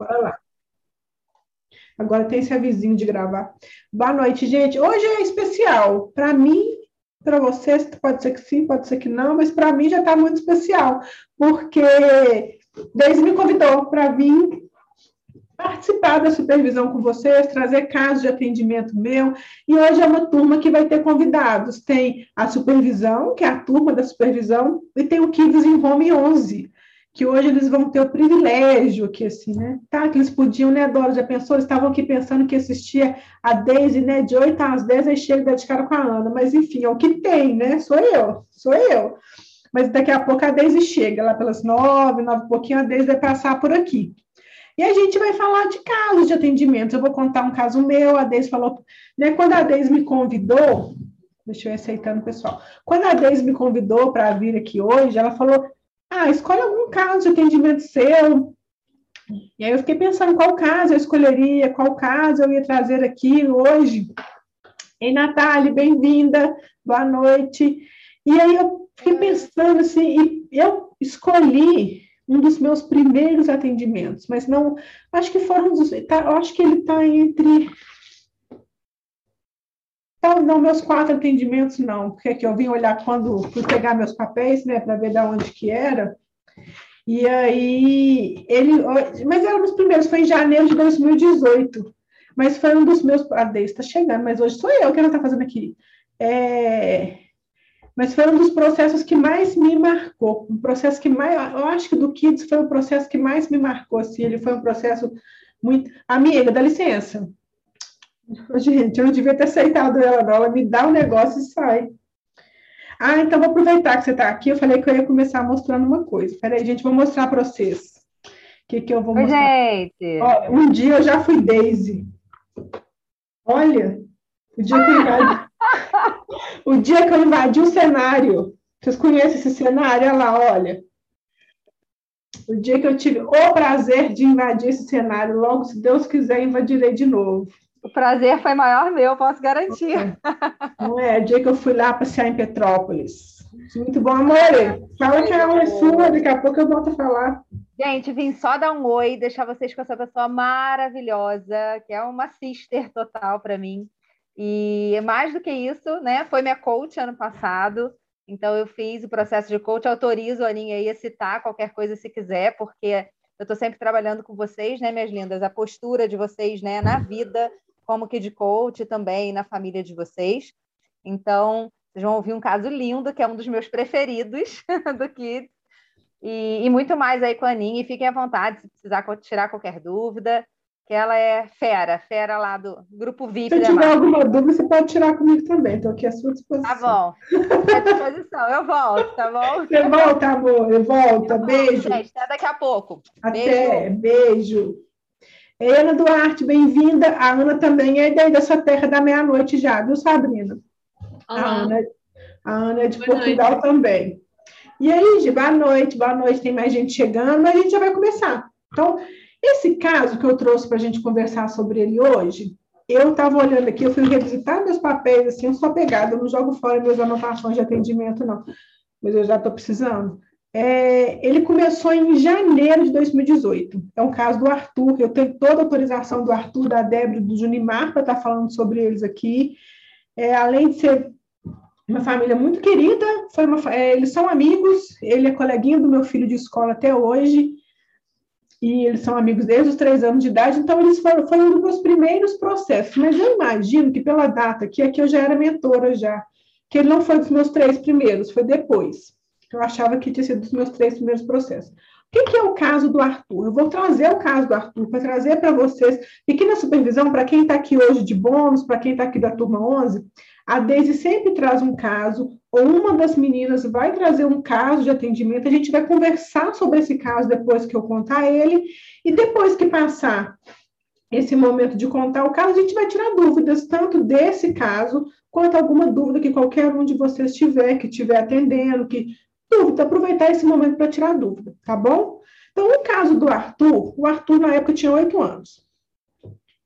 Bora lá. Agora tem esse avisinho de gravar. Boa noite, gente. Hoje é especial. Para mim, para vocês, pode ser que sim, pode ser que não, mas para mim já está muito especial, porque Deise me convidou para vir participar da supervisão com vocês, trazer casos de atendimento meu, e hoje é uma turma que vai ter convidados. Tem a supervisão, que é a turma da supervisão, e tem o Kids em Home 11, que hoje eles vão ter o privilégio que assim, né? Tá, que eles podiam, né, Dora, já pensou? Eles estavam aqui pensando que assistia a Daisy, né, de 8 às 10, aí chega de cara com a Ana, mas enfim, é o que tem, né? Sou eu, sou eu. Mas daqui a pouco a Daisy chega, lá pelas nove, nove e pouquinho, a Daisy vai passar por aqui. E a gente vai falar de casos de atendimento. Eu vou contar um caso meu, a Deise falou, né, quando a Deise me convidou, deixa eu aceitando, pessoal. Quando a Deise me convidou para vir aqui hoje, ela falou: ah, escolhe algum caso de atendimento seu. E aí eu fiquei pensando qual caso eu escolheria, qual caso eu ia trazer aqui hoje. Ei, Natália, bem-vinda, boa noite. E aí eu fiquei pensando assim, e eu escolhi um dos meus primeiros atendimentos, mas não, acho que foram tá, acho que ele está entre então, não, meus quatro atendimentos não, porque aqui eu vim olhar quando fui pegar meus papéis, né, para ver de onde que era. E aí, ele, mas era um dos primeiros, foi em janeiro de 2018. Mas foi um dos meus. A Deise está chegando, mas hoje sou eu que ela está fazendo aqui. É, mas foi um dos processos que mais me marcou. Um processo que mais. Eu acho que do Kids foi o processo que mais me marcou. Assim, ele foi um processo muito. Amiga, dá licença. Gente, eu não devia ter aceitado ela, não. Ela me dá um negócio e sai. Ah, então vou aproveitar que você está aqui. Eu falei que eu ia começar mostrando uma coisa. Peraí, gente, vou mostrar para vocês. O que, que eu vou mostrar? Gente. Ó, um dia eu já fui Daisy. Olha, o dia que eu invadi, o dia que eu invadi o cenário. Vocês conhecem esse cenário? Olha lá, olha. O dia que eu tive o prazer de invadir esse cenário, logo, se Deus quiser, invadirei de novo. O prazer foi maior meu, posso garantir. Não é? O dia que eu fui lá passear em Petrópolis. Muito bom, amor. Fala que é uma sua, daqui a pouco eu volto a falar. Gente, vim só dar um oi, deixar vocês com essa pessoa maravilhosa, que é uma sister total para mim. E mais do que isso, né? Foi minha coach ano passado. Então, eu fiz o processo de coach, autorizo a Aninha aí a citar qualquer coisa se quiser, porque eu estou sempre trabalhando com vocês, né, minhas lindas? A postura de vocês, né, na vida, como que de coach também na família de vocês. Então, vocês vão ouvir um caso lindo, que é um dos meus preferidos do Kids. E, e muito mais aí com a Aninha. E fiquem à vontade se precisar tirar qualquer dúvida, que ela é fera, fera lá do grupo VIP. Se tiver alguma dúvida, você pode tirar comigo também. Estou aqui à sua disposição. Tá bom. À disposição. Eu volto, tá bom? Você volta, amor. Eu volto. Eu beijo. Volto, gente. Até daqui a pouco. Até. Beijo. beijo. Ana Duarte, bem-vinda. A Ana também é daí dessa terra da meia-noite já, viu, Sabrina? A, Ana, a Ana é de boa Portugal noite. também. E aí, Gi, boa noite, boa noite. Tem mais gente chegando, mas a gente já vai começar. Então, esse caso que eu trouxe para a gente conversar sobre ele hoje, eu estava olhando aqui, eu fui revisitar meus papéis, assim, eu sou pegada, eu não jogo fora minhas anotações de atendimento, não. Mas eu já estou precisando. É, ele começou em janeiro de 2018. É um caso do Arthur. Eu tenho toda a autorização do Arthur, da Débora do Junimar para estar tá falando sobre eles aqui. É, além de ser uma família muito querida, uma, é, eles são amigos. Ele é coleguinha do meu filho de escola até hoje. E eles são amigos desde os três anos de idade, então eles foram, foi um dos meus primeiros processos. Mas eu imagino que pela data que aqui eu já era mentora já, que ele não foi dos meus três primeiros, foi depois eu achava que tinha sido dos meus três primeiros processos. O que, que, é o caso do Arthur? Eu vou trazer o caso do Arthur para trazer para vocês. E aqui na supervisão, para quem está aqui hoje de bônus, para quem está aqui da turma 11, a Deise sempre traz um caso, ou uma das meninas vai trazer um caso de atendimento. A gente vai conversar sobre esse caso depois que eu contar ele, e depois que passar esse momento de contar o caso, a gente vai tirar dúvidas, tanto desse caso, quanto alguma dúvida que qualquer um de vocês tiver, que estiver atendendo, que dúvida, aproveitar esse momento para tirar dúvida, tá bom? Então, no caso do Arthur, o Arthur na época tinha oito anos.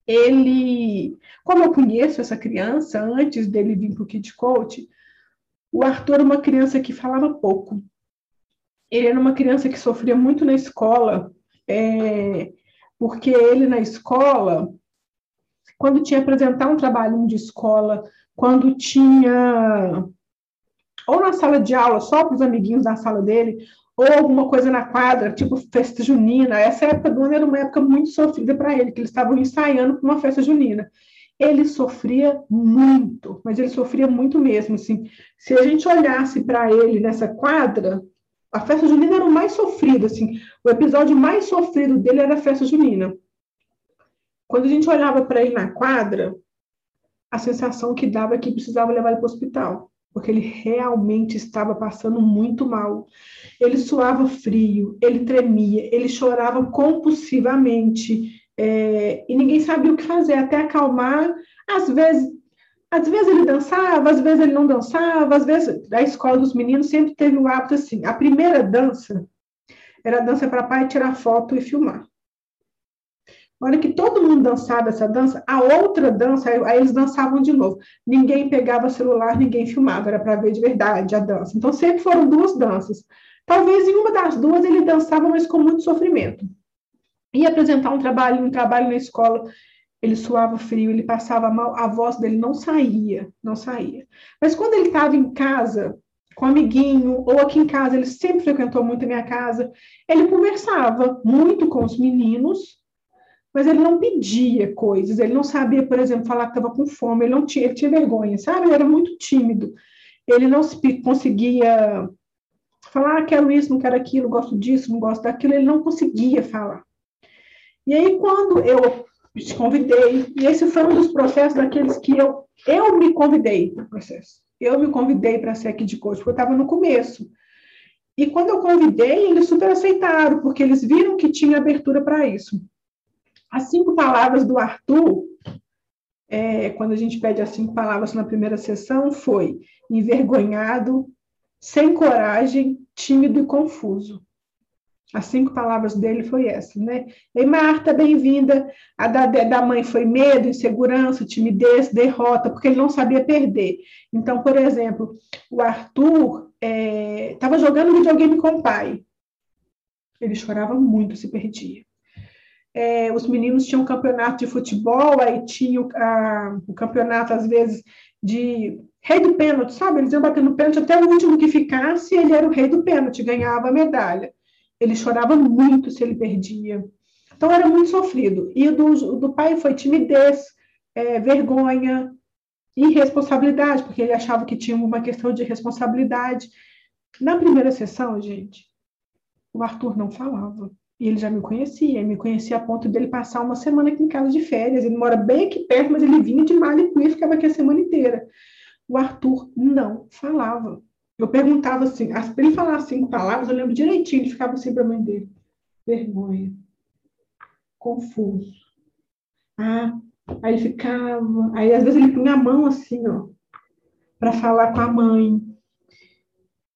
Ele, como eu conheço essa criança, antes dele vir para o Kid Coach, o Arthur era uma criança que falava pouco. Ele era uma criança que sofria muito na escola, é, porque ele na escola, quando tinha apresentar um trabalhinho de escola, quando tinha ou na sala de aula, só para os amiguinhos da sala dele, ou alguma coisa na quadra, tipo festa junina. Essa época do ano era uma época muito sofrida para ele, que eles estavam ensaiando para uma festa junina. Ele sofria muito, mas ele sofria muito mesmo. Assim, se a gente olhasse para ele nessa quadra, a festa junina era o mais sofrido. Assim, o episódio mais sofrido dele era a festa junina. Quando a gente olhava para ele na quadra, a sensação que dava é que precisava levar ele para o hospital porque ele realmente estava passando muito mal. Ele suava frio, ele tremia, ele chorava compulsivamente, é, e ninguém sabia o que fazer, até acalmar. Às vezes, às vezes ele dançava, às vezes ele não dançava, às vezes a escola dos meninos sempre teve o hábito assim. A primeira dança era a dança para pai tirar foto e filmar. Hora que todo mundo dançava essa dança, a outra dança, aí eles dançavam de novo. Ninguém pegava celular, ninguém filmava, era para ver de verdade a dança. Então sempre foram duas danças. Talvez em uma das duas ele dançava, mas com muito sofrimento. Ia apresentar um trabalho, um trabalho na escola, ele suava frio, ele passava mal, a voz dele não saía, não saía. Mas quando ele estava em casa, com um amiguinho, ou aqui em casa, ele sempre frequentou muito a minha casa, ele conversava muito com os meninos, mas ele não pedia coisas, ele não sabia, por exemplo, falar que estava com fome, ele não tinha, ele tinha vergonha, sabe? Ele era muito tímido. Ele não conseguia falar, ah, quero isso, não quero aquilo, gosto disso, não gosto daquilo, ele não conseguia falar. E aí, quando eu te convidei, e esse foi um dos processos daqueles que eu, eu me convidei para o processo. Eu me convidei para ser aqui de coach, porque eu estava no começo. E quando eu convidei, eles super aceitaram, porque eles viram que tinha abertura para isso. As cinco palavras do Arthur, é, quando a gente pede as cinco palavras na primeira sessão, foi envergonhado, sem coragem, tímido e confuso. As cinco palavras dele foi essa, né? Ei, Marta, bem-vinda. A da, da mãe foi medo, insegurança, timidez, derrota, porque ele não sabia perder. Então, por exemplo, o Arthur estava é, jogando videogame com o pai. Ele chorava muito, se perdia é, os meninos tinham campeonato de futebol, aí tinha o, a, o campeonato, às vezes, de rei do pênalti, sabe? Eles iam batendo pênalti até o último que ficasse, ele era o rei do pênalti, ganhava a medalha. Ele chorava muito se ele perdia. Então, era muito sofrido. E do, do pai foi timidez, é, vergonha, irresponsabilidade, porque ele achava que tinha uma questão de responsabilidade. Na primeira sessão, gente, o Arthur não falava. E ele já me conhecia, me conhecia a ponto dele passar uma semana aqui em casa de férias. Ele mora bem aqui perto, mas ele vinha de Malicuí e ficava aqui a semana inteira. O Arthur não falava. Eu perguntava assim, para ele falar cinco palavras, eu lembro direitinho, ele ficava assim para a mãe dele. Vergonha. Confuso. Ah, aí ele ficava. Aí às vezes ele punha a mão assim, ó, para falar com a mãe.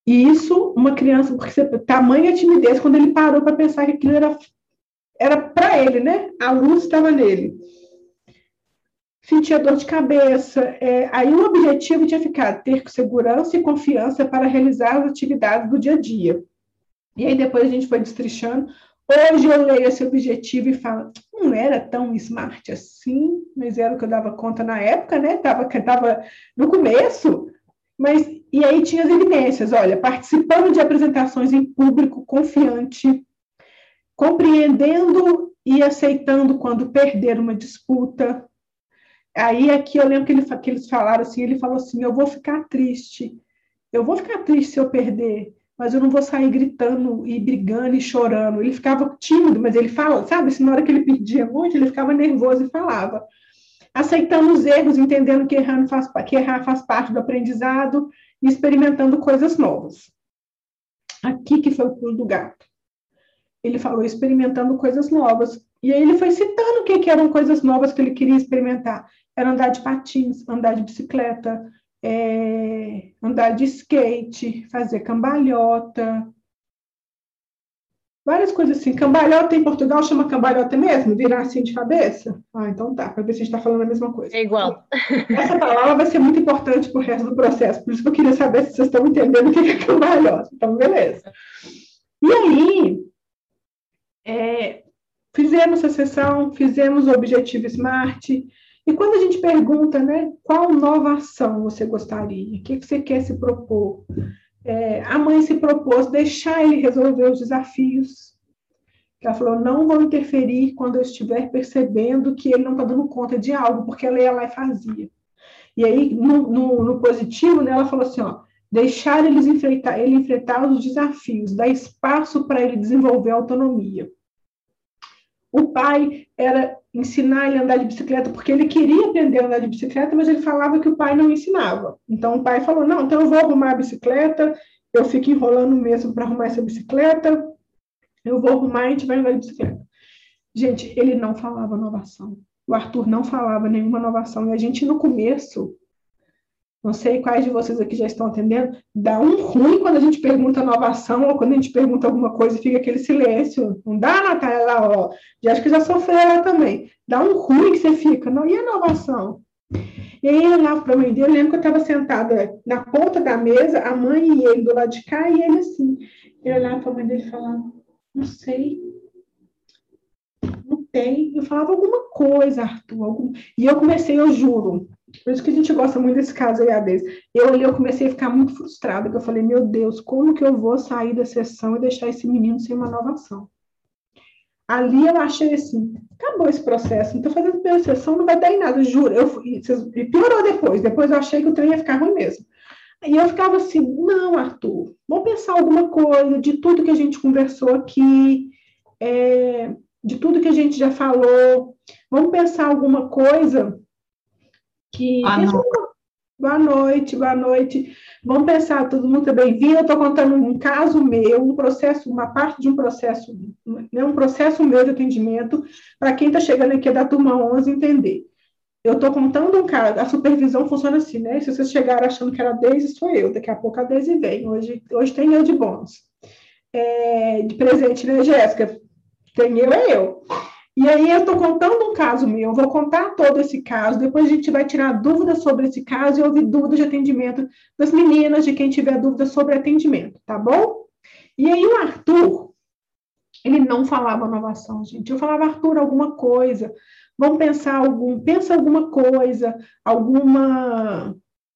E isso, uma criança, porque você, tamanha timidez, quando ele parou para pensar que aquilo era era para ele, né? A luz estava nele. Sentia dor de cabeça. É, aí o objetivo tinha ficado ter segurança e confiança para realizar as atividades do dia a dia. E aí depois a gente foi destrinchando. Hoje eu leio esse objetivo e falo, não era tão smart assim, mas era o que eu dava conta na época, né? Tava, tava no começo, mas e aí tinha as evidências, olha, participando de apresentações em público, confiante, compreendendo e aceitando quando perder uma disputa. Aí aqui eu lembro que, ele, que eles falaram assim, ele falou assim, eu vou ficar triste, eu vou ficar triste se eu perder, mas eu não vou sair gritando e brigando e chorando. Ele ficava tímido, mas ele fala, sabe, assim, na hora que ele perdia muito, ele ficava nervoso e falava. Aceitando os erros, entendendo que, errando faz, que errar faz parte do aprendizado, e experimentando coisas novas. Aqui que foi o pulo do gato. Ele falou experimentando coisas novas. E aí ele foi citando o que, que eram coisas novas que ele queria experimentar. Era andar de patins, andar de bicicleta, é, andar de skate, fazer cambalhota, várias coisas assim. Cambalhota em Portugal chama cambalhota mesmo? Virar assim de cabeça? Ah, então tá, para ver se a gente está falando a mesma coisa. É igual. Essa palavra vai ser muito importante para o resto do processo, por isso que eu queria saber se vocês estão entendendo o que é cambalhota. Então, beleza. E aí, é, fizemos a sessão, fizemos o objetivo SMART, e quando a gente pergunta, né, qual nova ação você gostaria, o que, que você quer se propor, é, a mãe se propôs deixar ele resolver os desafios. Ela falou: não vou interferir quando eu estiver percebendo que ele não está dando conta de algo, porque ela ia lá e fazia. E aí, no, no, no positivo, né, ela falou assim: ó, deixar eles enfrentar, ele enfrentar os desafios, dar espaço para ele desenvolver autonomia. O pai era ensinar ele a andar de bicicleta, porque ele queria aprender a andar de bicicleta, mas ele falava que o pai não ensinava. Então o pai falou: não, então eu vou arrumar a bicicleta, eu fico enrolando mesmo para arrumar essa bicicleta, eu vou arrumar e a gente vai andar de bicicleta. Gente, ele não falava inovação. O Arthur não falava nenhuma inovação. E a gente, no começo, não sei quais de vocês aqui já estão entendendo, dá um ruim quando a gente pergunta inovação ou quando a gente pergunta alguma coisa e fica aquele silêncio. Não dá, Natália, lá, ó. Já acho que já sofreu ela também. Dá um ruim que você fica, não, e inovação? E aí olhava para a mãe dele, eu lembro que eu estava sentada na ponta da mesa, a mãe e ele do lado de cá, e ele assim. Ele olhava para a mãe dele e falava, não sei, não tem. Eu falava alguma coisa, Arthur, algum... e eu comecei, eu juro, por isso que a gente gosta muito desse caso aí, Ades. Eu eu comecei a ficar muito frustrada, porque eu falei, meu Deus, como que eu vou sair da sessão e deixar esse menino sem uma nova ação? Ali eu achei assim, acabou esse processo, não estou fazendo a primeira sessão, não vai dar em nada, juro. Eu, e piorou depois, depois eu achei que o trem ia ficar ruim mesmo. E eu ficava assim, não, Arthur, vamos pensar alguma coisa de tudo que a gente conversou aqui, é, de tudo que a gente já falou, vamos pensar alguma coisa que ah, boa noite, boa noite. Vamos pensar, todo mundo é bem-vindo. Eu estou contando um caso meu, um processo, uma parte de um processo, né, um processo meu de atendimento, para quem está chegando aqui da turma 11 entender. Eu estou contando um caso, a supervisão funciona assim, né? Se vocês chegaram achando que era Deise, sou eu. Daqui a pouco a Deise vem. Hoje, hoje tem eu de bônus. É, de presente, né, Jéssica? Tem eu, é eu. E aí eu estou contando um caso meu, eu vou contar todo esse caso, depois a gente vai tirar dúvidas sobre esse caso e ouvir dúvidas de atendimento das meninas, de quem tiver dúvidas sobre atendimento, tá bom? E aí o Arthur, ele não falava inovação, gente. Eu falava, Arthur, alguma coisa. Vamos pensar algum, pensa alguma coisa, alguma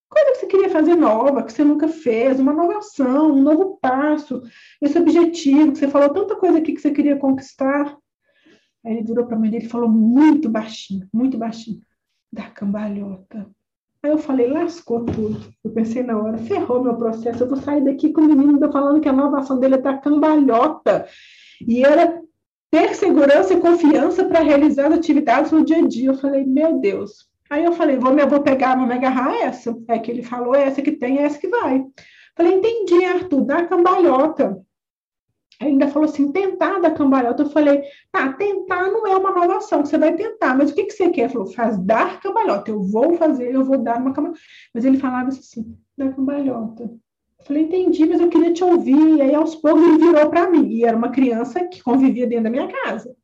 coisa que você queria fazer nova, que você nunca fez, uma inovação, um novo passo, esse objetivo, que você falou tanta coisa aqui que você queria conquistar. Aí ele virou para mim e falou muito baixinho, muito baixinho, da cambalhota. Aí eu falei, lascou tudo. Eu pensei na hora, ferrou meu processo, eu vou sair daqui com o menino tá falando que a inovação dele é da cambalhota. E era ter segurança e confiança para realizar as atividades no dia a dia. Eu falei, meu Deus. Aí eu falei, vou, eu vou pegar, vou me agarrar a essa. É que ele falou, é essa que tem, é essa que vai. Falei, entendi, Arthur, da cambalhota ainda falou assim, tentar da cambalhota. Eu falei, tá, tentar não é uma inovação, você vai tentar, mas o que, que você quer? Ele falou, faz dar cambalhota, eu vou fazer, eu vou dar uma cambalhota. Mas ele falava assim, da cambalhota. Eu falei, entendi, mas eu queria te ouvir. E aí, aos poucos, ele virou para mim. E era uma criança que convivia dentro da minha casa.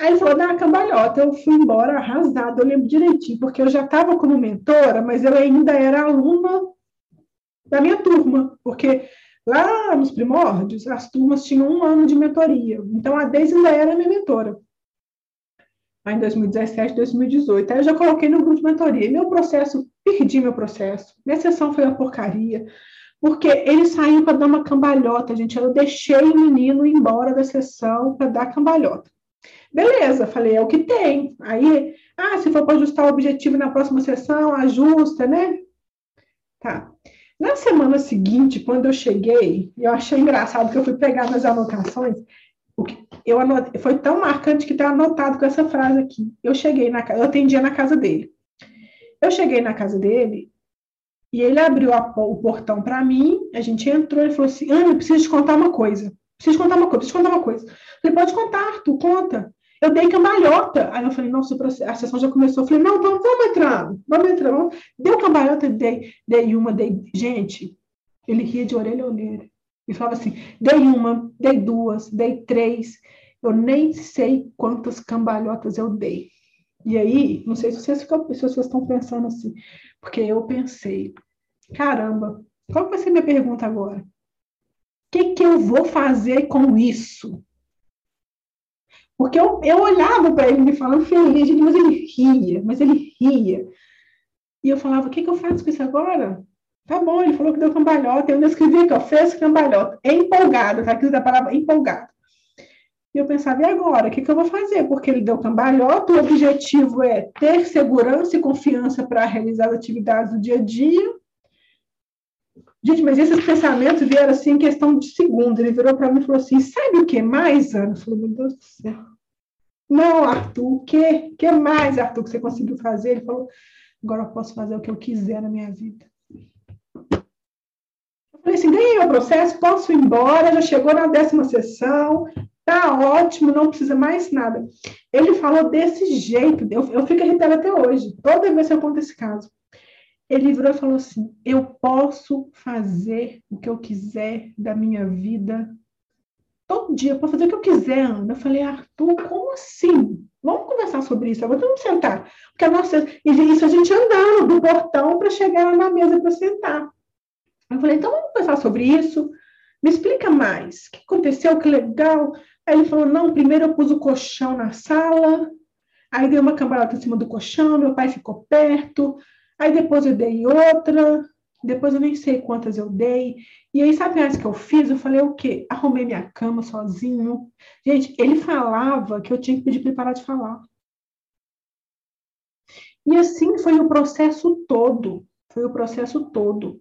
Aí ele falou, dá cambalhota. Eu fui embora arrasada, eu lembro direitinho, porque eu já estava como mentora, mas eu ainda era aluna da minha turma, porque Lá nos primórdios, as turmas tinham um ano de mentoria. Então, a Deise ainda era minha mentora. Lá em 2017, 2018. Aí eu já coloquei no grupo de mentoria. Meu processo, perdi meu processo. Minha sessão foi uma porcaria. Porque ele saiu para dar uma cambalhota, gente. Eu deixei o menino ir embora da sessão para dar cambalhota. Beleza, falei, é o que tem. Aí, ah, se for para ajustar o objetivo na próxima sessão, ajusta, né? Tá. Na semana seguinte, quando eu cheguei, eu achei engraçado que eu fui pegar nas anotações, eu anotei, foi tão marcante que está anotado com essa frase aqui. Eu cheguei na eu atendia na casa dele. Eu cheguei na casa dele e ele abriu a, o portão para mim, a gente entrou e falou assim: Ana, preciso te contar uma coisa. Preciso te contar uma coisa, preciso te contar uma coisa. Eu falei, pode contar, Arthur, conta. Eu dei cambalhota. Aí eu falei, nossa, a sessão já começou. Eu falei, não, vamos, vamos entrando, vamos entrando. Deu cambalhota, dei, dei uma, dei. Gente, ele ria de orelha a orelha. E falava assim: dei uma, dei duas, dei três. Eu nem sei quantas cambalhotas eu dei. E aí, não sei se vocês, se vocês estão pensando assim, porque eu pensei: caramba, qual vai ser minha pergunta agora? O que, que eu vou fazer com isso? Porque eu, eu olhava para ele me falando feliz, mas ele ria, mas ele ria. E eu falava, o que, que eu faço com isso agora? Tá bom, ele falou que deu cambalhota, eu escrevi que eu fiz cambalhota. É empolgado, tá aqui da palavra empolgado. E eu pensava, e agora? O que, que eu vou fazer? Porque ele deu cambalhota, o objetivo é ter segurança e confiança para realizar as atividades do dia a dia. Gente, mas esses pensamentos vieram assim em questão de segundos. Ele virou para mim e falou assim: sabe o que mais, Ana? Eu falei, meu Deus do céu. Não, Arthur, o que, que mais, Arthur, que você conseguiu fazer? Ele falou: agora eu posso fazer o que eu quiser na minha vida. Eu falei assim: ganhei o processo, posso ir embora, já chegou na décima sessão, tá ótimo, não precisa mais nada. Ele falou desse jeito, eu, eu fico arrepiada até hoje, toda vez que eu conto esse caso. Ele virou e falou assim: Eu posso fazer o que eu quiser da minha vida todo dia, eu posso fazer o que eu quiser, Ana. Eu falei, Arthur, como assim? Vamos conversar sobre isso. Agora vamos sentar. Porque a nossa. Isso a gente andando do portão para chegar na mesa para sentar. Eu falei, então vamos conversar sobre isso. Me explica mais. O que aconteceu? Que legal. Aí ele falou: não, primeiro eu pus o colchão na sala, aí dei uma cambalhota em cima do colchão, meu pai ficou perto, aí depois eu dei outra, depois eu nem sei quantas eu dei. E aí, sabe mais que eu fiz? Eu falei o quê? Arrumei minha cama sozinho. Gente, ele falava que eu tinha que pedir para ele parar de falar. E assim foi o processo todo. Foi o processo todo.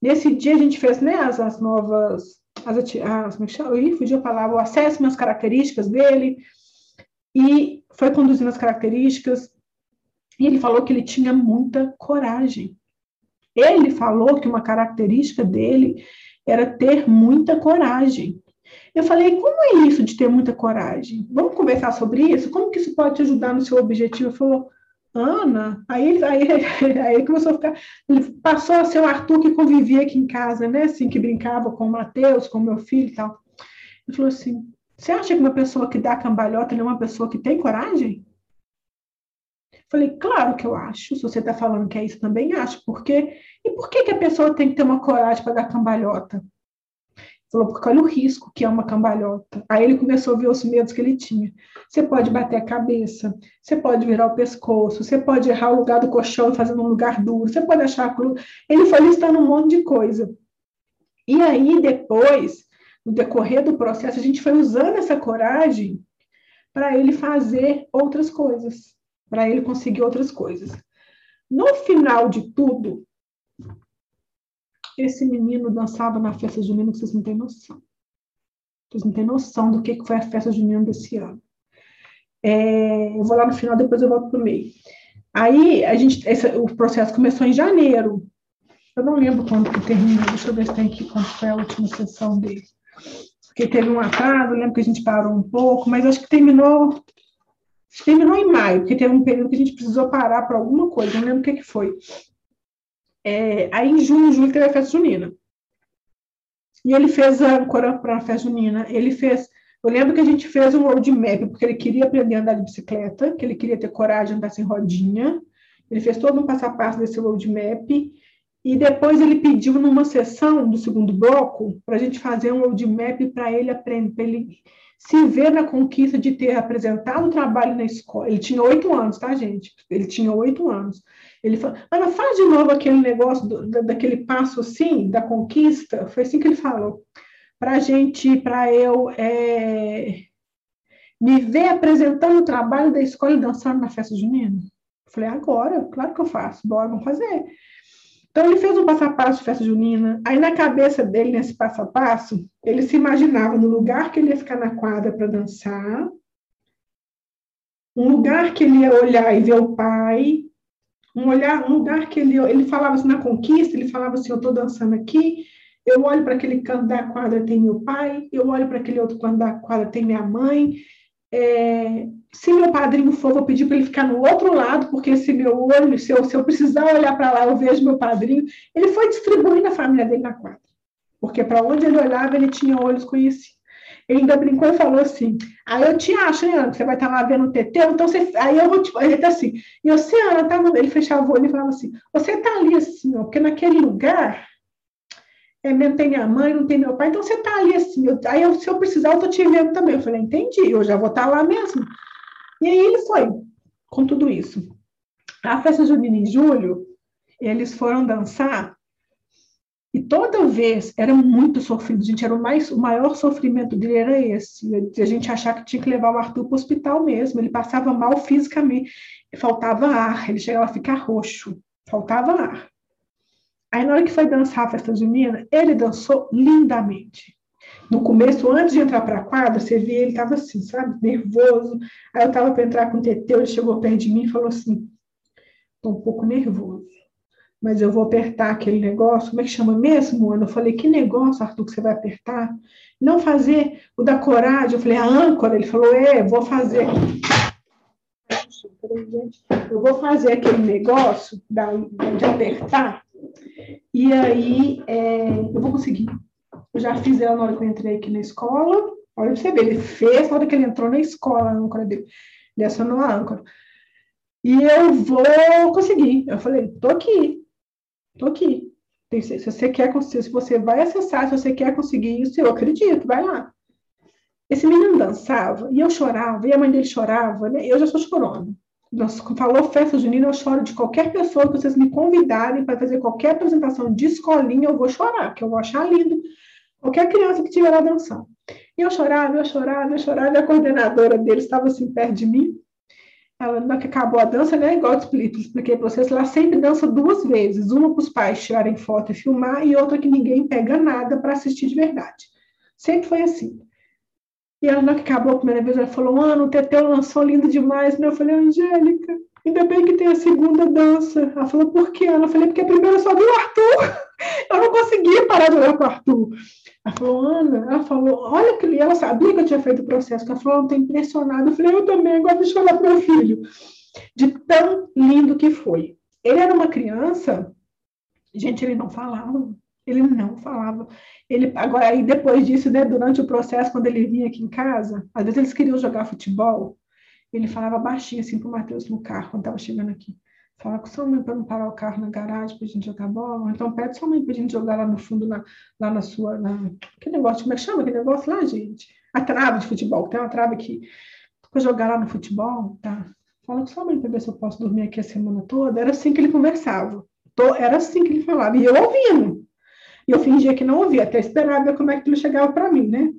Nesse dia a gente fez né, as, as novas as, as, é? Ih, fugiu a palavra, o acesso às características dele, e foi conduzindo as características, e ele falou que ele tinha muita coragem. Ele falou que uma característica dele era ter muita coragem. Eu falei, como é isso de ter muita coragem? Vamos conversar sobre isso? Como que isso pode te ajudar no seu objetivo? Ele falou, Ana, aí, aí, aí começou a ficar. Ele passou a ser o Arthur que convivia aqui em casa, né? Assim, que brincava com o Matheus, com o meu filho e tal. Ele falou assim: Você acha que uma pessoa que dá cambalhota é uma pessoa que tem coragem? Falei, claro que eu acho. Se você está falando que é isso, também acho. Por quê? E por que, que a pessoa tem que ter uma coragem para dar cambalhota? Falou, porque olha o risco que é uma cambalhota. Aí ele começou a ver os medos que ele tinha. Você pode bater a cabeça, você pode virar o pescoço, você pode errar o lugar do colchão e fazer num lugar duro, você pode achar. Ele foi listando um monte de coisa. E aí, depois, no decorrer do processo, a gente foi usando essa coragem para ele fazer outras coisas, para ele conseguir outras coisas. No final de tudo, esse menino dançava na festa junina que vocês não têm noção. Vocês não têm noção do que foi a festa junina desse ano. É, eu vou lá no final, depois eu volto para o meio. Aí, a gente, esse, o processo começou em janeiro. Eu não lembro quando que terminou, deixa eu ver se tem aqui quando foi a última sessão dele. Porque teve um atraso, eu lembro que a gente parou um pouco, mas acho que terminou terminou em maio, porque teve um período que a gente precisou parar para alguma coisa, não lembro o que, que foi. É, aí em junho, julho teve a festa junina. E ele fez a âncora para a festa junina. Ele fez. Eu lembro que a gente fez um roadmap, porque ele queria aprender a andar de bicicleta, que ele queria ter coragem de andar sem rodinha. Ele fez todo um passo a passo desse roadmap. E depois ele pediu numa sessão do segundo bloco para a gente fazer um roadmap para ele aprender, para ele se ver na conquista de ter apresentado o trabalho na escola. Ele tinha oito anos, tá, gente? Ele tinha oito anos. Ele falou, Ana, faz de novo aquele negócio, do, daquele passo assim, da conquista. Foi assim que ele falou. Para gente, para eu é, me ver apresentando o trabalho da escola e dançando na festa junina. Eu falei, agora, claro que eu faço, bora, vamos fazer. Então, ele fez um passo a passo de festa junina. Aí, na cabeça dele, nesse passo a passo, ele se imaginava no lugar que ele ia ficar na quadra para dançar, um lugar que ele ia olhar e ver o pai, um olhar, um lugar que ele, ele falava assim, na conquista, ele falava assim, eu estou dançando aqui, eu olho para aquele canto da quadra, tem meu pai, eu olho para aquele outro canto da quadra, tem minha mãe, é, se meu padrinho for, vou pedir para ele ficar no outro lado, porque se meu olho, se eu, se eu precisar olhar para lá, eu vejo meu padrinho. Ele foi distribuindo a família dele na quadra, porque para onde ele olhava, ele tinha olhos conhecidos. Ele ainda brincou e falou assim: aí eu te acho, hein, Ana, que você vai estar lá vendo o TT, então você. Aí eu vou te. Ele tá assim, e você, Ana, tá no... ele fechava o olho e falava assim: você tá ali assim, ó, porque naquele lugar é, não tem minha mãe, não tem meu pai, então você está ali assim. Eu, aí, eu, se eu precisar, eu estou te vendo também. Eu falei, entendi, eu já vou estar tá lá mesmo. E aí ele foi com tudo isso. A festa junina em julho, eles foram dançar e toda vez era muito sofrido, gente, era o, mais, o maior sofrimento dele era esse, a gente achar que tinha que levar o Arthur para o hospital mesmo, ele passava mal fisicamente, faltava ar, ele chegava a ficar roxo, faltava ar. Aí na hora que foi dançar a festa junina, ele dançou lindamente. No começo, antes de entrar para a quadra, você via ele estava assim, sabe, nervoso. Aí eu estava para entrar com o Teteu, ele chegou perto de mim e falou assim, estou um pouco nervoso mas eu vou apertar aquele negócio, como é que chama mesmo, Ana? Eu falei, que negócio, Arthur, que você vai apertar? Não fazer o da coragem. Eu falei, a âncora. Ele falou, é, vou fazer. Eu vou fazer aquele negócio de apertar, e aí é, eu vou conseguir. Eu já fiz ela na hora que eu entrei aqui na escola. Olha pra você ver, ele fez na hora que ele entrou na escola, a âncora dele. Ele acionou a âncora. E eu vou conseguir. Eu falei, tô aqui. Estou aqui. Se você quer, se você vai acessar, se você quer conseguir isso, eu acredito, vai lá. Esse menino dançava e eu chorava, e a mãe dele chorava, né? Eu já sou chorona. Falou festa junina, eu choro de qualquer pessoa que vocês me convidarem para fazer qualquer apresentação de escolinha, eu vou chorar, que eu vou achar lindo. Qualquer criança que estiver lá dançando. E eu chorava, eu chorava, eu chorava, e a coordenadora dele estava assim perto de mim, ela, na que acabou a dança, né? Igual eu expliquei para vocês, ela sempre dança duas vezes: uma para os pais tirarem foto e filmar, e outra que ninguém pega nada para assistir de verdade. Sempre foi assim. E ela, na que acabou a primeira vez, ela falou: Ana, o Teteu lançou lindo demais. Né? Eu falei: Angélica, ainda bem que tem a segunda dança. Ela falou: por quê? Eu falei: porque a primeira só viu o Arthur. Eu não conseguia parar de olhar para o Arthur. Ela falou, Ana, ela falou, olha que ela sabia que eu tinha feito o processo, ela falou, eu estou impressionada. Eu falei, eu também, agora deixa eu olhar para meu filho. De tão lindo que foi. Ele era uma criança, gente, ele não falava, ele não falava. Ele, agora, aí depois disso, né, durante o processo, quando ele vinha aqui em casa, às vezes eles queriam jogar futebol, ele falava baixinho assim para o Matheus no carro, quando estava chegando aqui. Fala com sua mãe para não parar o carro na garagem para a gente jogar bola. Ou então pede sua mãe para a gente jogar lá no fundo, na, lá na sua. Na... Que negócio, como é que chama aquele negócio lá, gente? A trave de futebol. Tem uma trave aqui. Para jogar lá no futebol, tá? Fala com sua mãe para ver se eu posso dormir aqui a semana toda. Era assim que ele conversava. Era assim que ele falava. E eu ouvindo. E eu fingia que não ouvia, até esperava ver como é que ele chegava para mim, né?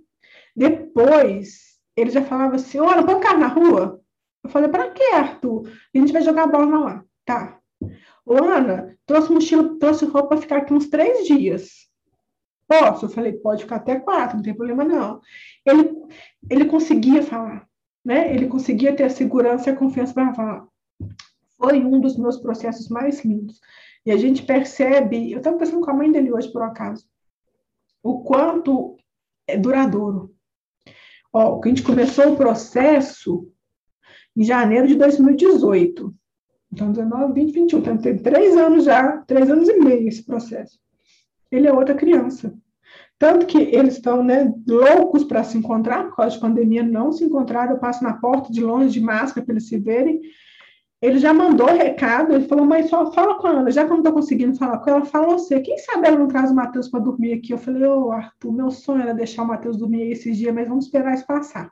Depois, ele já falava assim: Olha, vamos ficar na rua? Eu falei: Para quê, Arthur? A gente vai jogar bola lá. Tá. Ô, Ana, trouxe mochila, trouxe roupa para ficar aqui uns três dias. Posso? Eu falei, pode ficar até quatro, não tem problema não. Ele, ele conseguia falar, né? Ele conseguia ter a segurança e a confiança para falar. Foi um dos meus processos mais lindos. E a gente percebe, eu estava pensando com a mãe dele hoje, por acaso, o quanto é duradouro. Ó, a gente começou o processo em janeiro de 2018. Então, 19, 20, 21. Então, tem três anos já, três anos e meio esse processo. Ele é outra criança. Tanto que eles estão né, loucos para se encontrar, por causa de pandemia, não se encontraram. Eu passo na porta de longe de máscara para eles se verem. Ele já mandou recado, ele falou, mas só fala com a Ana, já que eu não estou conseguindo falar com ela, fala você. Quem sabe ela não traz o Matheus para dormir aqui? Eu falei, ô oh, Arthur, meu sonho era deixar o Matheus dormir esses dias, mas vamos esperar isso passar.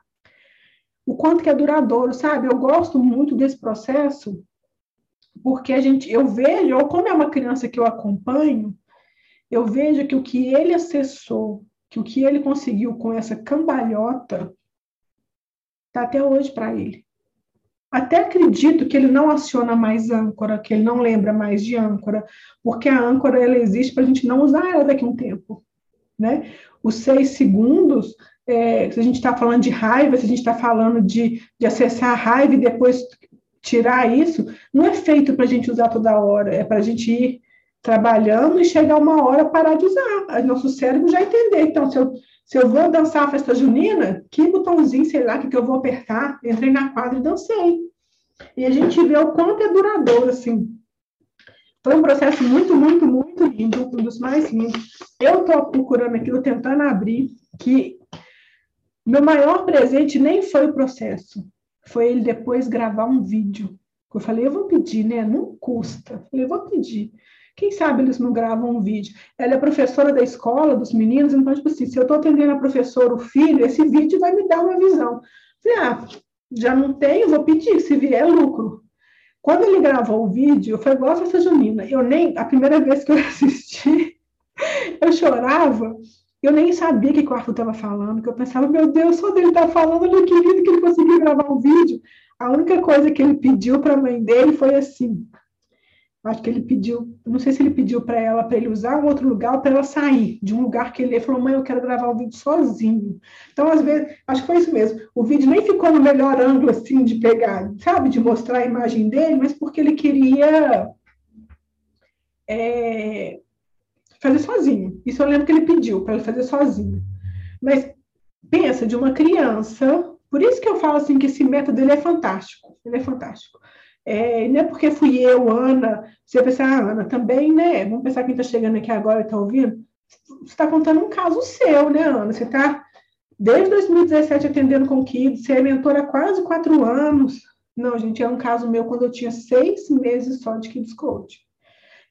O quanto que é duradouro, sabe? Eu gosto muito desse processo, porque a gente, eu vejo, ou como é uma criança que eu acompanho, eu vejo que o que ele acessou, que o que ele conseguiu com essa cambalhota, está até hoje para ele. Até acredito que ele não aciona mais âncora, que ele não lembra mais de âncora, porque a âncora ela existe para a gente não usar ela daqui a um tempo. Né? Os seis segundos, é, se a gente está falando de raiva, se a gente está falando de, de acessar a raiva e depois tirar isso, não é feito para a gente usar toda hora, é para a gente ir trabalhando e chegar uma hora parar de usar. Nosso cérebro já entender. Então, se eu, se eu vou dançar a festa junina, que botãozinho, sei lá, que, que eu vou apertar? Entrei na quadra e dancei. E a gente vê o quanto é duradouro, assim. Foi um processo muito, muito, muito lindo, um dos mais lindos. Eu estou procurando aquilo, tentando abrir, que meu maior presente nem foi o processo foi ele depois gravar um vídeo. Eu falei, eu vou pedir, né? Não custa. Eu falei, eu vou pedir. Quem sabe eles não gravam um vídeo? Ela é professora da escola, dos meninos, então, tipo assim, se eu estou atendendo a professora, o filho, esse vídeo vai me dar uma visão. Falei, ah, já não tenho, vou pedir, se vier é lucro. Quando ele gravou o vídeo, foi igual a festa junina. Eu nem, a primeira vez que eu assisti, eu chorava, eu nem sabia que o Arthur estava falando, que eu pensava, meu Deus, só dele está falando, olha que lindo que ele conseguiu gravar um vídeo. A única coisa que ele pediu para a mãe dele foi assim, acho que ele pediu, não sei se ele pediu para ela, para ele usar um outro lugar, para ela sair de um lugar que ele falou, mãe, eu quero gravar o vídeo sozinho. Então, às vezes, acho que foi isso mesmo. O vídeo nem ficou no melhor ângulo, assim, de pegar, sabe, de mostrar a imagem dele, mas porque ele queria é, fazer sozinho. Isso eu lembro que ele pediu para ele fazer sozinho. Mas pensa, de uma criança, por isso que eu falo assim que esse método ele é fantástico. Ele é fantástico. É, não é porque fui eu, Ana, você pensa, ah, Ana, também, né? Vamos pensar quem está chegando aqui agora e está ouvindo. Você está contando um caso seu, né, Ana? Você está desde 2017 atendendo com Kids, você é mentora há quase quatro anos. Não, gente, é um caso meu quando eu tinha seis meses só de Kids Coach.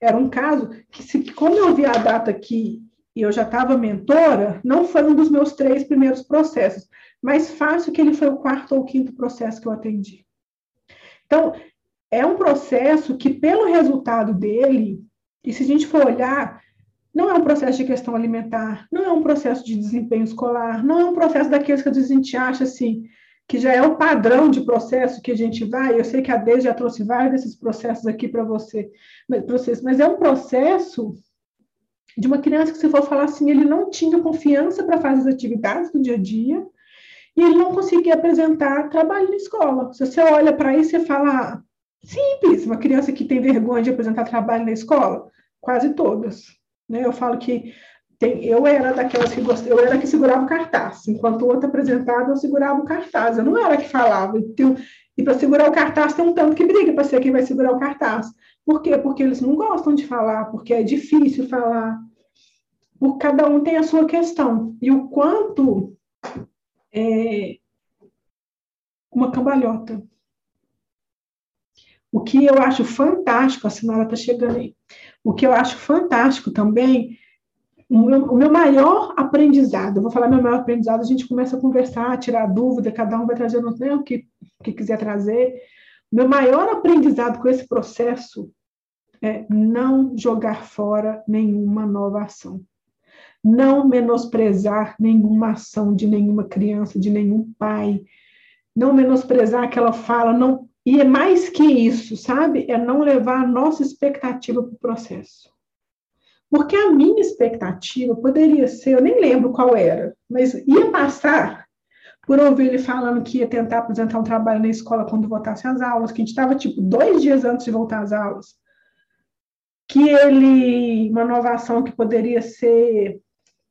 Era um caso que, se, como eu vi a data aqui e eu já estava mentora, não foi um dos meus três primeiros processos, mas fácil que ele foi o quarto ou quinto processo que eu atendi. Então, é um processo que, pelo resultado dele, e se a gente for olhar, não é um processo de questão alimentar, não é um processo de desempenho escolar, não é um processo daqueles que a gente acha assim, que já é o padrão de processo que a gente vai. Eu sei que a Deise já trouxe vários desses processos aqui para você, vocês, mas é um processo de uma criança que, se for falar assim, ele não tinha confiança para fazer as atividades do dia a dia e ele não conseguia apresentar trabalho na escola. Se você olha para isso e fala, Simples, uma criança que tem vergonha de apresentar trabalho na escola, quase todas. Né? Eu falo que tem, eu era daquelas que eu era que segurava o cartaz, enquanto o outro apresentava, eu segurava o cartaz, eu não era que falava. Então, e para segurar o cartaz tem um tanto que briga para ser quem vai segurar o cartaz. Por quê? Porque eles não gostam de falar, porque é difícil falar. Por cada um tem a sua questão. E o quanto é uma cambalhota o que eu acho fantástico, a Sinara está chegando aí, o que eu acho fantástico também, o meu, o meu, maior aprendizado, vou falar meu maior aprendizado, a gente começa a conversar, tirar dúvida, cada um vai trazendo né, o que, que quiser trazer. Meu maior aprendizado com esse processo é não jogar fora nenhuma nova ação. Não menosprezar nenhuma ação de nenhuma criança, de nenhum pai. Não menosprezar aquela fala, não e é mais que isso, sabe? É não levar a nossa expectativa para o processo. Porque a minha expectativa poderia ser, eu nem lembro qual era, mas ia passar por ouvir ele falando que ia tentar apresentar um trabalho na escola quando voltasse às aulas, que a gente estava tipo dois dias antes de voltar às aulas. Que ele, uma inovação que poderia ser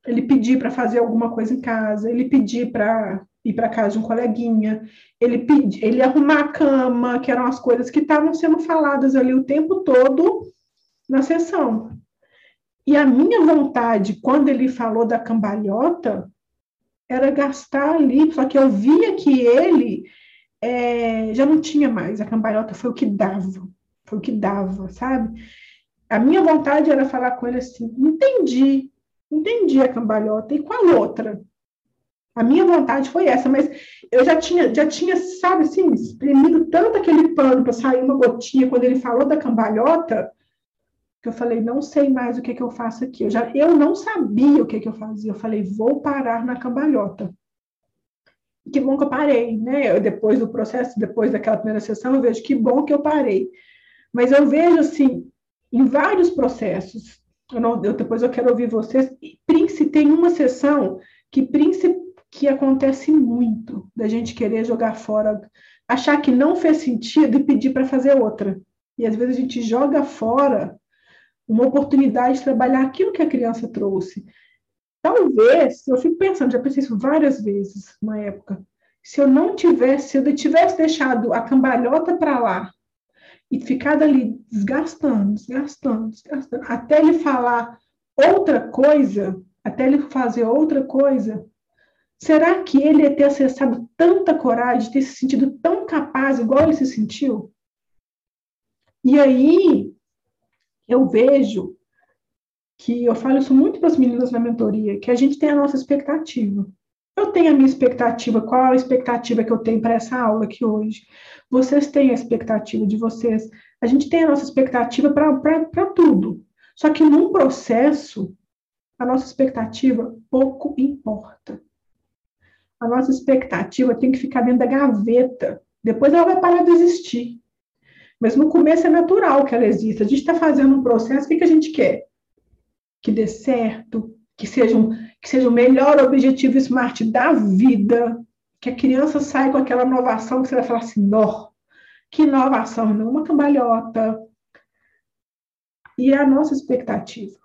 ele pedir para fazer alguma coisa em casa, ele pedir para ir para casa de um coleguinha, ele pedir, ele arrumar a cama, que eram as coisas que estavam sendo faladas ali o tempo todo na sessão. E a minha vontade, quando ele falou da cambalhota, era gastar ali, só que eu via que ele é, já não tinha mais, a cambalhota foi o que dava, foi o que dava, sabe? A minha vontade era falar com ele assim: entendi, entendi a cambalhota, e qual outra? A minha vontade foi essa, mas eu já tinha, já tinha, sabe assim, espremido tanto aquele pano para sair uma gotinha quando ele falou da cambalhota, que eu falei, não sei mais o que, que eu faço aqui. Eu, já, eu não sabia o que, que eu fazia. Eu falei, vou parar na cambalhota. Que bom que eu parei, né? Eu, depois do processo, depois daquela primeira sessão, eu vejo que bom que eu parei. Mas eu vejo, assim, em vários processos, eu não, eu, depois eu quero ouvir vocês, Prince tem uma sessão que Prince que acontece muito da gente querer jogar fora, achar que não fez sentido e pedir para fazer outra. E às vezes a gente joga fora uma oportunidade de trabalhar aquilo que a criança trouxe. Talvez, eu fico pensando, já pensei isso várias vezes uma época, se eu não tivesse, se eu tivesse deixado a cambalhota para lá e ficado ali desgastando, desgastando, desgastando, até ele falar outra coisa, até ele fazer outra coisa, Será que ele ia ter acessado tanta coragem, ter se sentido tão capaz, igual ele se sentiu? E aí, eu vejo que eu falo isso muito para as meninas na mentoria, que a gente tem a nossa expectativa. Eu tenho a minha expectativa, qual a expectativa que eu tenho para essa aula aqui hoje? Vocês têm a expectativa de vocês. A gente tem a nossa expectativa para tudo. Só que num processo, a nossa expectativa pouco importa. A nossa expectativa tem que ficar dentro da gaveta. Depois ela vai parar de existir. Mas no começo é natural que ela exista. A gente está fazendo um processo, o que, a gente quer? Que dê certo, que seja, um, que seja o melhor objetivo smart da vida, que a criança saia com aquela inovação que você vai falar assim, nó, que inovação, não uma cambalhota. E é a nossa expectativa.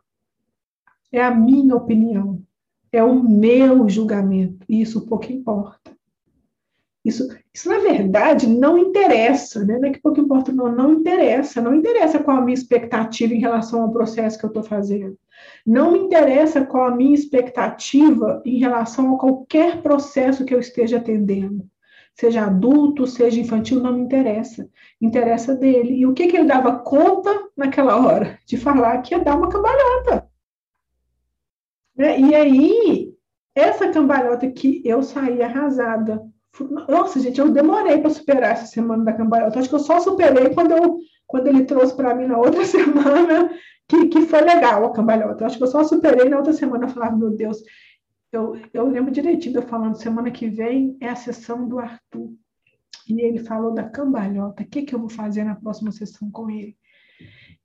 É a minha opinião. É o meu julgamento. E isso pouco importa. Isso, isso, na verdade, não interessa, né? É que pouco importa, não, não interessa. Não interessa qual a minha expectativa em relação ao processo que eu estou fazendo. Não me interessa qual a minha expectativa em relação a qualquer processo que eu esteja atendendo. Seja adulto, seja infantil, não me interessa. Interessa dele. E o que, que ele dava conta naquela hora? De falar que ia dar uma cambalhota. Né? E aí, essa cambalhota que eu saí arrasada. Nossa, gente, eu demorei para superar essa semana da cambalhota. Acho que eu só superei quando, eu, quando ele trouxe para mim na outra semana que, que foi legal a cambalhota. Acho que eu só superei na outra semana. Eu falava, meu Deus, eu, eu lembro direitinho eu falando, semana que vem é a sessão do Arthur. E ele falou da cambalhota. O que, que eu vou fazer na próxima sessão com ele?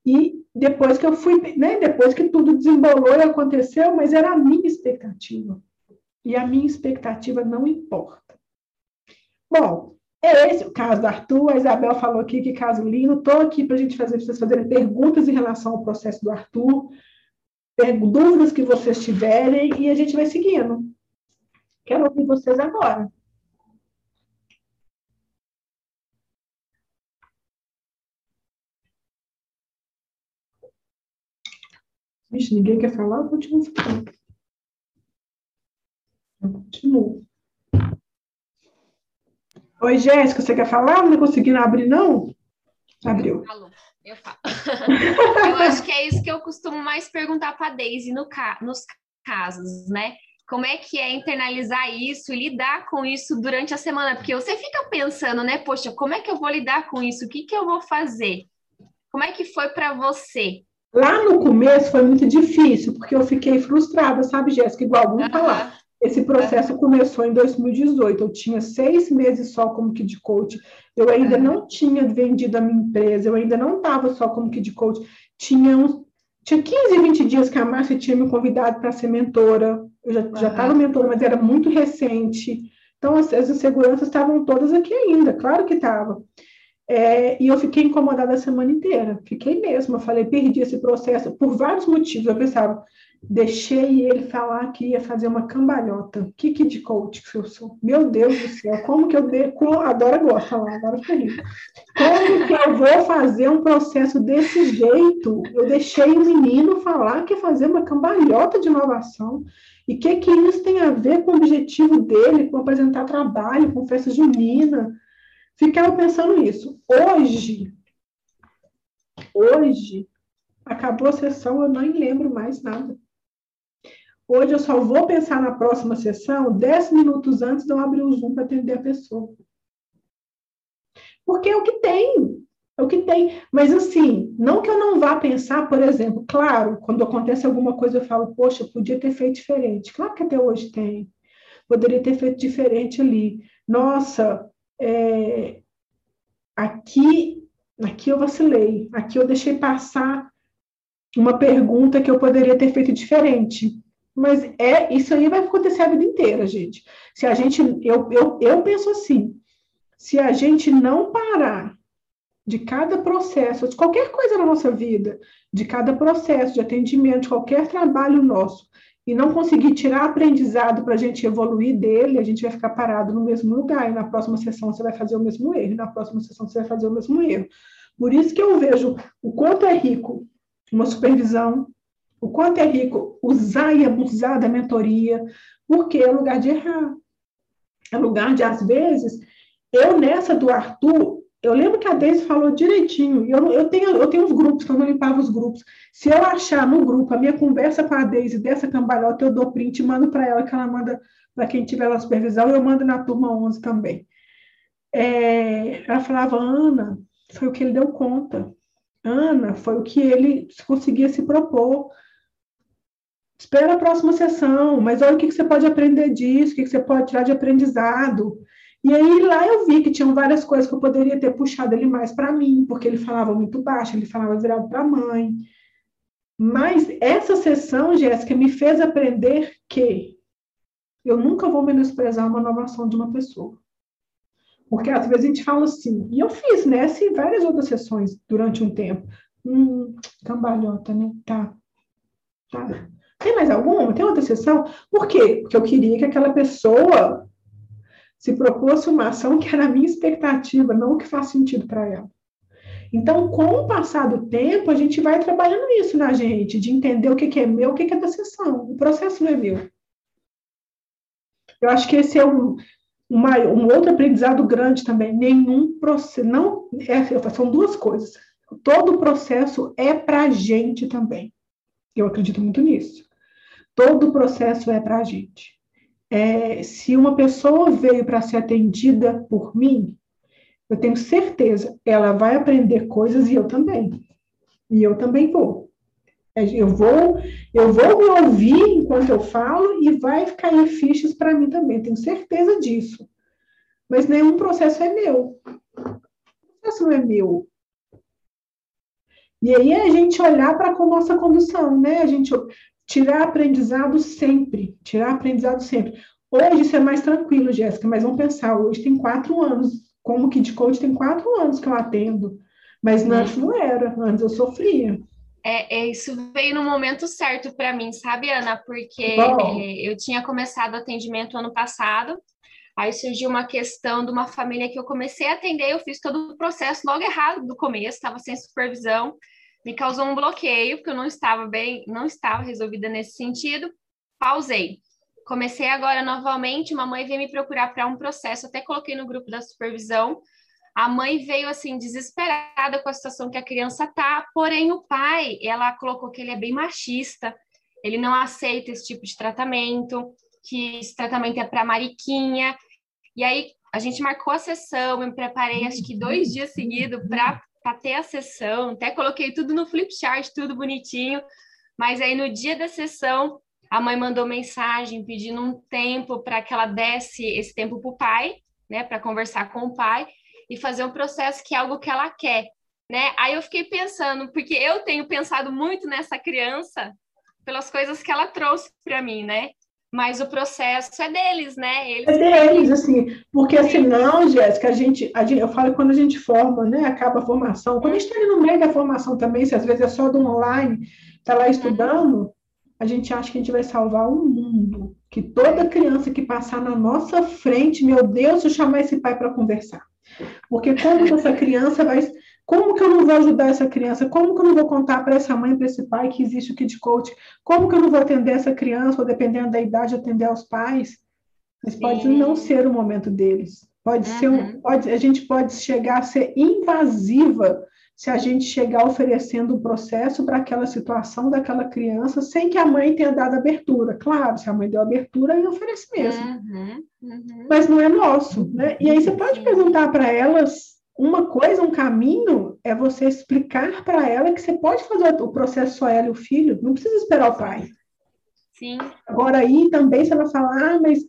E depois que eu fui, né, depois que tudo desembolou e aconteceu, mas era a minha expectativa. E a minha expectativa não importa. Bom, é esse o caso do Arthur. A Isabel falou aqui que caso lindo. Estou aqui para a gente fazer, vocês fazerem perguntas em relação ao processo do Arthur, dúvidas que vocês tiverem, e a gente vai seguindo. Quero ouvir vocês agora. Vixe, ninguém quer falar? Eu continuo. Eu continuo. Oi, Jéssica, você quer falar? Não conseguindo abrir, não? Abriu. Eu falo, eu falo. eu acho que é isso que eu costumo mais perguntar para a Daisy no ca... nos casos, né? Como é que é internalizar isso e lidar com isso durante a semana? Porque você fica pensando, né? Poxa, como é que eu vou lidar com isso? O que, que eu vou fazer? Como é que foi para você? Lá no começo foi muito difícil, porque eu fiquei frustrada, sabe, Jéssica? Igual vamos falar. Esse processo começou em 2018. Eu tinha seis meses só como Kid Coach. Eu ainda não tinha vendido a minha empresa. Eu ainda não estava só como Kid Coach. Tinha uns, tinha 15, 20 dias que a Márcia tinha me convidado para ser mentora. Eu já uhum. estava mentora, mas era muito recente. Então, as, as inseguranças estavam todas aqui ainda. Claro que estava. É, e eu fiquei incomodada a semana inteira. Fiquei mesmo. Eu falei, perdi esse processo por vários motivos. Eu pensava, Deixei ele falar que ia fazer uma cambalhota. Que que de coach que eu sou? Meu Deus do céu, como que eu de... adoro agora falar, agora fica. Como que eu vou fazer um processo desse jeito? Eu deixei o menino falar que ia fazer uma cambalhota de inovação. E que que isso tem a ver com o objetivo dele, com apresentar trabalho, com festa junina? Ficava pensando nisso. Hoje, hoje, acabou a sessão, eu nem lembro mais nada. Hoje eu só vou pensar na próxima sessão dez minutos antes de eu abrir o Zoom para atender a pessoa. Porque é o que tem, é o que tem. Mas assim, não que eu não vá pensar, por exemplo, claro, quando acontece alguma coisa eu falo, poxa, podia ter feito diferente. Claro que até hoje tem. Poderia ter feito diferente ali. Nossa, é, aqui, aqui eu vacilei, aqui eu deixei passar uma pergunta que eu poderia ter feito diferente. Mas é isso aí vai acontecer a vida inteira, gente. Se a gente, eu, eu, eu penso assim, se a gente não parar de cada processo, de qualquer coisa na nossa vida, de cada processo de atendimento, de qualquer trabalho nosso, e não conseguir tirar aprendizado para a gente evoluir dele, a gente vai ficar parado no mesmo lugar, e na próxima sessão você vai fazer o mesmo erro, e na próxima sessão você vai fazer o mesmo erro. Por isso que eu vejo o quanto é rico uma supervisão, o quanto é rico usar e abusar da mentoria, porque é lugar de errar. É lugar de, às vezes, eu nessa do Arthur, eu lembro que a Deise falou direitinho, eu, eu, tenho, eu tenho os grupos, quando eu limpava os grupos, se eu achar no grupo a minha conversa com a Deise dessa cambalhota, eu dou print e mando para ela, que ela manda para quem tiver na supervisão, eu mando na turma 11 também. É, ela falava, Ana, foi o que ele deu conta. Ana, foi o que ele conseguia se propor. Espera a próxima sessão, mas olha o que, que você pode aprender disso, o que, que você pode tirar de aprendizado. E aí lá eu vi que tinham várias coisas que eu poderia ter puxado ele mais para mim, porque ele falava muito baixo, ele falava virado para a mãe. Mas essa sessão, Jéssica, me fez aprender que eu nunca vou menosprezar uma inovação de uma pessoa. Porque às vezes a gente fala assim, e eu fiz nessa né, e várias outras sessões durante um tempo. Hum, cambalhota, né? Tá. Tá. Tem mais alguma? Tem outra sessão? Por quê? Porque eu queria que aquela pessoa se propôs uma ação que era a minha expectativa, não o que faz sentido para ela. Então, com o passar do tempo, a gente vai trabalhando isso na gente, de entender o que, é meu, o que, é da sessão. O processo não é meu. Eu acho que esse é um, uma, um outro aprendizado grande também. Nenhum processo, não, é, são duas coisas. Todo processo é para a gente também. Eu acredito muito nisso. Todo processo é para a gente é, se uma pessoa veio para ser atendida por mim, eu tenho certeza, ela vai aprender coisas e eu também. E eu também vou. É, eu vou, eu vou me ouvir enquanto eu falo e vai cair fichas para mim também, tenho certeza disso. Mas nenhum processo é meu. O processo não é meu. E aí é a gente olhar para a nossa condução, né? A gente tirar aprendizado sempre, tirar aprendizado sempre. Hoje isso é mais tranquilo, Jéssica, mas vamos pensar, hoje tem quatro anos, como de coach tem quatro anos que eu atendo, mas antes não era, antes eu sofria. É, é, isso veio no momento certo para mim, sabe, Ana? Porque é, eu tinha começado o atendimento ano passado, aí surgiu uma questão de uma família que eu comecei a atender, eu fiz todo o processo logo errado do começo, estava sem supervisão, me causou um bloqueio, porque eu não estava bem, não estava resolvida nesse sentido. Pausei. Comecei agora novamente, uma mãe veio me procurar para um processo, até coloquei no grupo da supervisão. A mãe veio assim desesperada com a situação que a criança tá, porém o pai, ela colocou que ele é bem machista, ele não aceita esse tipo de tratamento, que esse tratamento é para mariquinha. E aí a gente marcou a sessão, eu me preparei acho que dois dias seguidos para para ter a sessão, até coloquei tudo no flipchart, tudo bonitinho, mas aí no dia da sessão, a mãe mandou mensagem pedindo um tempo para que ela desse esse tempo para o pai, né, para conversar com o pai e fazer um processo que é algo que ela quer, né? Aí eu fiquei pensando, porque eu tenho pensado muito nessa criança pelas coisas que ela trouxe para mim, né? Mas o processo é deles, né? Eles é deles, assim, porque senão, Jéssica, a gente, a gente, eu falo quando a gente forma, né, acaba a formação, quando a gente está ali no meio da formação também, se às vezes é só do online, está lá estudando, a gente acha que a gente vai salvar o mundo, que toda criança que passar na nossa frente, meu Deus, eu chamar esse pai para conversar. Porque que essa criança vai como que eu não vou ajudar essa criança? Como que eu não vou contar para essa mãe, para esse pai que existe o Kid Coach? Como que eu não vou atender essa criança, ou dependendo da idade, atender aos pais? Mas pode Sim. não ser o momento deles. Pode uhum. ser um, pode, a gente pode chegar a ser invasiva se a gente chegar oferecendo um processo para aquela situação daquela criança sem que a mãe tenha dado abertura. Claro, se a mãe deu abertura, aí oferece mesmo. Uhum. Uhum. Mas não é nosso, né? E aí você pode perguntar para elas uma coisa, um caminho é você explicar para ela que você pode fazer o processo só ela e o filho, não precisa esperar o pai. Sim. Agora aí também você vai falar, ah, mas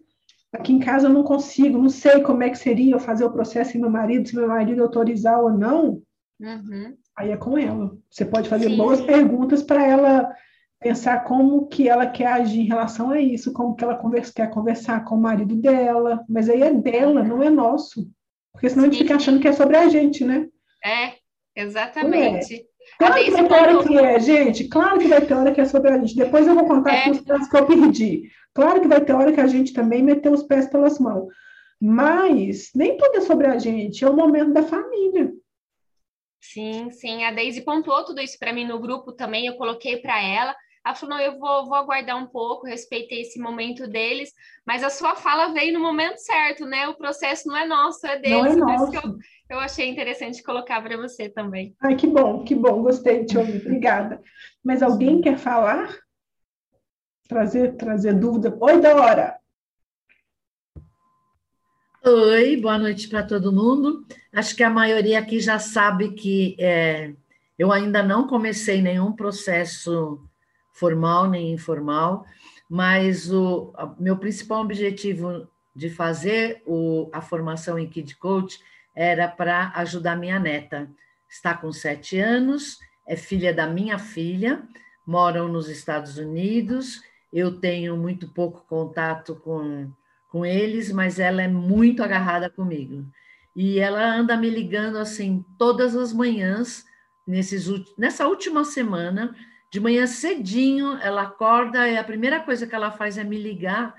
aqui em casa eu não consigo, não sei como é que seria eu fazer o processo sem meu marido, se meu marido autorizar ou não. Uhum. Aí é com ela. Você pode fazer Sim. boas perguntas para ela pensar como que ela quer agir em relação a isso, como que ela conversa, quer conversar com o marido dela, mas aí é dela, não é nosso. Porque senão Sim. a gente fica achando que é sobre a gente, né? É, exatamente. É. Claro que vai ter hora que é, gente. Claro que vai ter hora que é sobre a gente. Depois eu vou contar é. os casos que eu perdi. Claro que vai ter hora que a gente também meteu os pés pelas mãos. Mas nem tudo é sobre a gente, é o momento da família. Sim, sim. A Daisy pontuou tudo isso para mim no grupo também. Eu coloquei para ela. Ela falou, não, eu vou, vou aguardar um pouco, respeitei esse momento deles, mas a sua fala veio no momento certo, né? O processo não é nosso, é deles. Não é nosso. Eu, eu achei interessante colocar para você também. Ai, que bom, que bom, gostei de te ouvir, obrigada. Mas alguém quer falar? Trazer, trazer dúvida? Oi, Dora! Oi, boa noite para todo mundo. Acho que a maioria aqui já sabe que é, eu ainda não comecei nenhum processo formal nem informal, mas o meu principal objetivo de fazer o, a formação em Kid Coach era para ajudar minha neta. Está com sete anos, é filha da minha filha, moram nos Estados Unidos. Eu tenho muito pouco contato com com eles, mas ela é muito agarrada comigo. E ela anda me ligando assim todas as manhãs, nesses, nessa última semana, de manhã cedinho, ela acorda e a primeira coisa que ela faz é me ligar.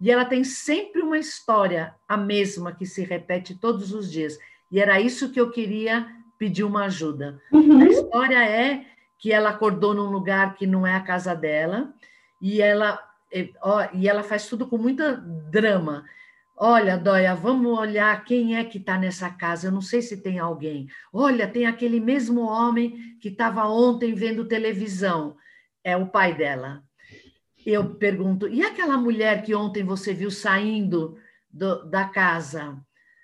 E ela tem sempre uma história, a mesma, que se repete todos os dias. E era isso que eu queria pedir uma ajuda. Uhum. A história é que ela acordou num lugar que não é a casa dela, e ela e ela faz tudo com muita drama. Olha, Dóia, vamos olhar quem é que está nessa casa. Eu não sei se tem alguém. Olha, tem aquele mesmo homem que estava ontem vendo televisão. É o pai dela. Eu pergunto, e aquela mulher que ontem você viu saindo do, da casa?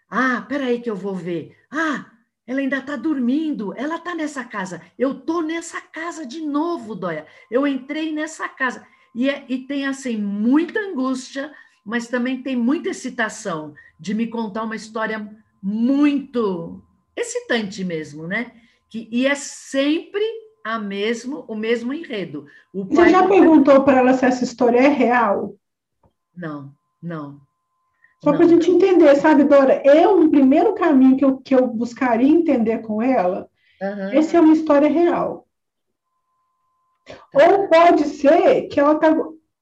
Ah, peraí que eu vou ver. Ah, ela ainda está dormindo. Ela está nessa casa. Eu estou nessa casa de novo, Dóia. Eu entrei nessa casa. E, é, e tem, assim, muita angústia, mas também tem muita excitação de me contar uma história muito excitante mesmo, né? Que, e é sempre a mesmo, o mesmo enredo. O Você já perguntou para ela se essa história é real? Não, não. Só para a gente entender, sabe, Dora? Eu, um primeiro caminho que eu, que eu buscaria entender com ela, uhum. essa é uma história real. Ou pode ser que ela está.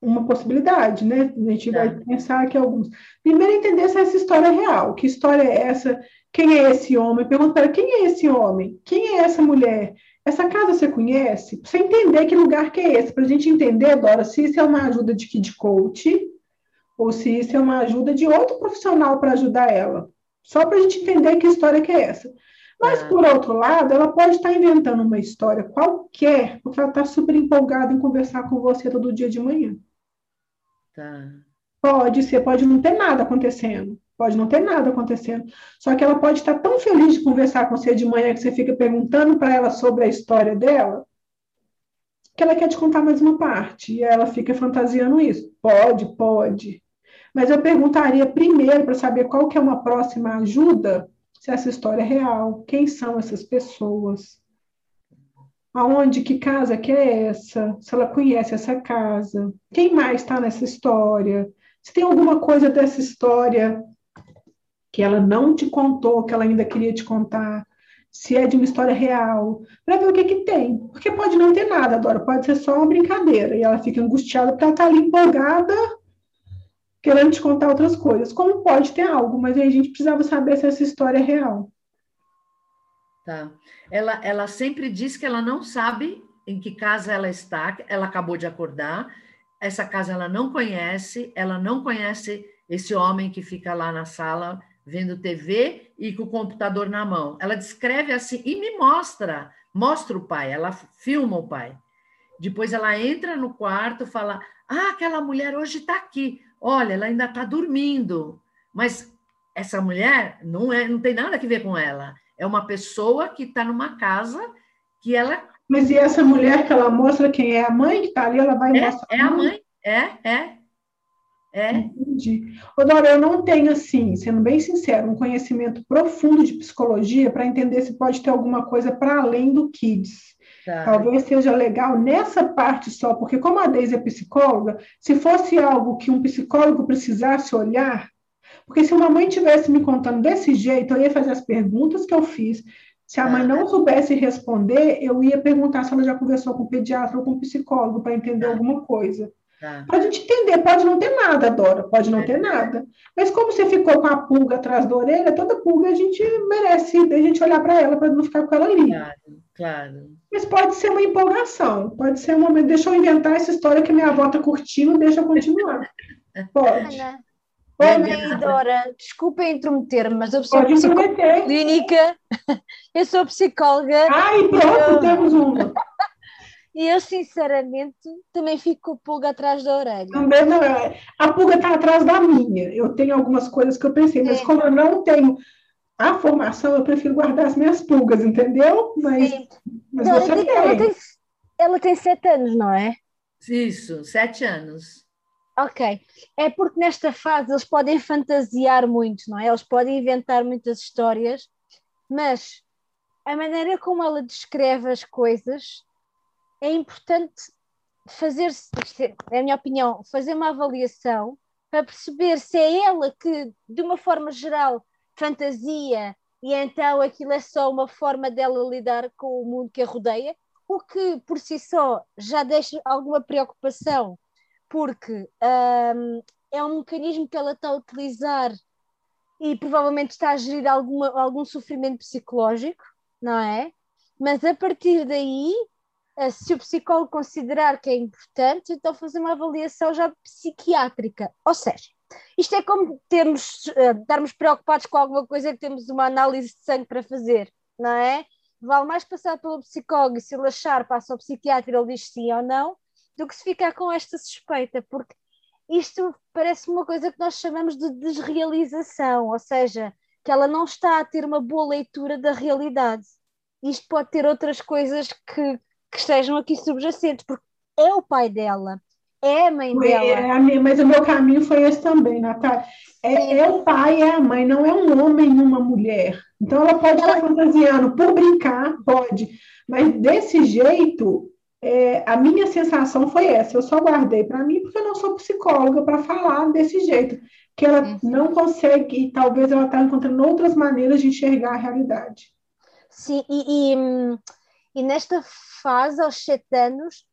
Uma possibilidade, né? A gente vai é. pensar que alguns. Primeiro, entender se essa história é real. Que história é essa? Quem é esse homem? Pergunta para quem é esse homem? Quem é essa mulher? Essa casa você conhece? Para você entender que lugar que é esse. Para a gente entender, Dora, se isso é uma ajuda de kid coach ou se isso é uma ajuda de outro profissional para ajudar ela. Só para a gente entender que história que é essa. Mas, é. por outro lado, ela pode estar inventando uma história qualquer, porque ela está super empolgada em conversar com você todo dia de manhã. Tá. Pode ser, pode não ter nada acontecendo. Pode não ter nada acontecendo. Só que ela pode estar tão feliz de conversar com você de manhã que você fica perguntando para ela sobre a história dela, que ela quer te contar mais uma parte. E ela fica fantasiando isso. Pode, pode. Mas eu perguntaria primeiro para saber qual que é uma próxima ajuda se essa história é real, quem são essas pessoas, aonde, que casa que é essa, se ela conhece essa casa, quem mais está nessa história, se tem alguma coisa dessa história que ela não te contou, que ela ainda queria te contar, se é de uma história real, para ver o que, que tem. Porque pode não ter nada, Dora, pode ser só uma brincadeira, e ela fica angustiada porque ela está ali empolgada querendo te contar outras coisas. Como pode ter algo, mas aí a gente precisava saber se essa história é real. Tá. Ela, ela sempre diz que ela não sabe em que casa ela está, ela acabou de acordar, essa casa ela não conhece, ela não conhece esse homem que fica lá na sala vendo TV e com o computador na mão. Ela descreve assim e me mostra, mostra o pai, ela filma o pai. Depois ela entra no quarto, fala: Ah, aquela mulher hoje está aqui. Olha, ela ainda está dormindo, mas essa mulher não, é, não tem nada a ver com ela. É uma pessoa que está numa casa que ela. Mas e essa mulher que ela mostra quem é a mãe que está ali, ela vai é, mostrar. É a mãe, é, é. É. Entendi. Ô, Dora, eu não tenho, assim, sendo bem sincero, um conhecimento profundo de psicologia para entender se pode ter alguma coisa para além do kids. Tá. Talvez seja legal nessa parte só, porque como a Deise é psicóloga, se fosse algo que um psicólogo precisasse olhar, porque se uma mãe tivesse me contando desse jeito, eu ia fazer as perguntas que eu fiz. Se a mãe tá. não soubesse responder, eu ia perguntar se ela já conversou com o pediatra ou com o psicólogo para entender alguma coisa. Para a gente entender, pode não ter nada, Dora, pode não é. ter nada. Mas como você ficou com a pulga atrás da orelha, toda pulga a gente merece a gente olhar para ela para não ficar com ela ali. Claro, claro. Mas pode ser uma empolgação, pode ser um momento. Deixa eu inventar essa história que minha avó está curtindo, deixa eu continuar. Pode. Ana e Dora, desculpa intrometer mas eu sou psicóloga clínica, eu sou psicóloga. Ai, pronto, eu... temos uma. E eu, sinceramente, também fico com a pulga atrás da orelha. Também não é. A pulga está atrás da minha. Eu tenho algumas coisas que eu pensei, mas como eu não tenho a formação, eu prefiro guardar as minhas pulgas, entendeu? Mas, mas não, você tem. Ela, tem. ela tem sete anos, não é? Isso, sete anos. Ok. É porque nesta fase eles podem fantasiar muito, não é? Eles podem inventar muitas histórias, mas a maneira como ela descreve as coisas é importante fazer, é a minha opinião, fazer uma avaliação para perceber se é ela que, de uma forma geral, fantasia e então aquilo é só uma forma dela lidar com o mundo que a rodeia, o que por si só já deixa alguma preocupação, porque um, é um mecanismo que ela está a utilizar e provavelmente está a gerir alguma, algum sofrimento psicológico, não é? Mas a partir daí eh, se o psicólogo considerar que é importante, então fazer uma avaliação já psiquiátrica. Ou seja, isto é como termos, uh, estarmos preocupados com alguma coisa que temos uma análise de sangue para fazer, não é? Vale mais passar pelo psicólogo e se ele achar, passa ao psiquiatra e ele diz sim ou não, do que se ficar com esta suspeita, porque isto parece uma coisa que nós chamamos de desrealização, ou seja, que ela não está a ter uma boa leitura da realidade. Isto pode ter outras coisas que, que estejam aqui subjacentes, porque é o pai dela, é a mãe dela. É a minha, mas o meu caminho foi esse também, Natália. É, é, o pai, é a mãe, não é um homem e uma mulher. Então ela pode ela... estar fantasiando por brincar, pode, mas desse jeito, é, a minha sensação foi essa. Eu só guardei para mim porque eu não sou psicóloga para falar desse jeito, que ela uhum. não consegue, talvez ela está encontrando outras maneiras de enxergar a realidade. Sim, e, e e nesta fase, aos sete anos,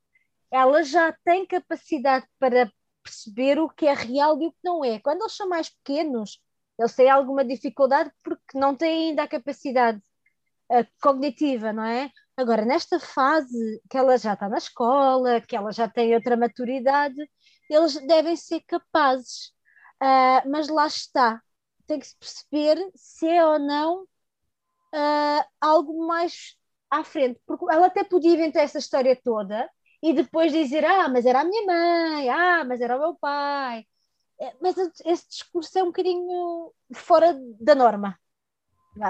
ela já tem capacidade para perceber o que é real e o que não é. Quando eles são mais pequenos, eles têm alguma dificuldade porque não têm ainda a capacidade uh, cognitiva, não é? Agora, nesta fase que ela já está na escola, que ela já tem outra maturidade, eles devem ser capazes. Uh, mas lá está, tem que se perceber se é ou não uh, algo mais à frente, porque ela até podia inventar essa história toda e depois dizer: Ah, mas era a minha mãe, ah, mas era o meu pai. É, mas esse discurso é um bocadinho fora da norma.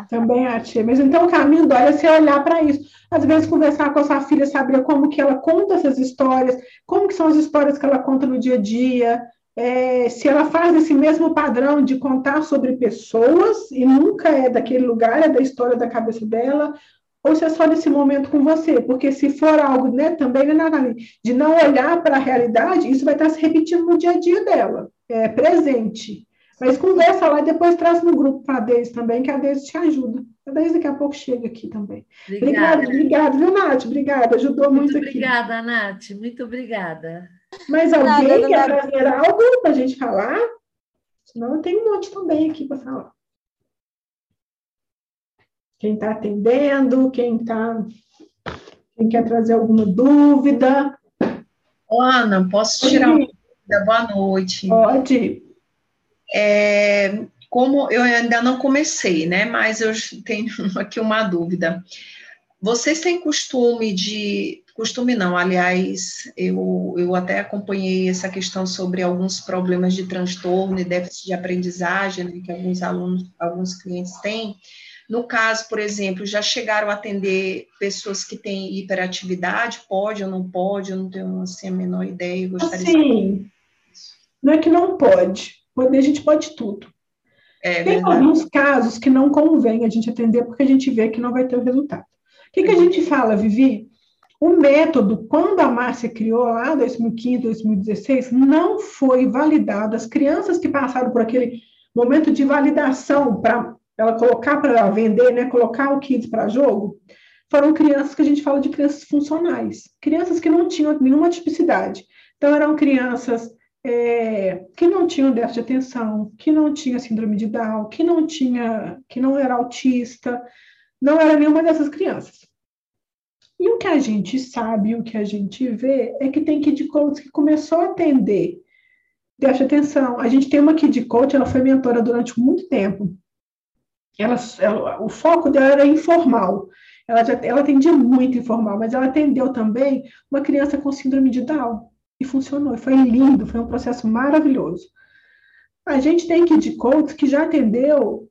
Também achei. Mas então o caminho dói é você olhar para isso. Às vezes conversar com a sua filha, saber como que ela conta essas histórias, como que são as histórias que ela conta no dia a dia, é, se ela faz esse mesmo padrão de contar sobre pessoas e nunca é daquele lugar, é da história da cabeça dela, ou se é só nesse momento com você, porque se for algo, né, também, né, Nathalie, de não olhar para a realidade, isso vai estar se repetindo no dia a dia dela, é presente. Mas conversa lá e depois traz no grupo para a Deise também, que a Deise te ajuda. A Deise daqui a pouco chega aqui também. Obrigada, obrigada, viu, Nath? Obrigada, ajudou muito, muito aqui. Obrigada, Nath, muito obrigada. Mais alguém nada, quer trazer algo para a gente falar? Senão eu tenho um monte também aqui para falar quem está atendendo, quem está. Quem quer trazer alguma dúvida? Ana, posso tirar uma dúvida? Boa noite. Pode. É, como eu ainda não comecei, né? Mas eu tenho aqui uma dúvida. Vocês têm costume de. Costume não, aliás, eu, eu até acompanhei essa questão sobre alguns problemas de transtorno e déficit de aprendizagem né, que alguns alunos, alguns clientes têm. No caso, por exemplo, já chegaram a atender pessoas que têm hiperatividade? Pode ou não pode? Eu não tenho assim, a menor ideia. Gostaria Sim. De... Não é que não pode. A gente pode tudo. É, Tem verdade. alguns casos que não convém a gente atender porque a gente vê que não vai ter o resultado. O que, que a uhum. gente fala, Vivi? O método, quando a Márcia criou lá em 2015, 2016, não foi validado. As crianças que passaram por aquele momento de validação para ela colocar para vender, né, colocar o kids para jogo, foram crianças que a gente fala de crianças funcionais, crianças que não tinham nenhuma tipicidade. Então, eram crianças é, que não tinham déficit de atenção, que não tinha síndrome de Down, que não tinha, que não era autista, não era nenhuma dessas crianças. E o que a gente sabe, o que a gente vê, é que tem Kid Coach que começou a atender déficit de atenção. A gente tem uma Kid Coach, ela foi mentora durante muito tempo. Ela, ela, o foco dela era informal. Ela, já, ela atendia muito informal, mas ela atendeu também uma criança com síndrome de Down. E funcionou, foi lindo, foi um processo maravilhoso. A gente tem Kid Coach que já atendeu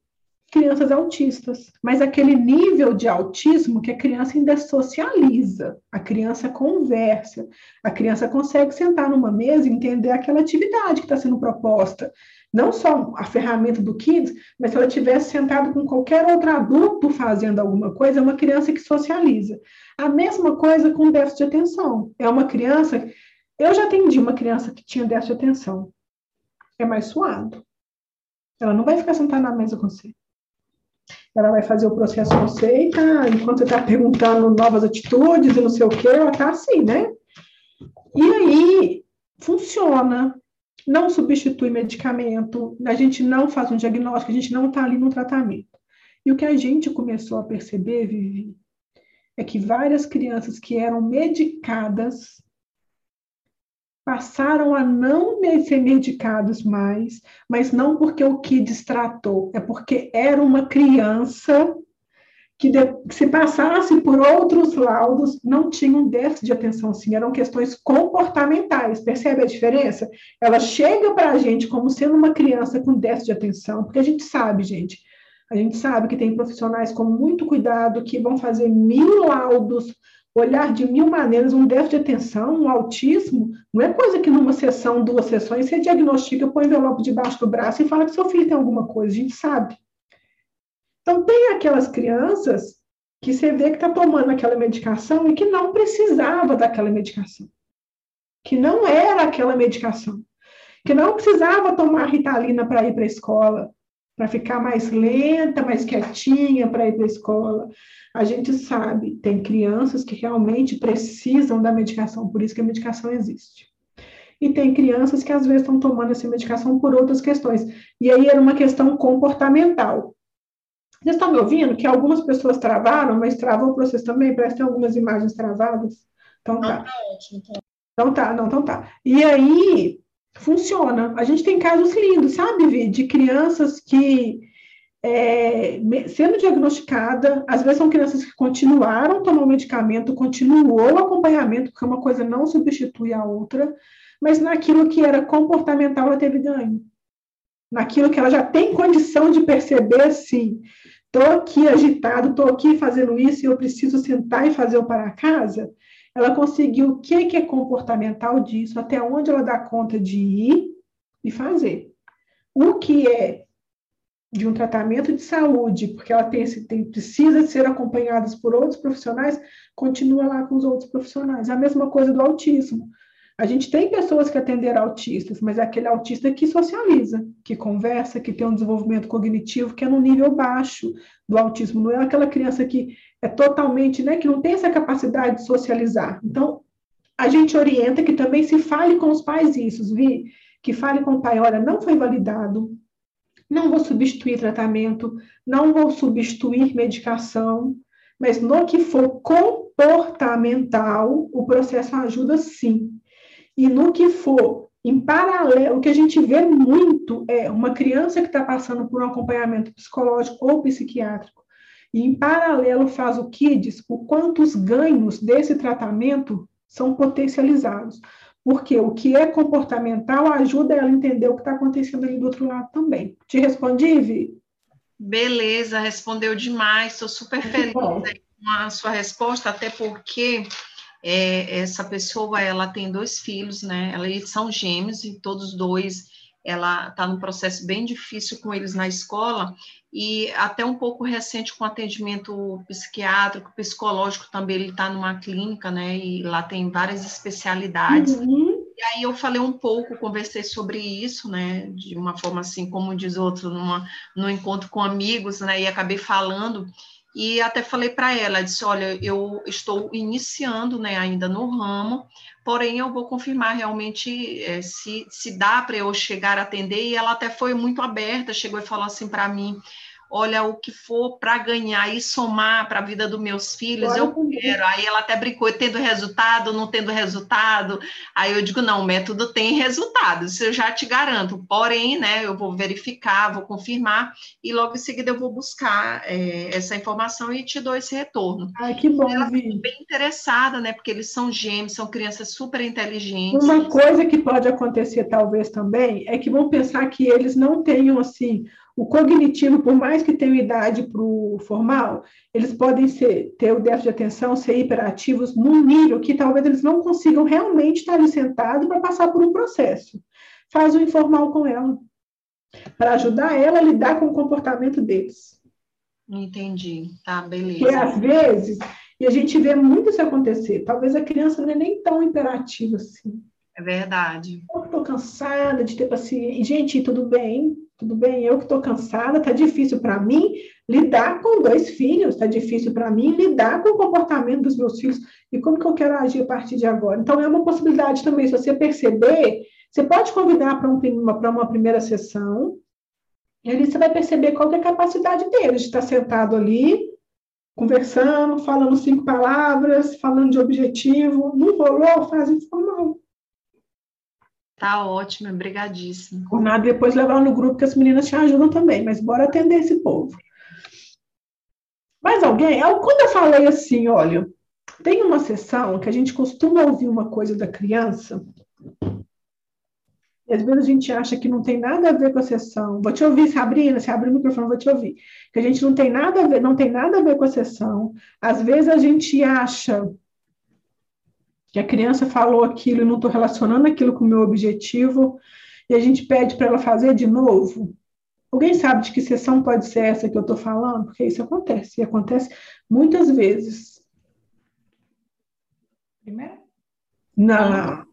crianças autistas, mas aquele nível de autismo que a criança ainda socializa, a criança conversa, a criança consegue sentar numa mesa e entender aquela atividade que está sendo proposta. Não só a ferramenta do Kids, mas se ela tivesse sentado com qualquer outro adulto fazendo alguma coisa, é uma criança que socializa. A mesma coisa com déficit de atenção. É uma criança. Eu já atendi uma criança que tinha déficit de atenção. É mais suado. Ela não vai ficar sentada na mesa com você ela vai fazer o processo com você e tá, enquanto você está perguntando novas atitudes e não sei o que, ela está assim, né? E aí, funciona, não substitui medicamento, a gente não faz um diagnóstico, a gente não está ali no tratamento. E o que a gente começou a perceber, Vivi, é que várias crianças que eram medicadas passaram a não ser medicados mais, mas não porque o que distratou, é porque era uma criança que, se passasse por outros laudos, não tinha um déficit de atenção, sim, eram questões comportamentais, percebe a diferença? Ela chega para a gente como sendo uma criança com déficit de atenção, porque a gente sabe, gente, a gente sabe que tem profissionais com muito cuidado que vão fazer mil laudos olhar de mil maneiras um déficit de atenção, um autismo, não é coisa que numa sessão, duas sessões, você diagnostica, põe o envelope debaixo do braço e fala que seu filho tem alguma coisa, a gente sabe. Então, tem aquelas crianças que você vê que está tomando aquela medicação e que não precisava daquela medicação, que não era aquela medicação, que não precisava tomar ritalina para ir para a escola, para ficar mais lenta, mais quietinha para ir para a escola, a gente sabe, tem crianças que realmente precisam da medicação, por isso que a medicação existe. E tem crianças que às vezes estão tomando essa medicação por outras questões. E aí era uma questão comportamental. Vocês estão me ouvindo? Que algumas pessoas travaram, mas travou vocês também? Parece que tem algumas imagens travadas. Então tá. tá então. então tá, não, então tá. E aí funciona. A gente tem casos lindos, sabe, Vi? De crianças que é, sendo diagnosticada, às vezes são crianças que continuaram tomando medicamento, continuou o acompanhamento, porque uma coisa não substitui a outra, mas naquilo que era comportamental ela teve ganho. Naquilo que ela já tem condição de perceber assim, estou aqui agitado, estou aqui fazendo isso e eu preciso sentar e fazer o para casa, ela conseguiu o que, que é comportamental disso, até onde ela dá conta de ir e fazer. O que é de um tratamento de saúde, porque ela tem, tem, precisa ser acompanhada por outros profissionais, continua lá com os outros profissionais. A mesma coisa do autismo. A gente tem pessoas que atenderam autistas, mas é aquele autista que socializa, que conversa, que tem um desenvolvimento cognitivo que é no nível baixo do autismo. Não é aquela criança que é totalmente, né, que não tem essa capacidade de socializar. Então, a gente orienta que também se fale com os pais isso, vi? Que fale com o pai, olha, não foi validado, não vou substituir tratamento, não vou substituir medicação, mas no que for comportamental, o processo ajuda sim. E no que for em paralelo, o que a gente vê muito é uma criança que está passando por um acompanhamento psicológico ou psiquiátrico, e em paralelo faz o KIDS, o quanto os ganhos desse tratamento são potencializados porque o que é comportamental ajuda ela a entender o que está acontecendo ali do outro lado também. Te respondi, Vi? Beleza, respondeu demais, estou super feliz com a sua resposta, até porque é, essa pessoa, ela tem dois filhos, né, eles são gêmeos e todos dois, ela está num processo bem difícil com eles na escola, e até um pouco recente com atendimento psiquiátrico, psicológico também, ele está numa clínica, né, e lá tem várias especialidades. Uhum. E aí eu falei um pouco, conversei sobre isso, né, de uma forma assim, como diz outro, numa, num encontro com amigos, né, e acabei falando e até falei para ela, disse, olha, eu estou iniciando, né, ainda no ramo, porém eu vou confirmar realmente é, se, se dá para eu chegar a atender, e ela até foi muito aberta, chegou e falou assim para mim, olha, o que for para ganhar e somar para a vida dos meus filhos, eu quero. Aí ela até brincou, tendo resultado, não tendo resultado. Aí eu digo, não, o método tem resultado, isso eu já te garanto. Porém, né, eu vou verificar, vou confirmar, e logo em seguida eu vou buscar é, essa informação e te dou esse retorno. Ai, que bom, ela ficou bem interessada, né, porque eles são gêmeos, são crianças super inteligentes. Uma coisa que pode acontecer, talvez, também, é que vão pensar que eles não tenham, assim, o cognitivo, por mais que tenham idade para o formal, eles podem ser, ter o déficit de atenção, ser hiperativos num nível que talvez eles não consigam realmente estar ali sentados para passar por um processo. Faz o informal com ela, para ajudar ela a lidar com o comportamento deles. Entendi, tá, beleza. Porque às vezes, e a gente vê muito isso acontecer, talvez a criança não é nem tão imperativa assim. É verdade. Eu estou cansada de ter paciência. Gente, tudo bem, tudo bem, eu que estou cansada, está difícil para mim lidar com dois filhos, está difícil para mim lidar com o comportamento dos meus filhos e como que eu quero agir a partir de agora. Então, é uma possibilidade também, se você perceber, você pode convidar para um, uma, uma primeira sessão, e ali você vai perceber qual é a capacidade dele de estar sentado ali, conversando, falando cinco palavras, falando de objetivo, não rolou, faz informal. Tá ótimo, obrigadíssimo. Por nada, depois levar no grupo que as meninas te ajudam também, mas bora atender esse povo. Mais alguém? Quando eu falei assim, olha, tem uma sessão que a gente costuma ouvir uma coisa da criança, e às vezes a gente acha que não tem nada a ver com a sessão. Vou te ouvir, Sabrina, se abre o microfone, vou te ouvir. Que a gente não tem nada a ver, não tem nada a ver com a sessão. Às vezes a gente acha que a criança falou aquilo e não estou relacionando aquilo com o meu objetivo, e a gente pede para ela fazer de novo. Alguém sabe de que sessão pode ser essa que eu estou falando? Porque isso acontece, e acontece muitas vezes. Primeiro? Não.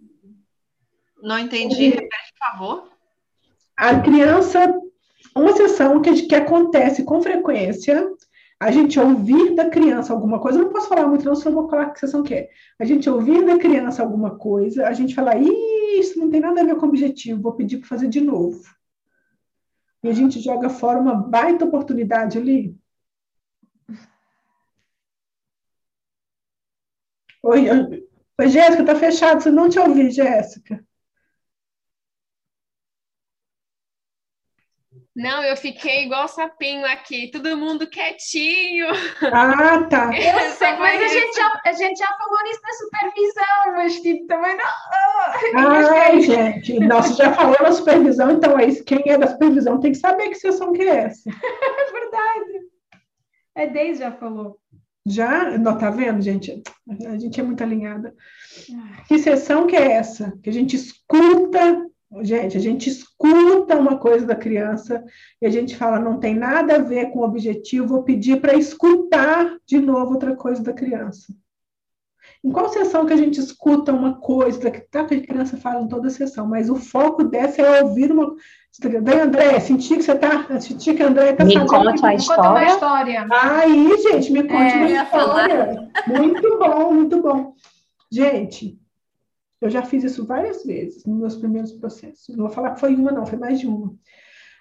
Não entendi, repete, por favor. A criança, uma sessão que, que acontece com frequência, a gente ouvir da criança alguma coisa, eu não posso falar muito, não, senão eu vou falar que vocês não querem. A gente ouvir da criança alguma coisa, a gente falar, isso não tem nada a ver com o objetivo, vou pedir para fazer de novo. E a gente joga fora uma baita oportunidade ali. Oi, oi Jéssica, tá fechado, você não te ouvi, Jéssica. Não, eu fiquei igual sapinho aqui, todo mundo quietinho. Ah, tá. Eu sei, mas a gente, já, a gente já falou nisso na supervisão, mas tipo, também não. Ai, gente, nossa, já falou na supervisão, então é isso. Quem é da supervisão tem que saber que sessão que é essa. É verdade. A Deise já falou. Já? Não, tá vendo, gente? A gente é muito alinhada. Que sessão que é essa? Que a gente escuta Gente, a gente escuta uma coisa da criança e a gente fala, não tem nada a ver com o objetivo, vou pedir para escutar de novo outra coisa da criança. Em qual sessão que a gente escuta uma coisa, tá, que a criança fala em toda a sessão, mas o foco dessa é ouvir uma. Bem, André, senti que você está. Senti que a André está Me conta a história. Uma história. Aí, gente, me conte é, uma história. Muito bom, muito bom. Gente, eu já fiz isso várias vezes nos meus primeiros processos. Não vou falar que foi uma, não, foi mais de uma.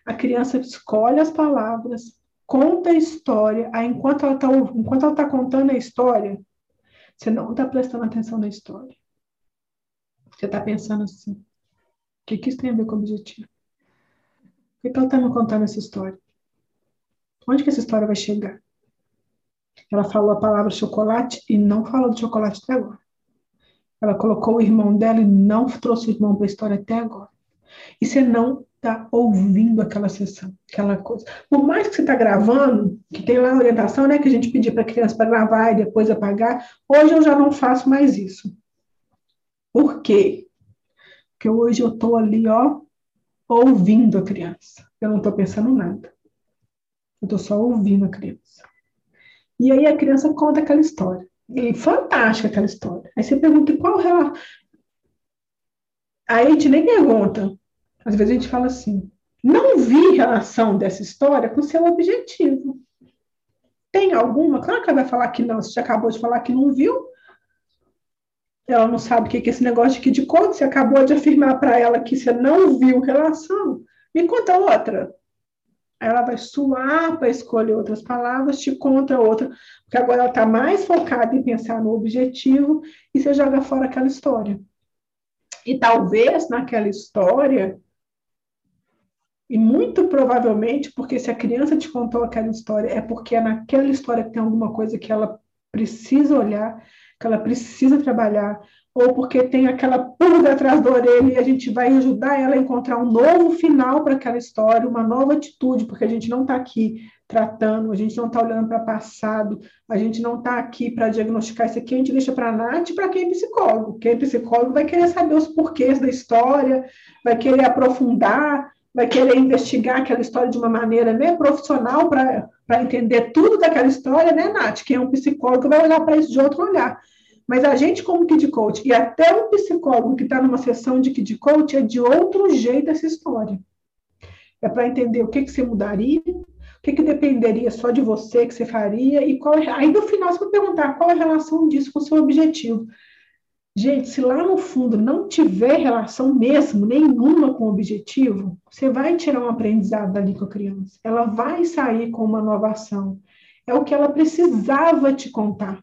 A criança escolhe as palavras, conta a história, aí enquanto ela está tá contando a história, você não está prestando atenção na história. Você está pensando assim: o que, que isso tem a ver com o objetivo? Por que, que ela está me contando essa história? Onde que essa história vai chegar? Ela falou a palavra chocolate e não falou de chocolate até agora. Ela colocou o irmão dela e não trouxe o irmão para a história até agora. E você não está ouvindo aquela sessão, aquela coisa. Por mais que você está gravando, que tem lá a orientação, né, que a gente pedia para a criança para gravar e depois apagar, hoje eu já não faço mais isso. Por quê? Porque hoje eu estou ali, ó, ouvindo a criança. Eu não estou pensando nada. Eu estou só ouvindo a criança. E aí a criança conta aquela história. E fantástica aquela história. Aí você pergunta qual relação. Aí a gente nem pergunta. Às vezes a gente fala assim: não vi relação dessa história com seu objetivo. Tem alguma? Claro que ela vai falar que não, você acabou de falar que não viu. Ela não sabe o que é esse negócio que de code, você acabou de afirmar para ela que você não viu relação. Me conta outra. Ela vai suar para escolher outras palavras, te conta outra, porque agora ela está mais focada em pensar no objetivo e você joga fora aquela história. E talvez naquela história, e muito provavelmente, porque se a criança te contou aquela história, é porque é naquela história que tem alguma coisa que ela precisa olhar, que ela precisa trabalhar, ou porque tem aquela pulga atrás da orelha e a gente vai ajudar ela a encontrar um novo final para aquela história, uma nova atitude, porque a gente não está aqui tratando, a gente não está olhando para o passado, a gente não está aqui para diagnosticar isso aqui, a gente deixa para a Nath e para quem é psicólogo. Quem é psicólogo vai querer saber os porquês da história, vai querer aprofundar, vai querer investigar aquela história de uma maneira né, profissional para entender tudo daquela história, né, Nath? Quem é um psicólogo vai olhar para isso de outro olhar. Mas a gente, como Kid Coach, e até um psicólogo que está numa sessão de Kid Coach, é de outro jeito essa história. É para entender o que, que você mudaria, o que, que dependeria só de você, que você faria, e qual é... Aí no final você vai perguntar qual é a relação disso com o seu objetivo. Gente, se lá no fundo não tiver relação mesmo, nenhuma com o objetivo, você vai tirar um aprendizado dali com a criança. Ela vai sair com uma nova ação. É o que ela precisava te contar.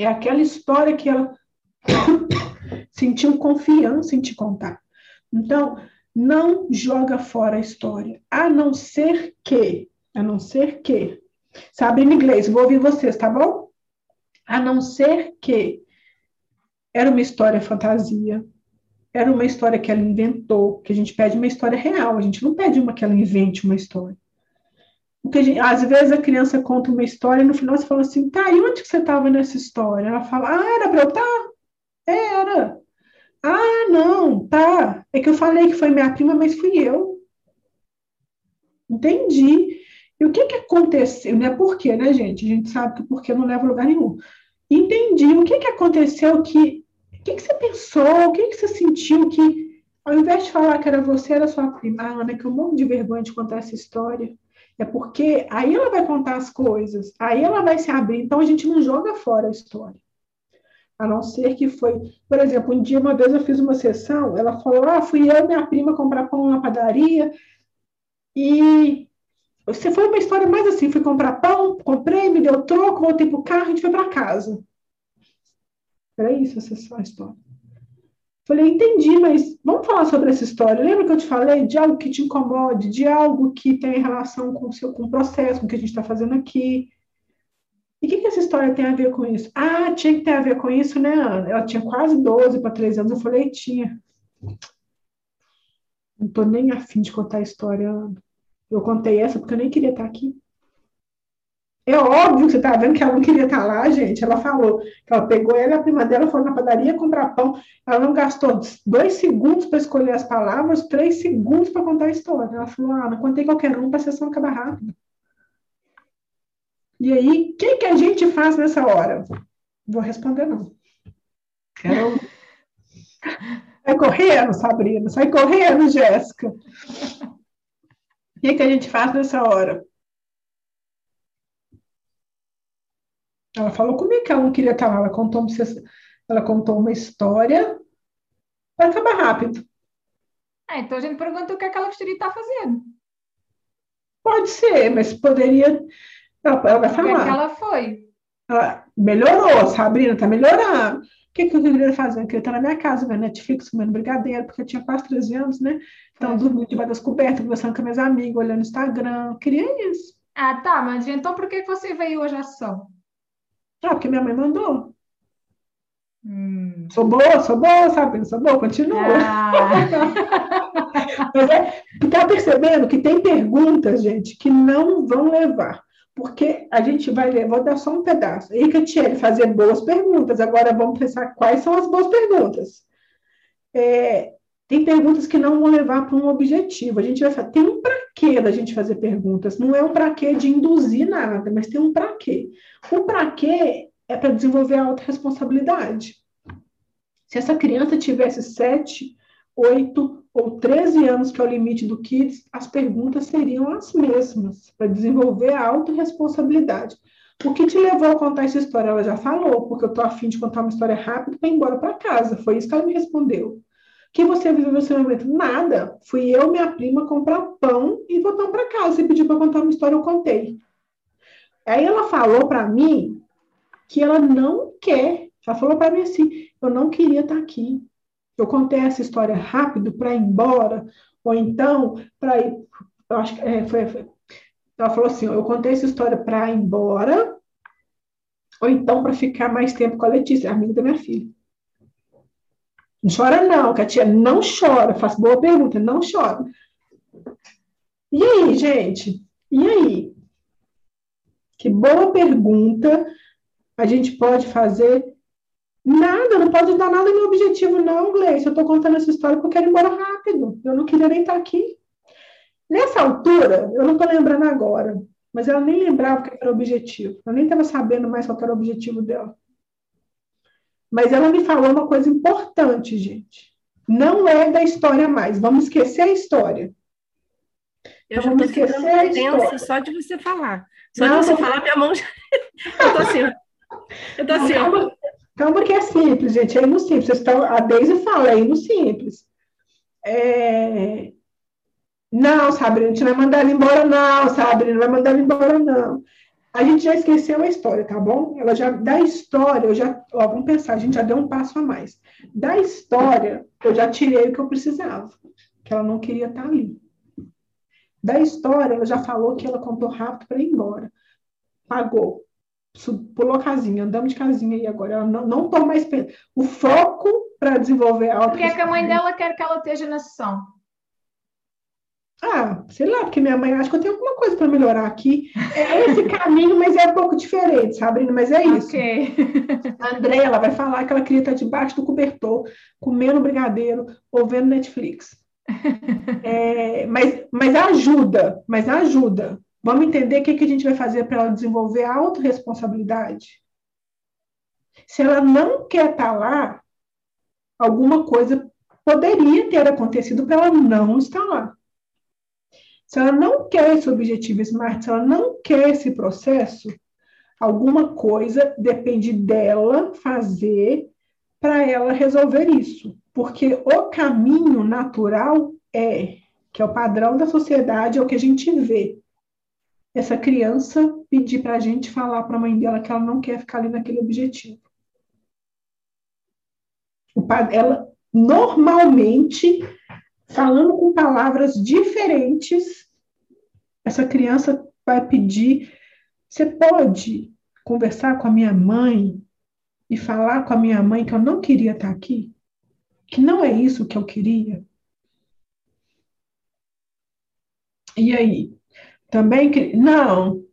É aquela história que ela sentiu confiança em te contar. Então, não joga fora a história, a não ser que, a não ser que, sabe em inglês, vou ouvir vocês, tá bom? A não ser que era uma história fantasia, era uma história que ela inventou, que a gente pede uma história real, a gente não pede uma que ela invente uma história. Gente, às vezes a criança conta uma história e no final você fala assim, tá, e onde que você estava nessa história? Ela fala, ah, era para eu estar? Tá? Era. Ah, não, tá. É que eu falei que foi minha prima, mas fui eu. Entendi. E o que que aconteceu? Não é por quê, né, gente? A gente sabe que por quê não leva a lugar nenhum. Entendi. O que que aconteceu que... O que que você pensou? O que que você sentiu que, ao invés de falar que era você, era sua prima? Ah, Ana, que eu morro de vergonha de contar essa história. É porque aí ela vai contar as coisas, aí ela vai se abrir. Então a gente não joga fora a história. A não ser que foi. Por exemplo, um dia, uma vez eu fiz uma sessão, ela falou: Ah, fui eu e minha prima comprar pão na padaria. E você foi uma história mais assim: fui comprar pão, comprei, me deu troco, voltei para o carro, a gente foi para casa. Era isso essa a história. Falei, entendi, mas vamos falar sobre essa história. Lembra que eu te falei de algo que te incomode, de algo que tem relação com o seu com o processo, com o que a gente está fazendo aqui? E o que, que essa história tem a ver com isso? Ah, tinha que ter a ver com isso, né, Ana? Ela tinha quase 12 para 13 anos. Eu falei, tinha. Não estou nem afim de contar a história, Ana. Eu contei essa porque eu nem queria estar aqui. É óbvio que você está vendo que ela não queria estar lá, gente. Ela falou que ela pegou ela e a prima dela, foi na padaria comprar pão. Ela não gastou dois segundos para escolher as palavras, três segundos para contar a história. Ela falou: Ah, não contei qualquer um para a sessão acabar rápido. E aí, o que, que a gente faz nessa hora? Vou responder, não. Quero. Sai correndo, Sabrina. Sai correndo, Jéssica. O que, que a gente faz nessa hora? Ela falou comigo que ela não queria estar lá. Ela contou, ela contou uma história para acabar rápido. Ah, então a gente pergunta o que é que ela gostaria de estar fazendo. Pode ser, mas poderia. Ela, ela vai falar. O que, é que ela foi? Ela melhorou, Sabrina, tá melhorando. O que, que eu queria fazer? Eu queria estar na minha casa, vendo Netflix, comendo brigadeiro, porque eu tinha quase 13 anos, né? Então, é. dormindo debaixo das cobertas, conversando com meus amigos, olhando o Instagram. Eu queria isso. Ah, tá, mas então por que você veio hoje à sessão? Ah, porque minha mãe mandou. Hum. Sou boa, sou boa, sabe? Sou boa, continua. Ah. Mas é, tá percebendo que tem perguntas, gente, que não vão levar. Porque a gente vai levar, vou dar só um pedaço. E Catiele fazer boas perguntas. Agora vamos pensar quais são as boas perguntas. É, tem perguntas que não vão levar para um objetivo. A gente vai fazer, tem um para quê da gente fazer perguntas. Não é um para quê de induzir nada, mas tem um para quê. O para quê é para desenvolver a autorresponsabilidade. Se essa criança tivesse 7, 8, ou 13 anos, que é o limite do Kids, as perguntas seriam as mesmas, para desenvolver a autorresponsabilidade. O que te levou a contar essa história? Ela já falou, porque eu estou afim de contar uma história rápida para ir embora para casa. Foi isso que ela me respondeu. Que você viveu nesse momento? Nada. Fui eu e minha prima comprar pão e voltar para casa. Você pediu para contar uma história, eu contei. Aí ela falou para mim que ela não quer. Ela falou para mim assim: eu não queria estar aqui. Eu contei essa história rápido para ir embora, ou então para ir. Eu acho que é, foi, foi, ela falou assim: eu contei essa história para ir embora, ou então para ficar mais tempo com a Letícia, amiga da minha filha. Não chora, não, que a tia não chora. Faço boa pergunta, não chora. E aí, gente? E aí? Que boa pergunta a gente pode fazer. Nada, não pode dar nada no objetivo, não, Gleice. Eu estou contando essa história porque eu quero ir embora rápido. Eu não queria nem estar aqui. Nessa altura, eu não estou lembrando agora, mas ela nem lembrava o que era o objetivo. Eu nem estava sabendo mais qual era o objetivo dela. Mas ela me falou uma coisa importante, gente. Não é da história mais. Vamos esquecer a história. Eu já estou ficando tensa só de você falar. Só não, de você falar, minha mão já. eu estou assim, Eu estou assim, calma, calma, porque é simples, gente. É no simples. Estão, a Deise fala, é no simples. É, não, Sabrina, a gente não vai mandar ele embora, não, Sabrina, não vai mandar ele embora, não. A gente já esqueceu a história, tá bom? Ela já, da história, eu já, ó, vamos pensar, a gente já deu um passo a mais. Da história, eu já tirei o que eu precisava, que ela não queria estar ali. Da história, ela já falou que ela contou rápido para ir embora. Pagou. Pulou casinha, andamos de casinha aí agora. Ela não, não tô mais. O foco para desenvolver a. Porque é que a mãe dela quer que ela esteja na sessão. Ah, sei lá, porque minha mãe acha que eu tenho alguma coisa para melhorar aqui. É esse caminho, mas é um pouco diferente, Sabrina, mas é isso. Ok. A Andréia, ela vai falar que ela queria estar debaixo do cobertor, comendo brigadeiro ou vendo Netflix. É, mas, mas ajuda, mas ajuda. Vamos entender o que, que a gente vai fazer para ela desenvolver a autorresponsabilidade? Se ela não quer estar lá, alguma coisa poderia ter acontecido para ela não estar lá. Se ela não quer esse objetivo SMART, se ela não quer esse processo, alguma coisa depende dela fazer para ela resolver isso. Porque o caminho natural é, que é o padrão da sociedade, é o que a gente vê. Essa criança pedir para a gente falar para a mãe dela que ela não quer ficar ali naquele objetivo. ela normalmente falando com palavras diferentes, essa criança vai pedir: você pode conversar com a minha mãe e falar com a minha mãe que eu não queria estar aqui? Que não é isso que eu queria? E aí? Também que não,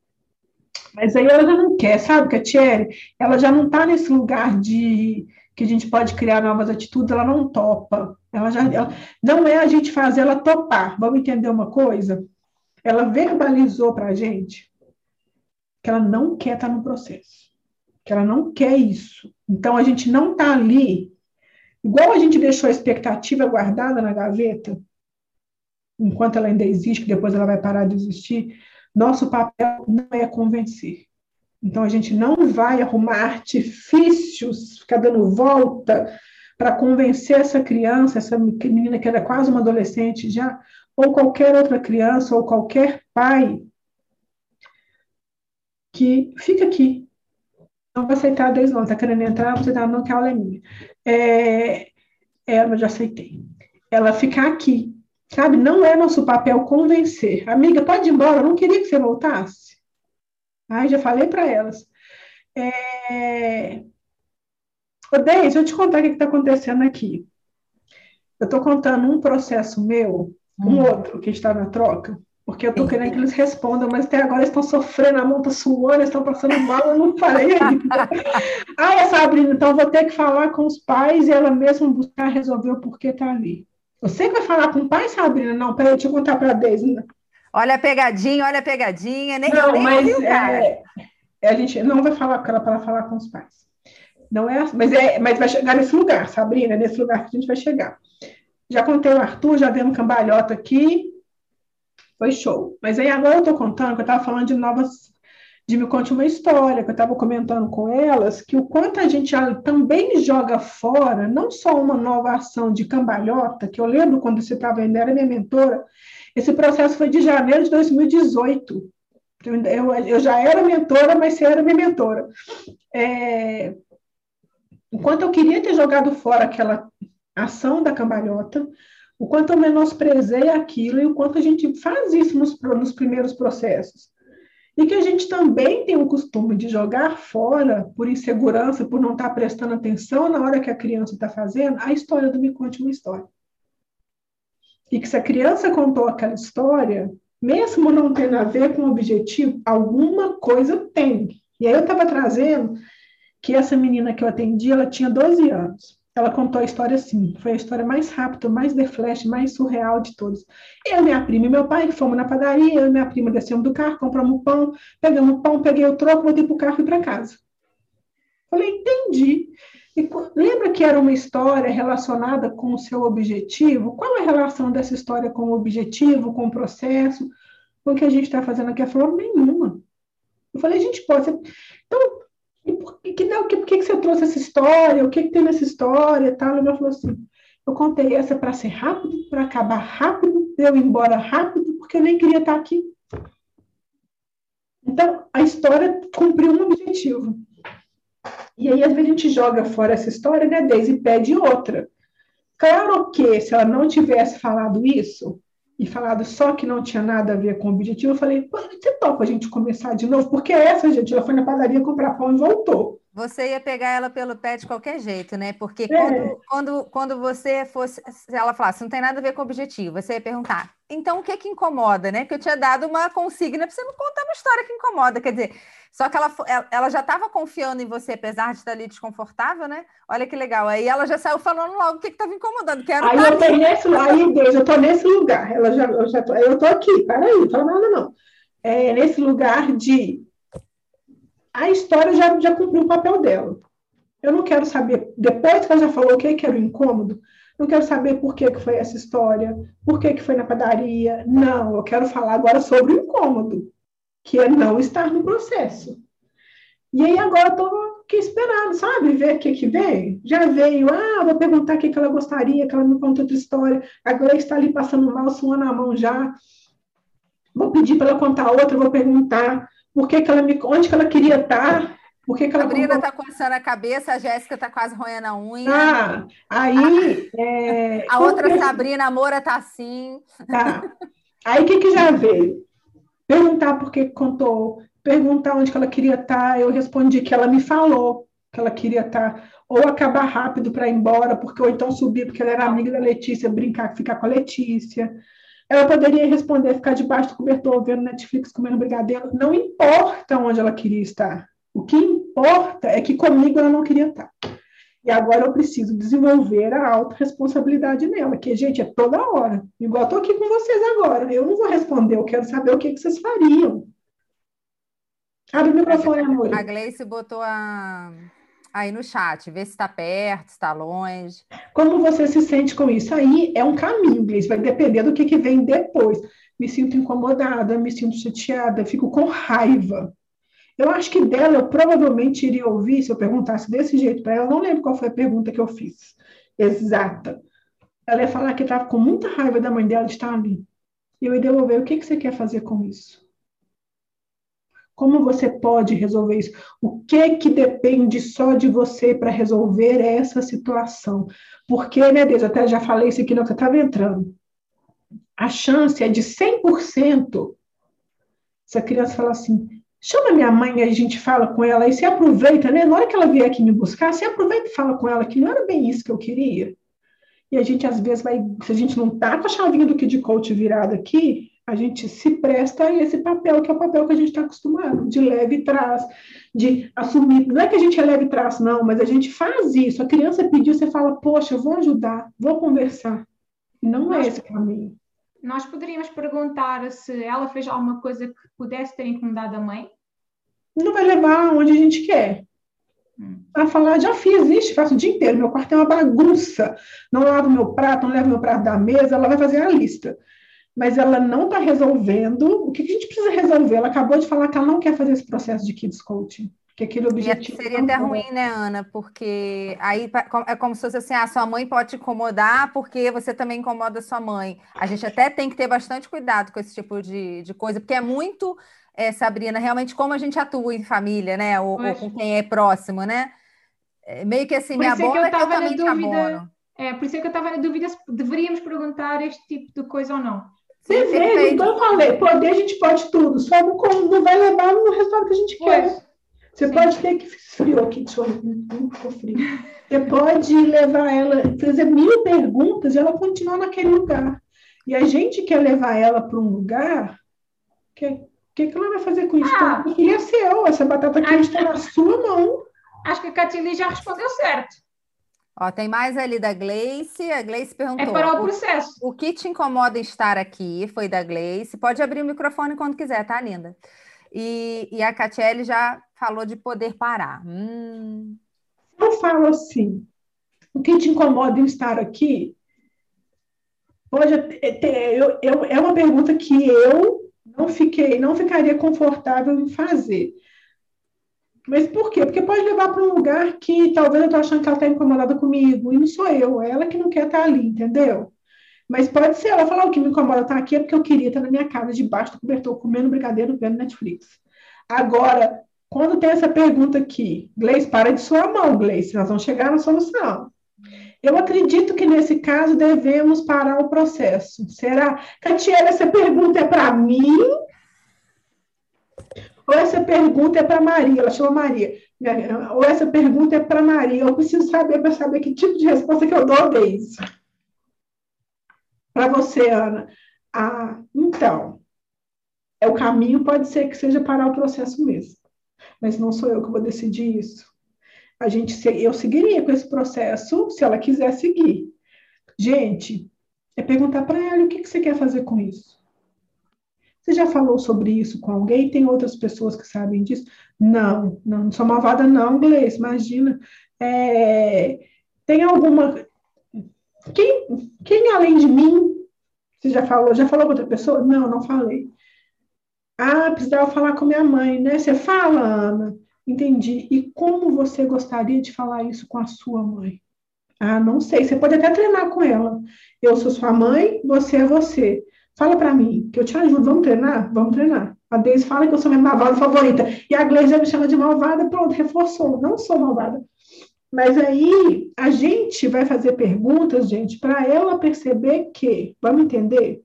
mas aí ela já não quer, sabe, Catiere? Ela já não está nesse lugar de que a gente pode criar novas atitudes, ela não topa. Ela já ela, não é a gente fazer ela topar. Vamos entender uma coisa? Ela verbalizou para a gente que ela não quer estar no processo, que ela não quer isso. Então a gente não está ali, igual a gente deixou a expectativa guardada na gaveta, enquanto ela ainda existe, que depois ela vai parar de existir. Nosso papel não é convencer. Então a gente não vai arrumar artifícios, ficar dando volta para convencer essa criança, essa menina que era quase uma adolescente já, ou qualquer outra criança, ou qualquer pai, que fica aqui. Não vai aceitar desde não, está querendo entrar, você tá, não, que a aula é minha. É, ela já aceitei. Ela ficar aqui, sabe? Não é nosso papel convencer. Amiga, pode ir embora, eu não queria que você voltasse. Ai, já falei para elas. É... Ô, Deise, deixa eu te contar o que está acontecendo aqui. Eu estou contando um processo meu, um hum. outro que está na troca, porque eu estou querendo que eles respondam, mas até agora estão sofrendo, a mão está suando, estão passando mal, eu não falei ainda. ah, Sabrina, então vou ter que falar com os pais e ela mesma buscar resolver o porquê está ali. Você vai falar com o pai, Sabrina? Não, peraí, deixa eu contar para a Deise. Olha a pegadinha, olha a pegadinha. Nem, não, nem mas é, a gente não vai falar com ela para falar com os pais. Não é, mas, é, mas vai chegar nesse lugar, Sabrina, nesse lugar que a gente vai chegar. Já contei o Arthur, já demos cambalhota aqui. Foi show. Mas aí agora eu estou contando que eu estava falando de novas. De me conte uma história, que eu estava comentando com elas, que o quanto a gente também joga fora, não só uma nova ação de cambalhota, que eu lembro quando você estava ainda, era minha mentora, esse processo foi de janeiro de 2018. Eu, eu já era mentora, mas você era minha mentora. É, enquanto eu queria ter jogado fora aquela ação da cambalhota, o quanto eu menosprezei aquilo e o quanto a gente faz isso nos, nos primeiros processos. E que a gente também tem o costume de jogar fora, por insegurança, por não estar prestando atenção na hora que a criança está fazendo, a história do Me Conte uma História. E que se a criança contou aquela história, mesmo não tendo a ver com o objetivo, alguma coisa tem. E aí eu estava trazendo que essa menina que eu atendi, ela tinha 12 anos. Ela contou a história assim, foi a história mais rápida, mais de flash, mais surreal de todos. Eu, minha prima e meu pai fomos na padaria, eu e minha prima descemos do carro, compramos pão, pegamos o pão, peguei o troco, voltei para o carro e para casa. Falei, entendi. E, lembra que era uma história relacionada com o seu objetivo? Qual é a relação dessa história com o objetivo, com o processo, com o que a gente está fazendo aqui? Ela falou, nenhuma. Eu falei, a gente pode. Então, que, não, por que, que você trouxe essa história? O que, que tem nessa história? Tal? Ela falou assim: eu contei essa para ser rápido, para acabar rápido, eu ir embora rápido, porque eu nem queria estar aqui. Então, a história cumpriu um objetivo. E aí, às vezes, a gente joga fora essa história, né, Deise, e pede outra. Claro que, se ela não tivesse falado isso, e falado só que não tinha nada a ver com o objetivo, eu falei, você topa a gente começar de novo? Porque essa, gente, ela foi na padaria comprar pão e voltou. Você ia pegar ela pelo pé de qualquer jeito, né? Porque é. quando, quando, quando você fosse, se ela falasse, não tem nada a ver com o objetivo, você ia perguntar, então o que que incomoda, né? Porque eu tinha dado uma consigna para você me contar uma história que incomoda. Quer dizer, só que ela, ela já estava confiando em você, apesar de estar ali desconfortável, né? Olha que legal. Aí ela já saiu falando logo o que estava incomodando. Que era aí eu tô nesse aí, Deus, eu tô nesse lugar. Ela já, eu já tô, eu tô aqui, peraí, não fala nada não. É, nesse lugar de a história já, já cumpriu o papel dela. Eu não quero saber, depois que ela já falou o que, era o incômodo, não quero saber por que, que foi essa história, por que, que foi na padaria. Não, eu quero falar agora sobre o incômodo que é não estar no processo. E aí agora estou aqui esperando, sabe? Ver o que, que vem. Já veio, ah, vou perguntar o que, que ela gostaria, que ela me conta outra história. A Gleice está ali passando mal, suando a mão já. Vou pedir para ela contar outra, vou perguntar por que, que ela me, onde que ela queria estar, por que, que ela a Sabrina está coçando a cabeça, a Jéssica está quase roendo a unha. Ah, aí. Ah, é... A outra Sabrina, a Moura está assim. Tá. Aí o que, que já veio? perguntar por que contou, perguntar onde que ela queria estar, eu respondi que ela me falou que ela queria estar, ou acabar rápido para ir embora, porque ou então subir porque ela era amiga da Letícia, brincar, ficar com a Letícia. Ela poderia responder, ficar debaixo do cobertor, vendo Netflix, comendo brigadeiro. Não importa onde ela queria estar. O que importa é que comigo ela não queria estar. E agora eu preciso desenvolver a autorresponsabilidade nela, que, gente, é toda hora. Igual estou aqui com vocês agora. Eu não vou responder, eu quero saber o que, que vocês fariam. Abre o microfone, amor. A Gleice botou a... aí no chat, vê se está perto, se está longe. Como você se sente com isso? Aí é um caminho, Gleice, vai depender do que, que vem depois. Me sinto incomodada, me sinto chateada, fico com raiva. Eu acho que dela eu provavelmente iria ouvir se eu perguntasse desse jeito para ela. Não lembro qual foi a pergunta que eu fiz. Exata. Ela ia falar que estava com muita raiva da mãe dela de estar ali. E eu ia devolver: o que, que você quer fazer com isso? Como você pode resolver isso? O que que depende só de você para resolver essa situação? Porque, né, Deus, eu até já falei isso aqui não que eu estava entrando. A chance é de 100% se a criança falar assim, chama minha mãe e a gente fala com ela, e se aproveita, né? Na hora que ela vier aqui me buscar, se aproveita e fala com ela que não era bem isso que eu queria. E a gente, às vezes, vai, se a gente não tá com a chavinha do Kid Coach virada aqui, a gente se presta a esse papel, que é o papel que a gente está acostumado, de leve trás, de assumir. Não é que a gente é leve trás, não, mas a gente faz isso. A criança pediu, você fala, poxa, eu vou ajudar, vou conversar. Não é esse caminho nós poderíamos perguntar se ela fez alguma coisa que pudesse ter incomodado a mãe? Não vai levar onde a gente quer. Hum. Ela fala, já fiz isso, faço o dia inteiro, meu quarto é uma bagunça, não lavo meu prato, não levo meu prato da mesa, ela vai fazer a lista. Mas ela não está resolvendo. O que a gente precisa resolver? Ela acabou de falar que ela não quer fazer esse processo de kids coaching. Que aquele objetivo. E seria até ruim, né, Ana? Porque aí é como se fosse assim: ah, sua mãe pode te incomodar porque você também incomoda sua mãe. A gente até tem que ter bastante cuidado com esse tipo de, de coisa, porque é muito é, Sabrina, realmente como a gente atua em família, né? Ou, ou com quem é próximo, né? É, meio que assim, por me abona é que eu, também dúvida, abono. É, por isso é que eu estava na dúvida se deveríamos perguntar este tipo de coisa ou não. Sim, Sim então eu falei, poder a gente pode tudo, só não, não vai levar no resultado que a gente pois. quer. Você Sim. pode ter que esfriou aqui, deixa eu não ficou frio. Você pode levar ela, fazer mil perguntas e ela continuar naquele lugar. E a gente quer levar ela para um lugar que que, que ela vai fazer com isso? Ah, e é seu, essa batata quente está na sua mão. Acho que a Catili já respondeu certo. Ó, tem mais ali da Gleice. A Gleice perguntou. É para o processo. O, o que te incomoda estar aqui? Foi da Gleice. Pode abrir o microfone quando quiser, tá, linda? E, e a Catiele já falou de poder parar. Hum. Eu falo assim: o que te incomoda em estar aqui? Pode ter, eu, eu, é uma pergunta que eu não fiquei, não ficaria confortável em fazer. Mas por quê? Porque pode levar para um lugar que talvez eu estou achando que ela está incomodada comigo, e não sou eu, é ela que não quer estar tá ali, entendeu? Mas pode ser ela falar o que me incomoda estar tá aqui é porque eu queria estar na minha casa, debaixo do cobertor, comendo brigadeiro, vendo Netflix. Agora, quando tem essa pergunta aqui, Gleice, para de sua mão, Gleice, nós vamos chegar na solução. Eu acredito que nesse caso devemos parar o processo. Será? Catiela, essa pergunta é para mim? Ou essa pergunta é para Maria? Ela chama Maria. Ou essa pergunta é para Maria? Eu preciso saber para saber que tipo de resposta que eu dou a isso. Para você, Ana. Ah, então, é o caminho pode ser que seja parar o processo mesmo. Mas não sou eu que vou decidir isso a gente eu seguiria com esse processo se ela quiser seguir. Gente, é perguntar para ela o que, que você quer fazer com isso. Você já falou sobre isso com alguém? Tem outras pessoas que sabem disso? Não, não, não sou malvada, não, Gleice, imagina. É, tem alguma. Quem, quem além de mim? Você já falou? Já falou com outra pessoa? Não, não falei. Ah, precisava falar com minha mãe, né? Você fala, Ana. Entendi. E como você gostaria de falar isso com a sua mãe? Ah, não sei. Você pode até treinar com ela. Eu sou sua mãe, você é você. Fala para mim, que eu te ajudo. Vamos treinar? Vamos treinar. A Deise fala que eu sou minha malvada favorita. E a Gleisi me chama de malvada. Pronto, reforçou. Não sou malvada. Mas aí a gente vai fazer perguntas, gente, para ela perceber que, vamos entender?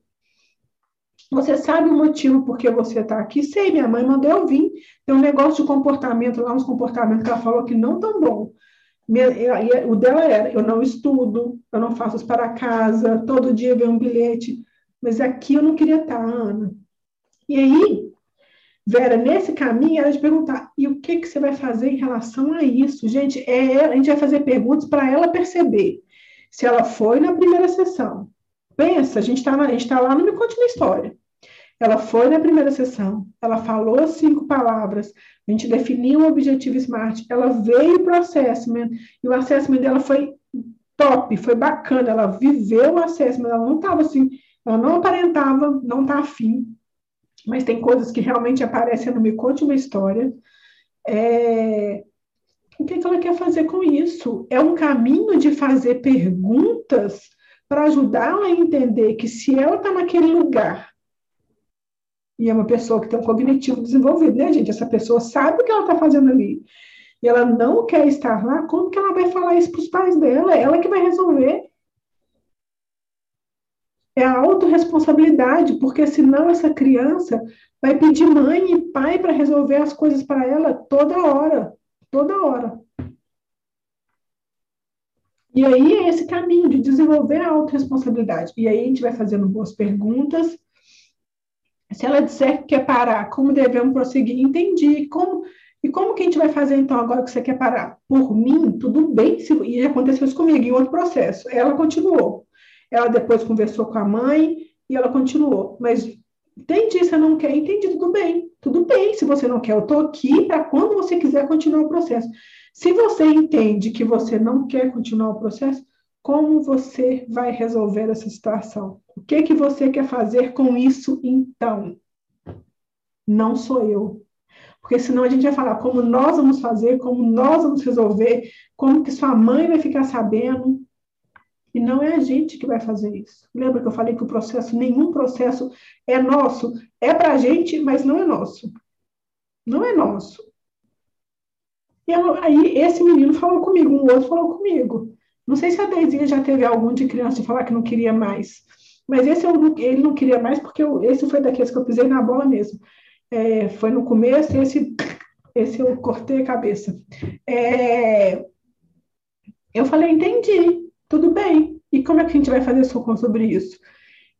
Você sabe o motivo por que você está aqui? Sei, minha mãe mandou eu vir. Tem um negócio de comportamento lá, uns comportamentos que ela falou que não tão bom. Minha, o dela era, eu não estudo, eu não faço isso para casa, todo dia vem um bilhete. Mas aqui eu não queria estar, Ana. E aí, Vera, nesse caminho, ela de perguntar, e o que, que você vai fazer em relação a isso? Gente, é, a gente vai fazer perguntas para ela perceber se ela foi na primeira sessão. Pensa, a gente está tá lá no Me Conte uma História. Ela foi na primeira sessão, ela falou cinco palavras, a gente definiu um objetivo SMART, ela veio para o assessment, e o assessment dela foi top, foi bacana, ela viveu o assessment, ela não estava assim, ela não aparentava, não está afim, mas tem coisas que realmente aparecem no Me Conte Uma História. É... O que, que ela quer fazer com isso? É um caminho de fazer perguntas para ajudá-la a entender que se ela está naquele lugar e é uma pessoa que tem um cognitivo desenvolvido, né, gente? Essa pessoa sabe o que ela está fazendo ali. E ela não quer estar lá, como que ela vai falar isso para os pais dela? Ela que vai resolver. É a autorresponsabilidade, porque senão essa criança vai pedir mãe e pai para resolver as coisas para ela toda hora. Toda hora. E aí é esse caminho de desenvolver a autorresponsabilidade. E aí a gente vai fazendo boas perguntas se ela disser que quer parar, como devemos prosseguir? Entendi. Como, e como que a gente vai fazer, então, agora que você quer parar? Por mim, tudo bem, se, e aconteceu isso comigo em outro processo. Ela continuou. Ela depois conversou com a mãe e ela continuou. Mas entendi, você não quer, entendi, tudo bem. Tudo bem, se você não quer, eu estou aqui para quando você quiser continuar o processo. Se você entende que você não quer continuar o processo, como você vai resolver essa situação? O que que você quer fazer com isso então? Não sou eu. Porque senão a gente vai falar como nós vamos fazer, como nós vamos resolver, como que sua mãe vai ficar sabendo. E não é a gente que vai fazer isso. Lembra que eu falei que o processo, nenhum processo é nosso. É para a gente, mas não é nosso. Não é nosso. E eu, aí esse menino falou comigo, um outro falou comigo. Não sei se a Deizinha já teve algum de criança de falar que não queria mais. Mas esse eu, ele não queria mais porque eu, esse foi daqueles que eu pisei na bola mesmo. É, foi no começo, esse, esse eu cortei a cabeça. É, eu falei, entendi, tudo bem. E como é que a gente vai fazer socorro sobre isso?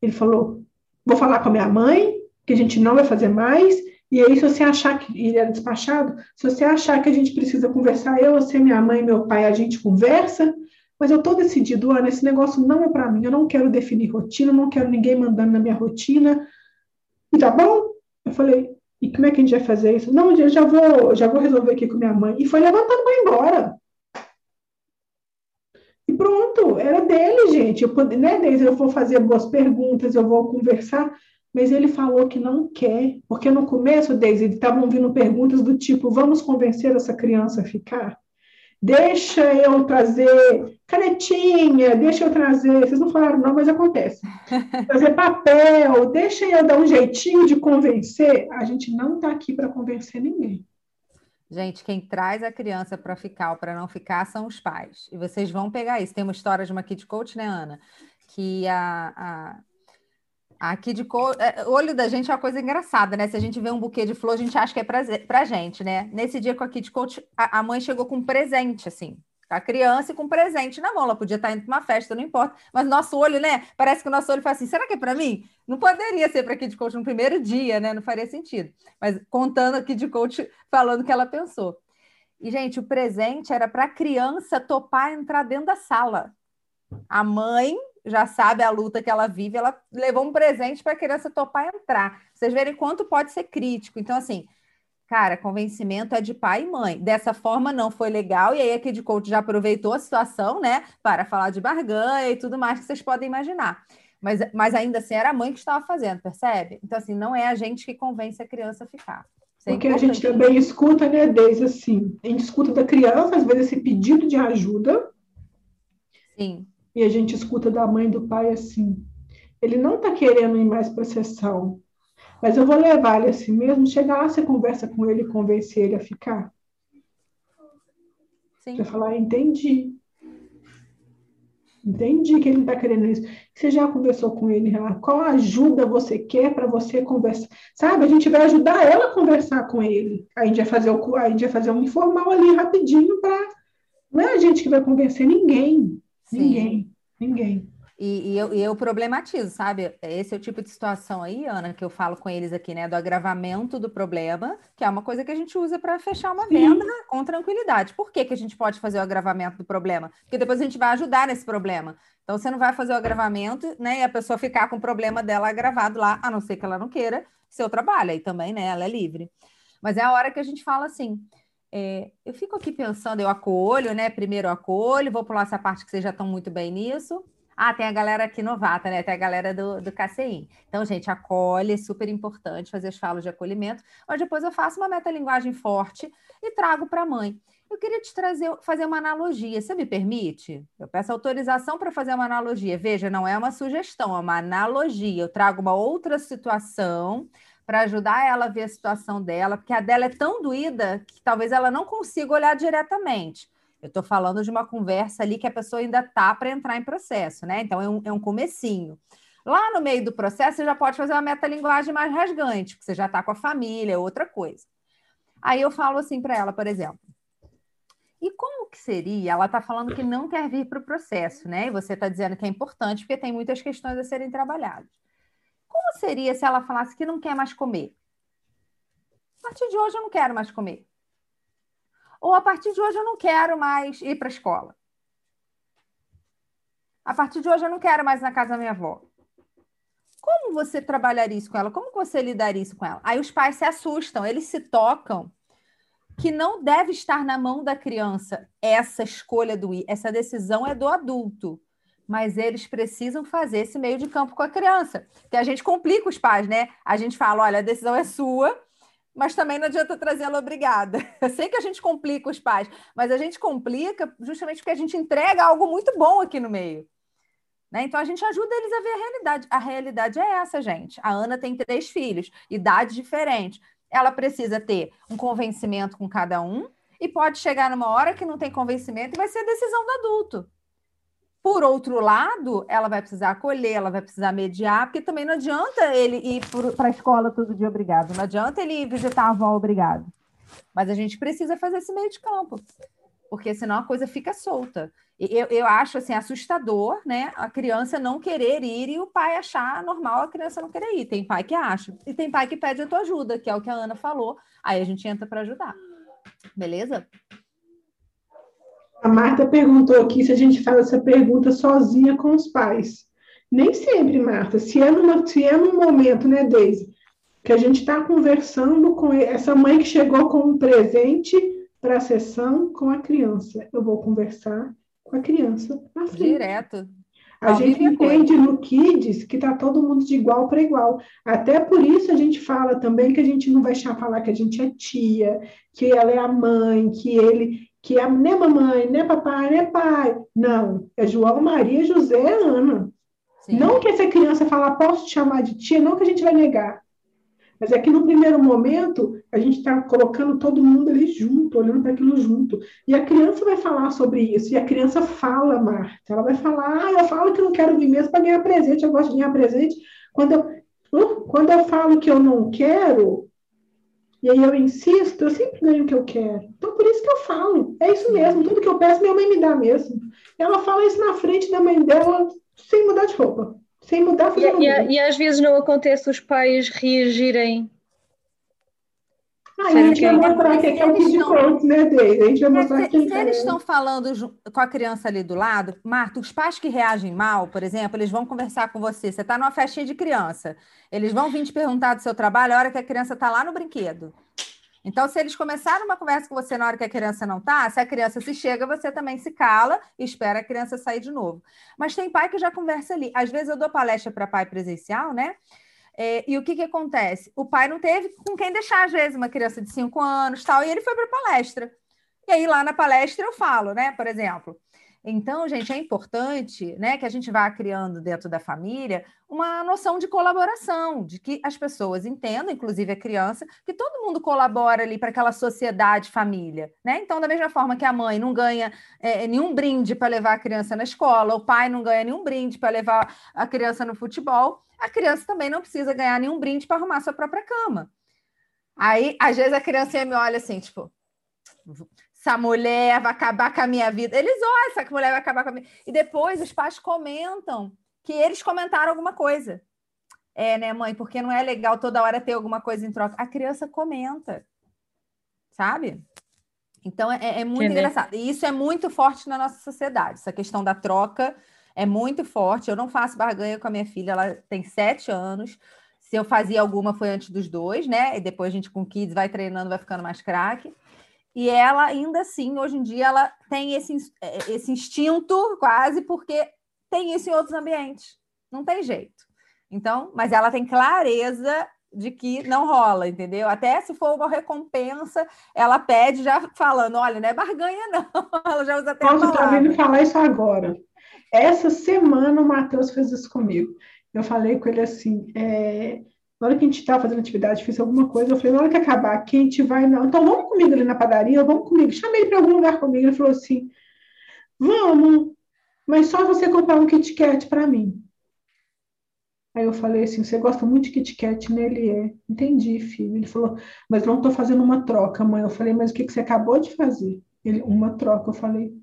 Ele falou, vou falar com a minha mãe, que a gente não vai fazer mais, e aí, se você achar que ele era despachado, se você achar que a gente precisa conversar, eu, você, minha mãe, meu pai, a gente conversa, mas eu estou decidido, Ana, esse negócio não é para mim, eu não quero definir rotina, não quero ninguém mandando na minha rotina. E tá bom? Eu falei, e como é que a gente vai fazer isso? Não, eu já vou, já vou resolver aqui com minha mãe. E foi levantando para embora. Pronto, era dele, gente. Eu, né, Deise, eu vou fazer boas perguntas, eu vou conversar, mas ele falou que não quer, porque no começo, Deise, estavam vindo perguntas do tipo: vamos convencer essa criança a ficar? deixa eu trazer canetinha, deixa eu trazer, vocês não falaram não, mas acontece, trazer papel, deixa eu dar um jeitinho de convencer, a gente não está aqui para convencer ninguém. Gente, quem traz a criança para ficar ou para não ficar são os pais. E vocês vão pegar isso. Tem uma história de uma kid coach, né, Ana? Que a, a de cor, é, o olho da gente é uma coisa engraçada, né? Se a gente vê um buquê de flor, a gente acha que é pra, pra gente, né? Nesse dia com a Kid Coach, a, a mãe chegou com um presente, assim, a criança com um presente na mão. Ela podia estar indo para uma festa, não importa. Mas nosso olho, né? Parece que o nosso olho faz assim: será que é para mim? Não poderia ser para Kid Coach no primeiro dia, né? Não faria sentido. Mas contando a Kid Coach falando o que ela pensou. E, gente, o presente era para a criança topar entrar dentro da sala. A mãe já sabe a luta que ela vive, ela levou um presente para a criança topar entrar. Vocês verem quanto pode ser crítico. Então, assim, cara, convencimento é de pai e mãe. Dessa forma não foi legal, e aí a Kid Coach já aproveitou a situação, né, para falar de barganha e tudo mais que vocês podem imaginar. Mas, mas ainda assim era a mãe que estava fazendo, percebe? Então, assim, não é a gente que convence a criança a ficar. É Porque a gente também escuta, né, desde assim, a gente escuta da criança, às vezes, esse pedido de ajuda. Sim e a gente escuta da mãe e do pai assim: ele não está querendo ir mais para a sessão, mas eu vou levar ele assim mesmo. Chega lá, você conversa com ele e convence ele a ficar. Sim. Você falar, entendi. Entendi que ele está querendo isso. Você já conversou com ele, qual ajuda você quer para você conversar? Sabe, a gente vai ajudar ela a conversar com ele. A gente vai fazer, o, a gente vai fazer um informal ali rapidinho para. Não é a gente que vai convencer ninguém. Sim. Ninguém, ninguém. E, e, eu, e eu problematizo, sabe? Esse é o tipo de situação aí, Ana, que eu falo com eles aqui, né? Do agravamento do problema, que é uma coisa que a gente usa para fechar uma venda Sim. com tranquilidade. Por que, que a gente pode fazer o agravamento do problema? Porque depois a gente vai ajudar nesse problema. Então, você não vai fazer o agravamento, né? E a pessoa ficar com o problema dela agravado lá, a não ser que ela não queira, seu trabalho. Aí também, né? Ela é livre. Mas é a hora que a gente fala assim. É, eu fico aqui pensando, eu acolho, né? Primeiro eu acolho, vou pular essa parte que vocês já estão muito bem nisso. Ah, tem a galera aqui novata, né? Tem a galera do, do KCI. Então, gente, acolhe, é super importante fazer as falas de acolhimento, mas depois eu faço uma metalinguagem forte e trago para a mãe. Eu queria te trazer, fazer uma analogia. Você me permite? Eu peço autorização para fazer uma analogia. Veja, não é uma sugestão, é uma analogia. Eu trago uma outra situação para ajudar ela a ver a situação dela, porque a dela é tão doída que talvez ela não consiga olhar diretamente. Eu estou falando de uma conversa ali que a pessoa ainda está para entrar em processo, né? Então é um, é um comecinho. Lá no meio do processo, você já pode fazer uma metalinguagem mais rasgante, porque você já está com a família, outra coisa. Aí eu falo assim para ela, por exemplo. E como que seria? Ela está falando que não quer vir para o processo, né? E você está dizendo que é importante porque tem muitas questões a serem trabalhadas. Como seria se ela falasse que não quer mais comer? A partir de hoje eu não quero mais comer. Ou a partir de hoje eu não quero mais ir para a escola. A partir de hoje eu não quero mais ir na casa da minha avó. Como você trabalharia isso com ela? Como você lidaria isso com ela? Aí os pais se assustam, eles se tocam que não deve estar na mão da criança essa escolha do ir, essa decisão é do adulto. Mas eles precisam fazer esse meio de campo com a criança. Que a gente complica os pais, né? A gente fala: olha, a decisão é sua, mas também não adianta trazê-la obrigada. Eu sei que a gente complica os pais, mas a gente complica justamente porque a gente entrega algo muito bom aqui no meio. Né? Então a gente ajuda eles a ver a realidade. A realidade é essa, gente. A Ana tem três filhos, idades diferentes ela precisa ter um convencimento com cada um e pode chegar numa hora que não tem convencimento e vai ser a decisão do adulto. Por outro lado, ela vai precisar acolher, ela vai precisar mediar, porque também não adianta ele ir para a escola todo dia obrigado, não adianta ele visitar a avó obrigado. Mas a gente precisa fazer esse meio de campo, porque senão a coisa fica solta. Eu, eu acho assim assustador, né? A criança não querer ir e o pai achar normal a criança não querer ir. Tem pai que acha e tem pai que pede a tua ajuda, que é o que a Ana falou. Aí a gente entra para ajudar. Beleza? A Marta perguntou aqui se a gente faz essa pergunta sozinha com os pais. Nem sempre, Marta. Se é, numa, se é num momento, né, Deise, que a gente está conversando com essa mãe que chegou com um presente para a sessão com a criança. Eu vou conversar com a criança na frente. Direto. A gente entende no Kids que está todo mundo de igual para igual. Até por isso a gente fala também que a gente não vai falar que a gente é tia, que ela é a mãe, que ele, que é nem mamãe, nem papai, nem pai. Não, é João, Maria, José, Ana. Sim. Não que essa criança falar, posso te chamar de tia, não que a gente vai negar. Mas é que no primeiro momento a gente está colocando todo mundo ali junto, olhando para aquilo junto. E a criança vai falar sobre isso. E a criança fala, Marta. Ela vai falar, ah, eu falo que não quero vir mesmo para ganhar presente, eu gosto de ganhar presente. Quando eu, uh, quando eu falo que eu não quero, e aí eu insisto, eu sempre ganho o que eu quero. Então, por isso que eu falo. É isso mesmo, tudo que eu peço, minha mãe me dá mesmo. Ela fala isso na frente da mãe dela, sem mudar de roupa. Sem mudar e, e, e, às vezes não acontece os pais reagirem. Ah, a gente vai mostrar que é o kid coach, né, Deise? A gente vai mostrar que se eles estão falando com a criança ali do lado, Marta, os pais que reagem mal, por exemplo, eles vão conversar com você. Você está numa festinha de criança. Eles vão vir te perguntar do seu trabalho a hora que a criança está lá no brinquedo. Então, se eles começaram uma conversa com você na hora que a criança não está, se a criança se chega, você também se cala e espera a criança sair de novo. Mas tem pai que já conversa ali. Às vezes eu dou palestra para pai presencial, né? É, e o que, que acontece? O pai não teve com quem deixar, às vezes, uma criança de 5 anos tal, e ele foi para palestra. E aí, lá na palestra, eu falo, né? Por exemplo, então, gente, é importante né, que a gente vá criando dentro da família uma noção de colaboração, de que as pessoas entendam, inclusive a criança, que todo mundo colabora ali para aquela sociedade família. Né? Então, da mesma forma que a mãe não ganha é, nenhum brinde para levar a criança na escola, o pai não ganha nenhum brinde para levar a criança no futebol, a criança também não precisa ganhar nenhum brinde para arrumar sua própria cama. Aí, às vezes, a criança me olha assim, tipo, essa mulher vai acabar com a minha vida. Eles olham, essa mulher vai acabar com a minha E depois os pais comentam que eles comentaram alguma coisa. É, né, mãe? Porque não é legal toda hora ter alguma coisa em troca. A criança comenta, sabe? Então é, é muito engraçado. E isso é muito forte na nossa sociedade. Essa questão da troca é muito forte. Eu não faço barganha com a minha filha, ela tem sete anos. Se eu fazia alguma foi antes dos dois, né? E depois a gente com kids vai treinando, vai ficando mais craque. E ela, ainda assim, hoje em dia, ela tem esse, é, esse instinto quase, porque tem isso em outros ambientes. Não tem jeito. Então, mas ela tem clareza de que não rola, entendeu? Até se for uma recompensa, ela pede já falando, olha, não é barganha, não. Ela já usa até Nossa, tá vendo falar isso agora. Essa semana o Matheus fez isso comigo. Eu falei com ele assim, é, na hora que a gente estava fazendo atividade, fiz alguma coisa, eu falei, na hora que acabar aqui, a gente vai, não. Então vamos comigo ali na padaria, vamos comigo. Chamei ele para algum lugar comigo. Ele falou assim: vamos, mas só você comprar um Kit Kat para mim. Aí eu falei assim: você gosta muito de Kit Kat, né? Ele é. Entendi, filho. Ele falou, mas não estou fazendo uma troca, mãe. Eu falei, mas o que, que você acabou de fazer? Ele, uma troca. Eu falei,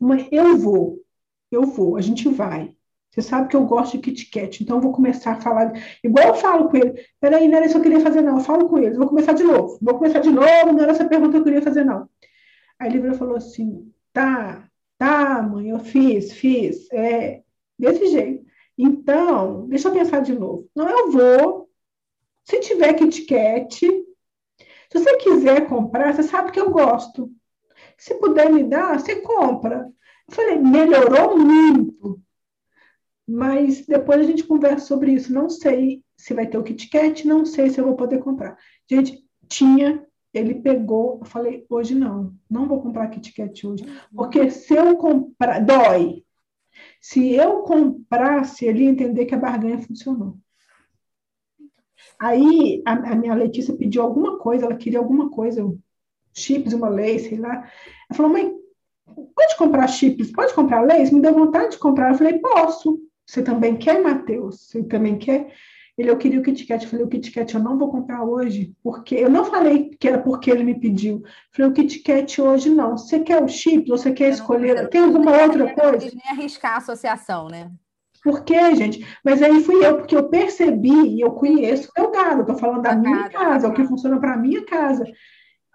mãe, eu vou, eu vou, a gente vai. Você sabe que eu gosto de Kit Kat, então eu vou começar a falar. Igual eu falo com ele. Peraí, não era isso que eu queria fazer, não. Eu falo com ele. Vou começar de novo. Vou começar de novo, não era essa pergunta que eu queria fazer, não. Aí ele virou falou assim: tá, tá, mãe, eu fiz, fiz. É, desse jeito. Então, deixa eu pensar de novo. Não, eu vou. Se tiver Kit Kat, Se você quiser comprar, você sabe que eu gosto. Se puder me dar, você compra. Eu falei, melhorou muito. Mas depois a gente conversa sobre isso. Não sei se vai ter o Kit Kat, não sei se eu vou poder comprar. Gente, tinha, ele pegou, eu falei, hoje não, não vou comprar Kit Kat hoje. Porque se eu comprar, dói. Se eu comprasse, ele ia entender que a barganha funcionou. Aí a, a, minha Letícia pediu alguma coisa, ela queria alguma coisa, chips, uma lei, sei lá. Ela falou, mãe, pode comprar chips, pode comprar leis? Me deu vontade de comprar. Eu falei, posso. Você também quer, Matheus? Você também quer? Ele, eu queria o Kit Kat. Eu falei, o Kit Kat eu não vou comprar hoje, porque eu não falei que era porque ele me pediu. Eu falei, o Kit Kat hoje não. Você quer o chips? Você quer escolher? Tem alguma outra coisa? Nem arriscar a associação, né? Por quê, gente? Mas aí fui eu, porque eu percebi e eu conheço o meu gado, estou falando da minha casa, o que funciona para a minha casa.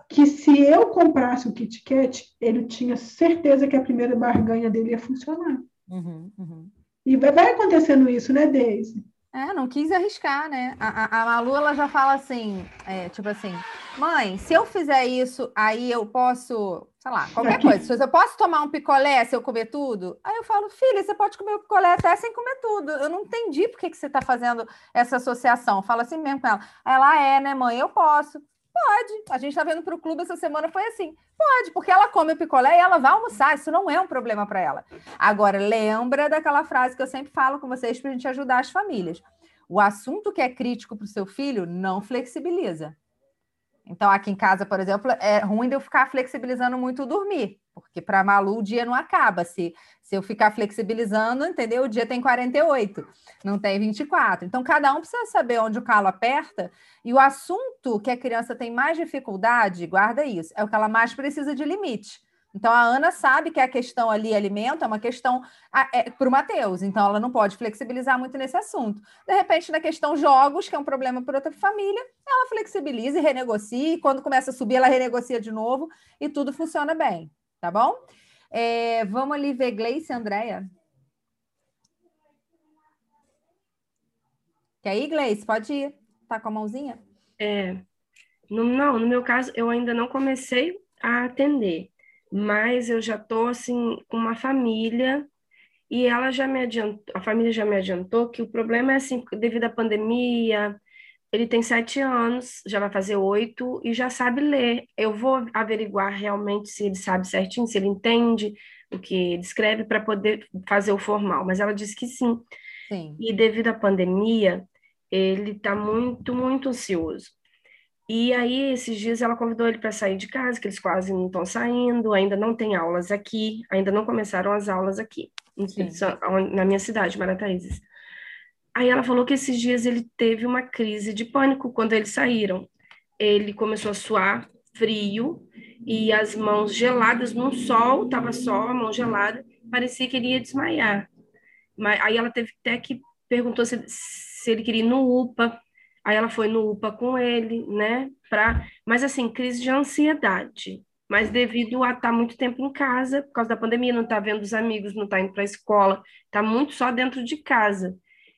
Que se eu comprasse o Kit Kat, ele tinha certeza que a primeira barganha dele ia funcionar. Uhum, uhum. E vai, acontecendo isso, né, Deise? É, não quis arriscar, né? A, a, a Malu, ela já fala assim, é, tipo assim, mãe, se eu fizer isso, aí eu posso, sei lá, qualquer coisa. Se eu posso tomar um picolé se eu comer tudo? Aí eu falo, filha, você pode comer o picolé até sem comer tudo. Eu não entendi por que, que você está fazendo essa associação. Fala assim mesmo com ela. Ela é, né, mãe? Eu posso. Pode. A gente está vendo para o clube essa semana, foi assim. Pode, porque ela come o picolé e ela vai almoçar. Isso não é um problema para ela. Agora, lembra daquela frase que eu sempre falo com vocês para a gente ajudar as famílias. O assunto que é crítico para o seu filho não flexibiliza. Então, aqui em casa, por exemplo, é ruim de eu ficar flexibilizando muito dormir, porque para Malu o dia não acaba. Se, se eu ficar flexibilizando, entendeu? O dia tem 48, não tem 24. Então, cada um precisa saber onde o calo aperta. E o assunto que a criança tem mais dificuldade, guarda isso, é o que ela mais precisa de limite. Então, a Ana sabe que a questão ali, alimento, é uma questão é, para o Matheus. Então, ela não pode flexibilizar muito nesse assunto. De repente, na questão jogos, que é um problema para outra família, ela flexibiliza e renegocia. E quando começa a subir, ela renegocia de novo e tudo funciona bem. Tá bom? É, vamos ali ver Gleice e Andréia. Quer ir, Gleice? Pode ir. Tá com a mãozinha? É, no, não, no meu caso, eu ainda não comecei a atender mas eu já estou assim com uma família e ela já me adiantou, a família já me adiantou que o problema é assim, devido à pandemia, ele tem sete anos, já vai fazer oito e já sabe ler. Eu vou averiguar realmente se ele sabe certinho, se ele entende o que ele escreve para poder fazer o formal, mas ela disse que sim. sim. E devido à pandemia, ele está muito, muito ansioso. E aí, esses dias, ela convidou ele para sair de casa, que eles quase não estão saindo, ainda não tem aulas aqui, ainda não começaram as aulas aqui, na minha cidade, Marataízes. Aí ela falou que esses dias ele teve uma crise de pânico quando eles saíram. Ele começou a suar frio e as mãos geladas no sol, estava só a mão gelada, parecia que ele ia desmaiar. Mas, aí ela teve até que perguntou se, se ele queria ir no UPA Aí ela foi no UPA com ele, né? Pra... Mas assim, crise de ansiedade. Mas devido a estar tá muito tempo em casa, por causa da pandemia, não está vendo os amigos, não está indo para a escola, está muito só dentro de casa.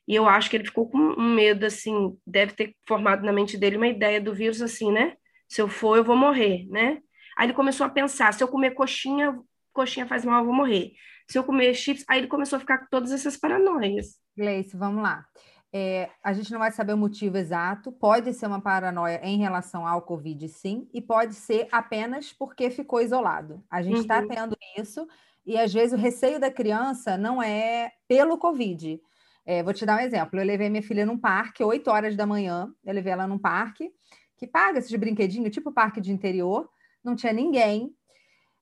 E eu acho que ele ficou com um medo, assim, deve ter formado na mente dele uma ideia do vírus assim, né? Se eu for, eu vou morrer, né? Aí ele começou a pensar, se eu comer coxinha, coxinha faz mal, eu vou morrer. Se eu comer chips, aí ele começou a ficar com todas essas paranoias. Gleice, vamos lá. É, a gente não vai saber o motivo exato, pode ser uma paranoia em relação ao Covid, sim, e pode ser apenas porque ficou isolado. A gente está uhum. tendo isso, e às vezes o receio da criança não é pelo Covid. É, vou te dar um exemplo. Eu levei minha filha num parque, 8 horas da manhã, eu levei ela num parque que paga esses brinquedinhos, tipo parque de interior, não tinha ninguém.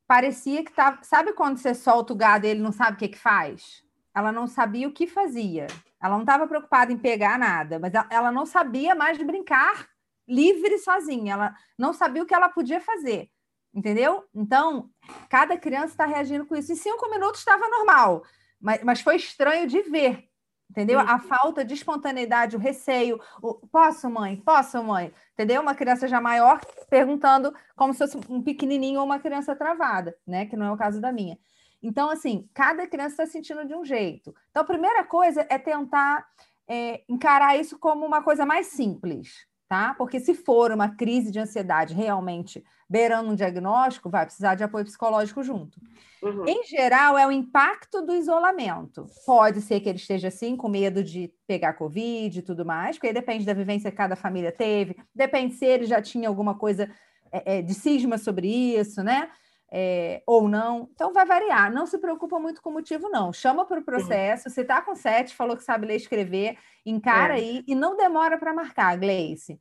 Parecia que tava. Sabe quando você solta o gado e ele não sabe o que, que faz? Ela não sabia o que fazia. Ela não estava preocupada em pegar nada, mas ela não sabia mais brincar livre sozinha. Ela não sabia o que ela podia fazer. Entendeu? Então, cada criança está reagindo com isso. Em cinco minutos estava normal, mas, mas foi estranho de ver. Entendeu? A falta de espontaneidade, o receio. O, posso, mãe? Posso, mãe? Entendeu? Uma criança já maior perguntando como se fosse um pequenininho ou uma criança travada, né? Que não é o caso da minha. Então, assim, cada criança está sentindo de um jeito. Então, a primeira coisa é tentar é, encarar isso como uma coisa mais simples. tá? Porque se for uma crise de ansiedade realmente beirando um diagnóstico, vai precisar de apoio psicológico junto. Uhum. Em geral, é o impacto do isolamento. Pode ser que ele esteja assim, com medo de pegar Covid e tudo mais, porque aí depende da vivência que cada família teve, depende se ele já tinha alguma coisa é, é, de cisma sobre isso, né? É, ou não. Então vai variar. Não se preocupa muito com o motivo, não. Chama para o processo. Uhum. Você está com sete, falou que sabe ler e escrever, encara é. aí e não demora para marcar, Gleice.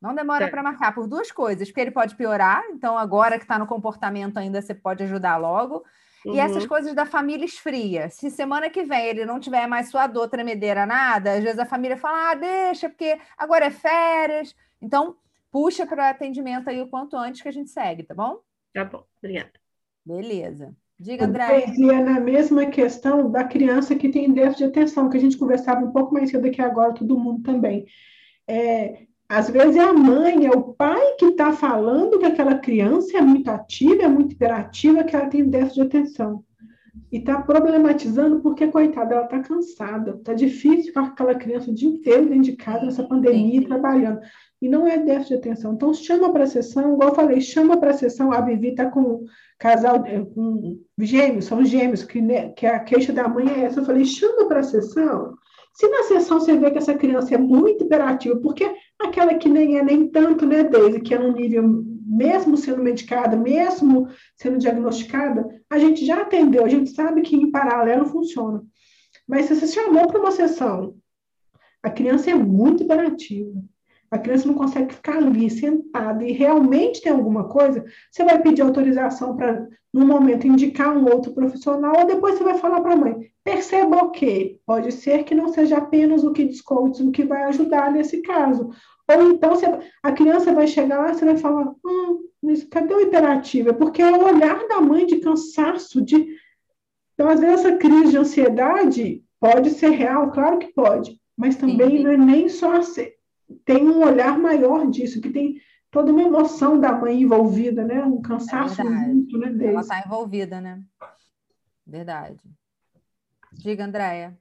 Não demora para marcar por duas coisas, porque ele pode piorar, então agora que está no comportamento ainda você pode ajudar logo. Uhum. E essas coisas da família esfria. Se semana que vem ele não tiver mais sua dor, tremedeira, nada, às vezes a família fala, ah, deixa, porque agora é férias. Então, puxa para atendimento aí o quanto antes que a gente segue, tá bom? Tá bom, obrigada. Beleza. Diga, André. E é na mesma questão da criança que tem déficit de atenção, que a gente conversava um pouco mais cedo aqui agora, todo mundo também. É, às vezes é a mãe, é o pai que está falando que aquela criança é muito ativa, é muito hiperativa, que ela tem déficit de atenção. E está problematizando porque, coitada, ela está cansada. Está difícil com aquela criança o dia inteiro dentro de casa, nessa pandemia, trabalhando. E não é déficit de atenção. Então, chama para a sessão, igual eu falei, chama para a sessão. A Vivi está com um casal, é, com gêmeos, são gêmeos, que, né, que a queixa da mãe é essa. Eu falei, chama para a sessão se na sessão você vê que essa criança é muito hiperativa, porque aquela que nem é nem tanto, né, Deise, que é no nível, mesmo sendo medicada, mesmo sendo diagnosticada, a gente já atendeu, a gente sabe que em paralelo funciona. Mas se você chamou para uma sessão, a criança é muito hiperativa, a criança não consegue ficar ali sentada e realmente tem alguma coisa, você vai pedir autorização para, no momento, indicar um outro profissional, ou depois você vai falar para a mãe. Perceba o que pode ser que não seja apenas o que discute, o que vai ajudar nesse caso. Ou então você, a criança vai chegar lá e você vai falar: hum, mas cadê o hiperativo? É porque é o olhar da mãe de cansaço, de. Então, às vezes, essa crise de ansiedade pode ser real, claro que pode, mas também Sim. não é nem só tem um olhar maior disso, que tem toda uma emoção da mãe envolvida, né? Um cansaço é muito, né? Desse. Ela está envolvida, né? Verdade. Diga, Andréia.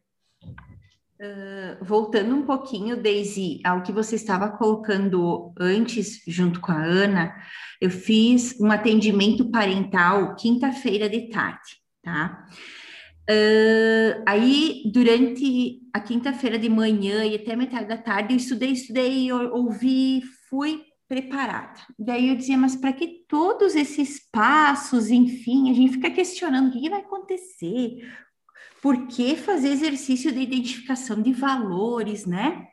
Voltando um pouquinho, Daisy, ao que você estava colocando antes, junto com a Ana, eu fiz um atendimento parental quinta-feira de tarde, tá? Uh, aí, durante a quinta-feira de manhã e até metade da tarde, eu estudei, estudei, ouvi, fui preparada. Daí eu dizia, mas para que todos esses passos, enfim, a gente fica questionando o que vai acontecer, por que fazer exercício de identificação de valores, né?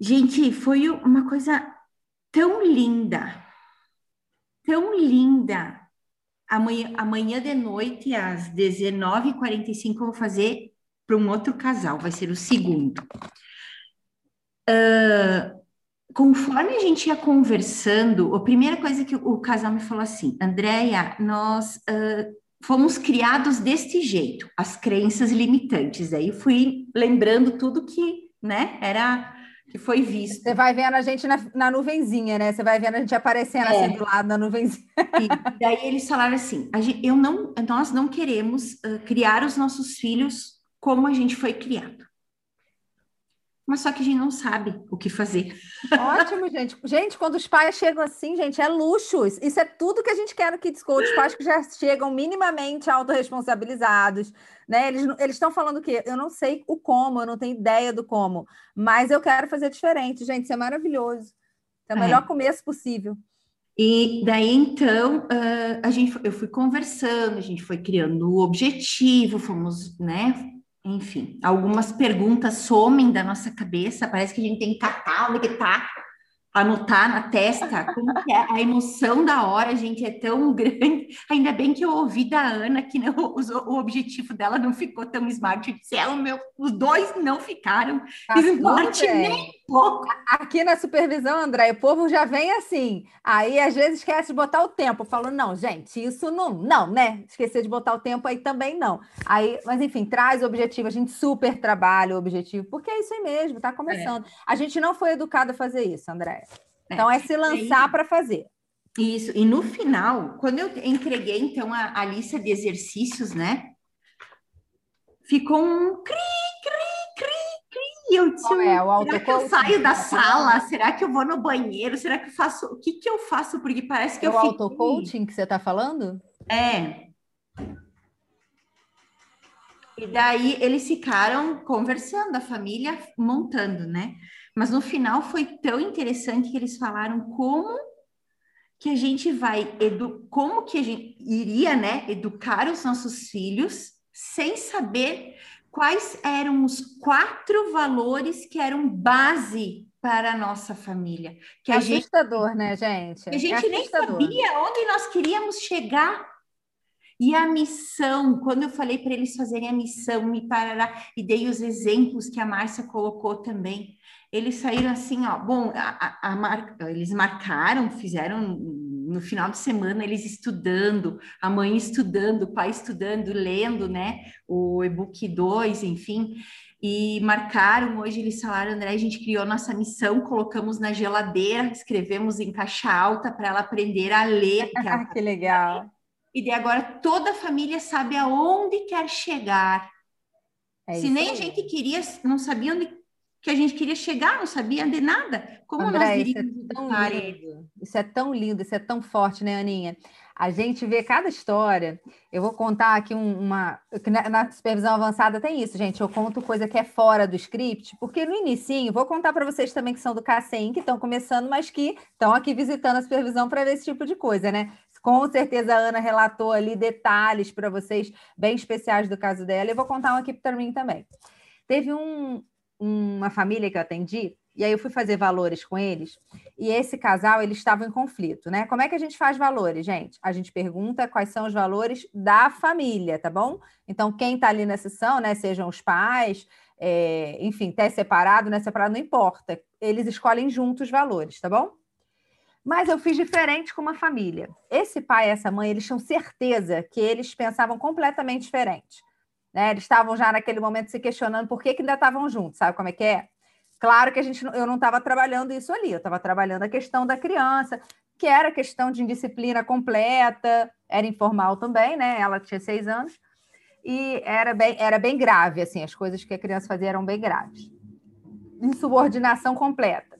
Gente, foi uma coisa tão linda, tão linda. Amanhã, amanhã de noite, às 19h45, eu vou fazer para um outro casal, vai ser o segundo. Uh, conforme a gente ia conversando, a primeira coisa que o casal me falou assim, Andréia, nós uh, fomos criados deste jeito, as crenças limitantes. Aí fui lembrando tudo que, né, era que foi visto. Você vai vendo a gente na, na nuvenzinha, né? Você vai vendo a gente aparecendo é. assim do lado da nuvenzinha. E daí eles falaram assim: gente, eu não, nós não queremos uh, criar os nossos filhos como a gente foi criado. Mas só que a gente não sabe o que fazer. Ótimo, gente. Gente, quando os pais chegam assim, gente, é luxo. Isso é tudo que a gente quer no Kids Coach. Os pais que já chegam minimamente autorresponsabilizados, né? Eles estão falando que eu não sei o como, eu não tenho ideia do como, mas eu quero fazer diferente. Gente, isso é maravilhoso. É o melhor é. começo possível. E daí, então, uh, a gente, eu fui conversando, a gente foi criando o objetivo, fomos, né, enfim, algumas perguntas somem da nossa cabeça, parece que a gente tem que tá, anotar na testa, como que é a emoção da hora, gente, é tão grande. Ainda bem que eu ouvi da Ana que não, o, o objetivo dela não ficou tão smart. Eu disse, é, o meu, os dois não ficaram tá smart nem pouco. Aqui na supervisão, André, o povo já vem assim. Aí às vezes esquece de botar o tempo. Falou, não, gente, isso não, não, né? Esquecer de botar o tempo aí também não. Aí, mas enfim, traz o objetivo, a gente super trabalha o objetivo, porque é isso aí mesmo, tá começando. É. A gente não foi educado a fazer isso, André. É. Então é se lançar para fazer. Isso, e no final, quando eu entreguei então a, a lista de exercícios, né? Ficou um cri, cri, cri, cri. Eu, Qual é, o será que eu saio da sala? Será que eu vou no banheiro? Será que eu faço? O que que eu faço? Porque parece que é eu o fiquei... auto-coaching que você está falando? É. E daí eles ficaram conversando, a família montando, né? Mas no final foi tão interessante que eles falaram como que a gente vai edu como que a gente iria, né, educar os nossos filhos sem saber quais eram os quatro valores que eram base para a nossa família. Que é a gente, né, gente? A gente é nem sabia onde nós queríamos chegar. E a missão, quando eu falei para eles fazerem a missão, me parará, e dei os exemplos que a Márcia colocou também, eles saíram assim, ó, bom, a, a, a mar... eles marcaram, fizeram no final de semana eles estudando, a mãe estudando, o pai estudando, lendo, né, o e-book 2, enfim, e marcaram, hoje eles falaram, André, a gente criou nossa missão, colocamos na geladeira, escrevemos em caixa alta para ela aprender a ler. Que, ela... que legal! E de agora toda a família sabe aonde quer chegar. É Se nem a gente queria, não sabia onde que a gente queria chegar, não sabia de nada. Como André, nós iríamos isso é tão lindo. Isso é tão lindo, isso é tão forte, né, Aninha? A gente vê cada história. Eu vou contar aqui uma. Na supervisão avançada tem isso, gente. Eu conto coisa que é fora do script, porque no início, vou contar para vocês também que são do CACEM, que estão começando, mas que estão aqui visitando a supervisão para ver esse tipo de coisa, né? Com certeza a Ana relatou ali detalhes para vocês bem especiais do caso dela. Eu vou contar um aqui para mim também. Teve um, uma família que eu atendi, e aí eu fui fazer valores com eles, e esse casal, eles estavam em conflito, né? Como é que a gente faz valores, gente? A gente pergunta quais são os valores da família, tá bom? Então, quem está ali na sessão, né, sejam os pais, é, enfim, até separado, né, separado, não importa. Eles escolhem juntos os valores, tá bom? Mas eu fiz diferente com uma família. Esse pai e essa mãe, eles tinham certeza que eles pensavam completamente diferente. Né? Eles estavam já naquele momento se questionando por que, que ainda estavam juntos, sabe como é que é? Claro que a gente, eu não estava trabalhando isso ali, eu estava trabalhando a questão da criança, que era questão de indisciplina completa, era informal também, né? Ela tinha seis anos, e era bem, era bem grave, assim, as coisas que a criança fazia eram bem graves. Insubordinação completa.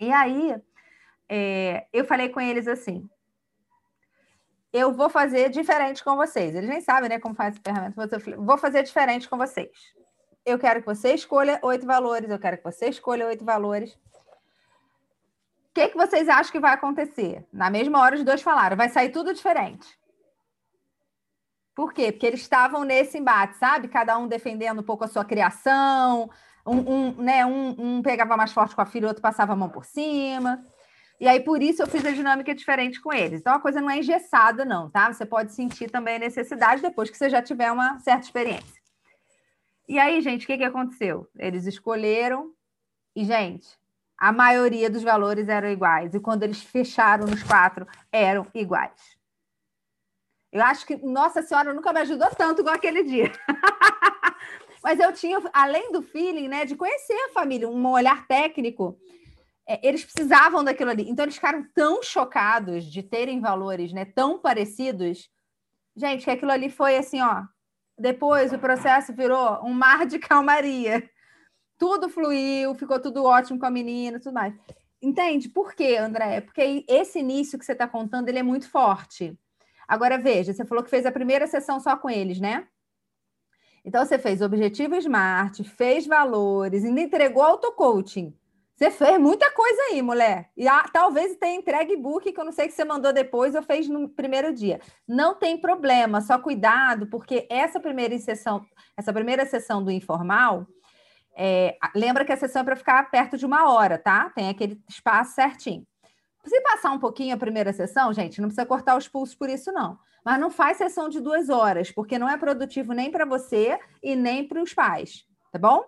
E aí, é, eu falei com eles assim: eu vou fazer diferente com vocês. Eles nem sabem, né, como faz essa ferramenta. Eu vou fazer diferente com vocês. Eu quero que você escolha oito valores. Eu quero que você escolha oito valores. O que, que vocês acham que vai acontecer? Na mesma hora, os dois falaram: vai sair tudo diferente. Por quê? Porque eles estavam nesse embate, sabe? Cada um defendendo um pouco a sua criação. Um, um, né, um, um pegava mais forte com a filha, o outro passava a mão por cima. E aí, por isso, eu fiz a dinâmica diferente com eles. Então, a coisa não é engessada, não, tá? Você pode sentir também a necessidade depois que você já tiver uma certa experiência. E aí, gente, o que, que aconteceu? Eles escolheram e, gente, a maioria dos valores eram iguais. E quando eles fecharam nos quatro, eram iguais. Eu acho que Nossa Senhora nunca me ajudou tanto igual aquele dia. Mas eu tinha, além do feeling, né, de conhecer a família, um olhar técnico é, eles precisavam daquilo ali. Então, eles ficaram tão chocados de terem valores né, tão parecidos. Gente, que aquilo ali foi assim, ó. Depois o processo virou um mar de calmaria. Tudo fluiu, ficou tudo ótimo com a menina, tudo mais. Entende? Por quê, André? Porque esse início que você está contando, ele é muito forte. Agora, veja, você falou que fez a primeira sessão só com eles, né? Então, você fez objetivo SMART, fez valores, ainda entregou auto-coaching. Você fez muita coisa aí, mulher. E talvez tenha entregue e-book que eu não sei que você mandou depois ou fez no primeiro dia. Não tem problema, só cuidado, porque essa primeira sessão, essa primeira sessão do informal, é, lembra que a sessão é para ficar perto de uma hora, tá? Tem aquele espaço certinho. Se passar um pouquinho a primeira sessão, gente, não precisa cortar os pulsos por isso, não. Mas não faz sessão de duas horas, porque não é produtivo nem para você e nem para os pais, tá bom?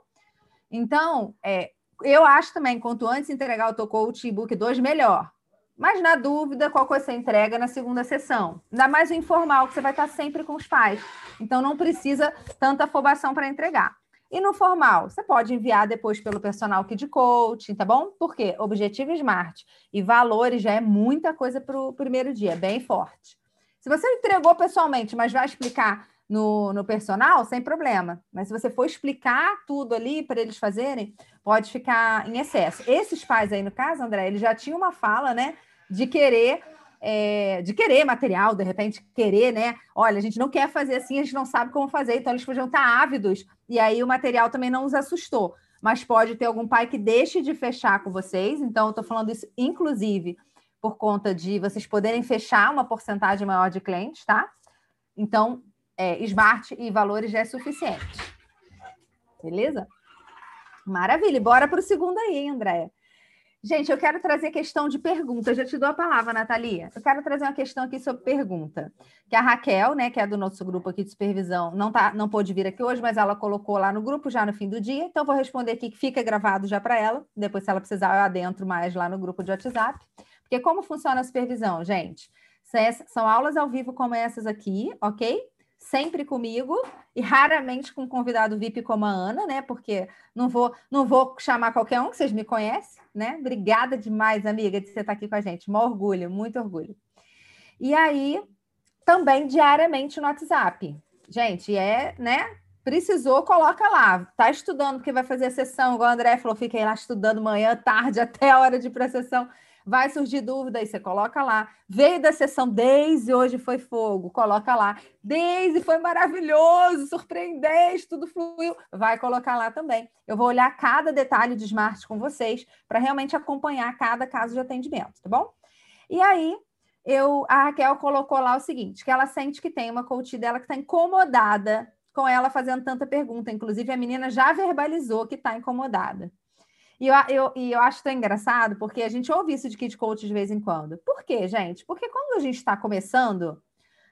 Então, é, eu acho também, quanto antes entregar o teu coach e-book 2, melhor. Mas na dúvida, qual coisa você entrega na segunda sessão? Ainda mais o informal, que você vai estar sempre com os pais. Então não precisa tanta afobação para entregar. E no formal, você pode enviar depois pelo personal aqui de coaching, tá bom? Porque objetivo smart e valores já é muita coisa para o primeiro dia, bem forte. Se você entregou pessoalmente, mas vai explicar no, no personal, sem problema. Mas se você for explicar tudo ali para eles fazerem, pode ficar em excesso. Esses pais aí, no caso, André, eles já tinham uma fala, né, de querer. É, de querer material, de repente querer, né? Olha, a gente não quer fazer assim, a gente não sabe como fazer, então eles podiam estar ávidos, e aí o material também não os assustou. Mas pode ter algum pai que deixe de fechar com vocês, então eu estou falando isso, inclusive, por conta de vocês poderem fechar uma porcentagem maior de clientes, tá? Então, é, Smart e valores já é suficiente. Beleza? Maravilha. Bora para o segundo aí, Andréia. Gente, eu quero trazer questão de pergunta. Já te dou a palavra, Natalia. Eu quero trazer uma questão aqui sobre pergunta. Que a Raquel, né, que é do nosso grupo aqui de supervisão, não tá, não pôde vir aqui hoje, mas ela colocou lá no grupo já no fim do dia. Então, vou responder aqui que fica gravado já para ela. Depois, se ela precisar, eu adentro mais lá no grupo de WhatsApp. Porque como funciona a supervisão, gente? São aulas ao vivo como essas aqui, ok? Sempre comigo e raramente com um convidado VIP como a Ana, né? Porque não vou, não vou chamar qualquer um que vocês me conhecem, né? Obrigada demais, amiga, de você estar aqui com a gente. Mó orgulho, muito orgulho. E aí, também diariamente no WhatsApp. Gente, é, né? Precisou, coloca lá. Tá estudando porque vai fazer a sessão, igual o André falou, fiquei lá estudando manhã, tarde, até a hora de ir para a sessão vai surgir dúvida, aí você coloca lá. Veio da sessão Desde hoje foi fogo, coloca lá. Desde foi maravilhoso, surpreendente, tudo fluiu, vai colocar lá também. Eu vou olhar cada detalhe de Smart com vocês para realmente acompanhar cada caso de atendimento, tá bom? E aí, eu, a Raquel colocou lá o seguinte, que ela sente que tem uma coach dela que está incomodada com ela fazendo tanta pergunta. Inclusive, a menina já verbalizou que está incomodada. E eu, eu, e eu acho tão engraçado, porque a gente ouve isso de Kid Coach de vez em quando. Por quê, gente? Porque quando a gente está começando,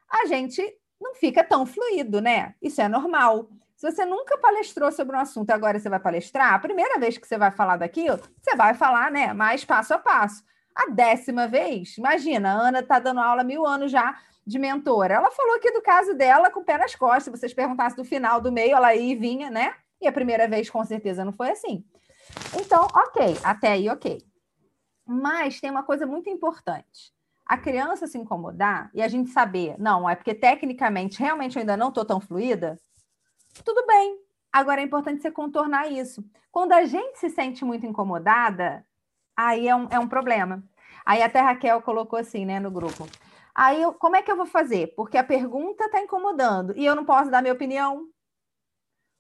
a gente não fica tão fluido, né? Isso é normal. Se você nunca palestrou sobre um assunto e agora você vai palestrar, a primeira vez que você vai falar daquilo, você vai falar, né, mais passo a passo. A décima vez, imagina, a Ana está dando aula há mil anos já de mentora. Ela falou aqui do caso dela com o pé nas costas. Se vocês perguntassem do final, do meio, ela e vinha, né? E a primeira vez, com certeza, não foi assim. Então, ok, até aí, ok. Mas tem uma coisa muito importante. A criança se incomodar e a gente saber, não, é porque tecnicamente realmente eu ainda não estou tão fluida, tudo bem. Agora é importante você contornar isso. Quando a gente se sente muito incomodada, aí é um, é um problema. Aí até a Raquel colocou assim, né, no grupo. Aí, eu, como é que eu vou fazer? Porque a pergunta está incomodando e eu não posso dar minha opinião.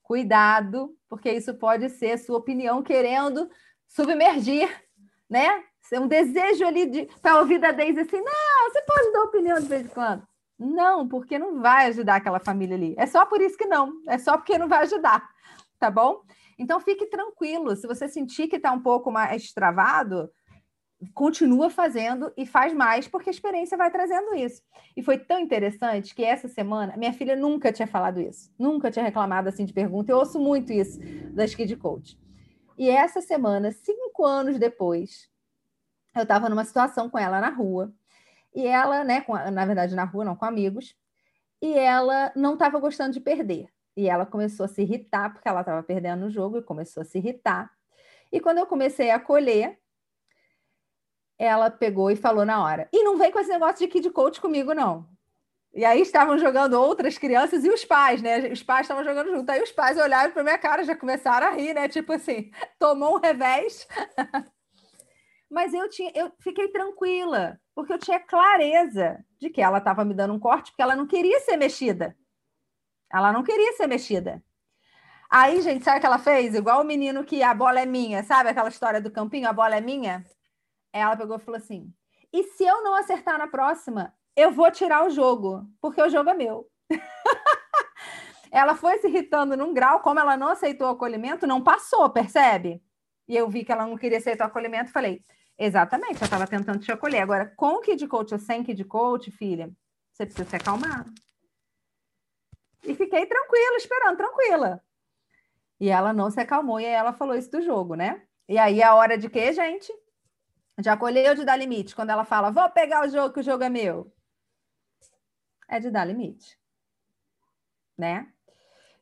Cuidado, porque isso pode ser sua opinião querendo submergir, né? Ser um desejo ali de para ouvir da Deise assim, não, você pode dar opinião de vez em quando. Não, porque não vai ajudar aquela família ali. É só por isso que não. É só porque não vai ajudar, tá bom? Então fique tranquilo. Se você sentir que está um pouco mais travado, continua fazendo e faz mais, porque a experiência vai trazendo isso. E foi tão interessante que essa semana, minha filha nunca tinha falado isso, nunca tinha reclamado assim de pergunta. Eu ouço muito isso das Kid Coach. E essa semana, cinco anos depois, eu estava numa situação com ela na rua, e ela, né, com, na verdade na rua, não com amigos, e ela não estava gostando de perder. E ela começou a se irritar, porque ela estava perdendo o jogo, e começou a se irritar. E quando eu comecei a acolher, ela pegou e falou na hora: e não vem com esse negócio de kid coach comigo, não. E aí estavam jogando outras crianças e os pais, né? Os pais estavam jogando junto. Aí os pais olharam para minha cara, já começaram a rir, né? Tipo assim, tomou um revés. Mas eu tinha, eu fiquei tranquila, porque eu tinha clareza de que ela estava me dando um corte, porque ela não queria ser mexida. Ela não queria ser mexida. Aí, gente, sabe o que ela fez? Igual o menino que a bola é minha, sabe aquela história do campinho, a bola é minha? Ela pegou e falou assim: e se eu não acertar na próxima, eu vou tirar o jogo, porque o jogo é meu. ela foi se irritando num grau, como ela não aceitou o acolhimento, não passou, percebe? E eu vi que ela não queria aceitar o acolhimento, falei, exatamente, eu estava tentando te acolher. Agora, com o Kid Coach ou sem Kid Coach, filha, você precisa se acalmar. E fiquei tranquila, esperando, tranquila. E ela não se acalmou, e aí ela falou isso do jogo, né? E aí a hora de quê, gente? De acolher ou de dar limite? Quando ela fala, vou pegar o jogo, que o jogo é meu. É de dar limite. Né?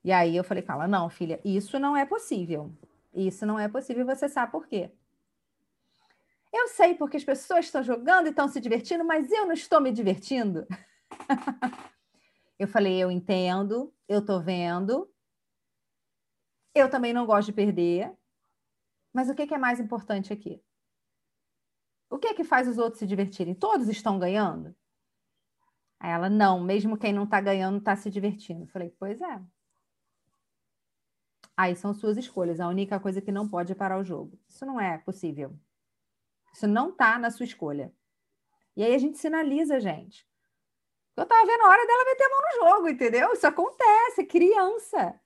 E aí eu falei com ela, não, filha, isso não é possível. Isso não é possível você sabe por quê. Eu sei porque as pessoas estão jogando e estão se divertindo, mas eu não estou me divertindo. Eu falei, eu entendo, eu tô vendo. Eu também não gosto de perder. Mas o que é mais importante aqui? O que é que faz os outros se divertirem? Todos estão ganhando? Aí ela, não, mesmo quem não está ganhando está se divertindo. Eu falei, pois é. Aí são suas escolhas. A única coisa que não pode é parar o jogo. Isso não é possível. Isso não está na sua escolha. E aí a gente sinaliza, gente. Eu estava vendo a hora dela meter a mão no jogo, entendeu? Isso acontece, é criança.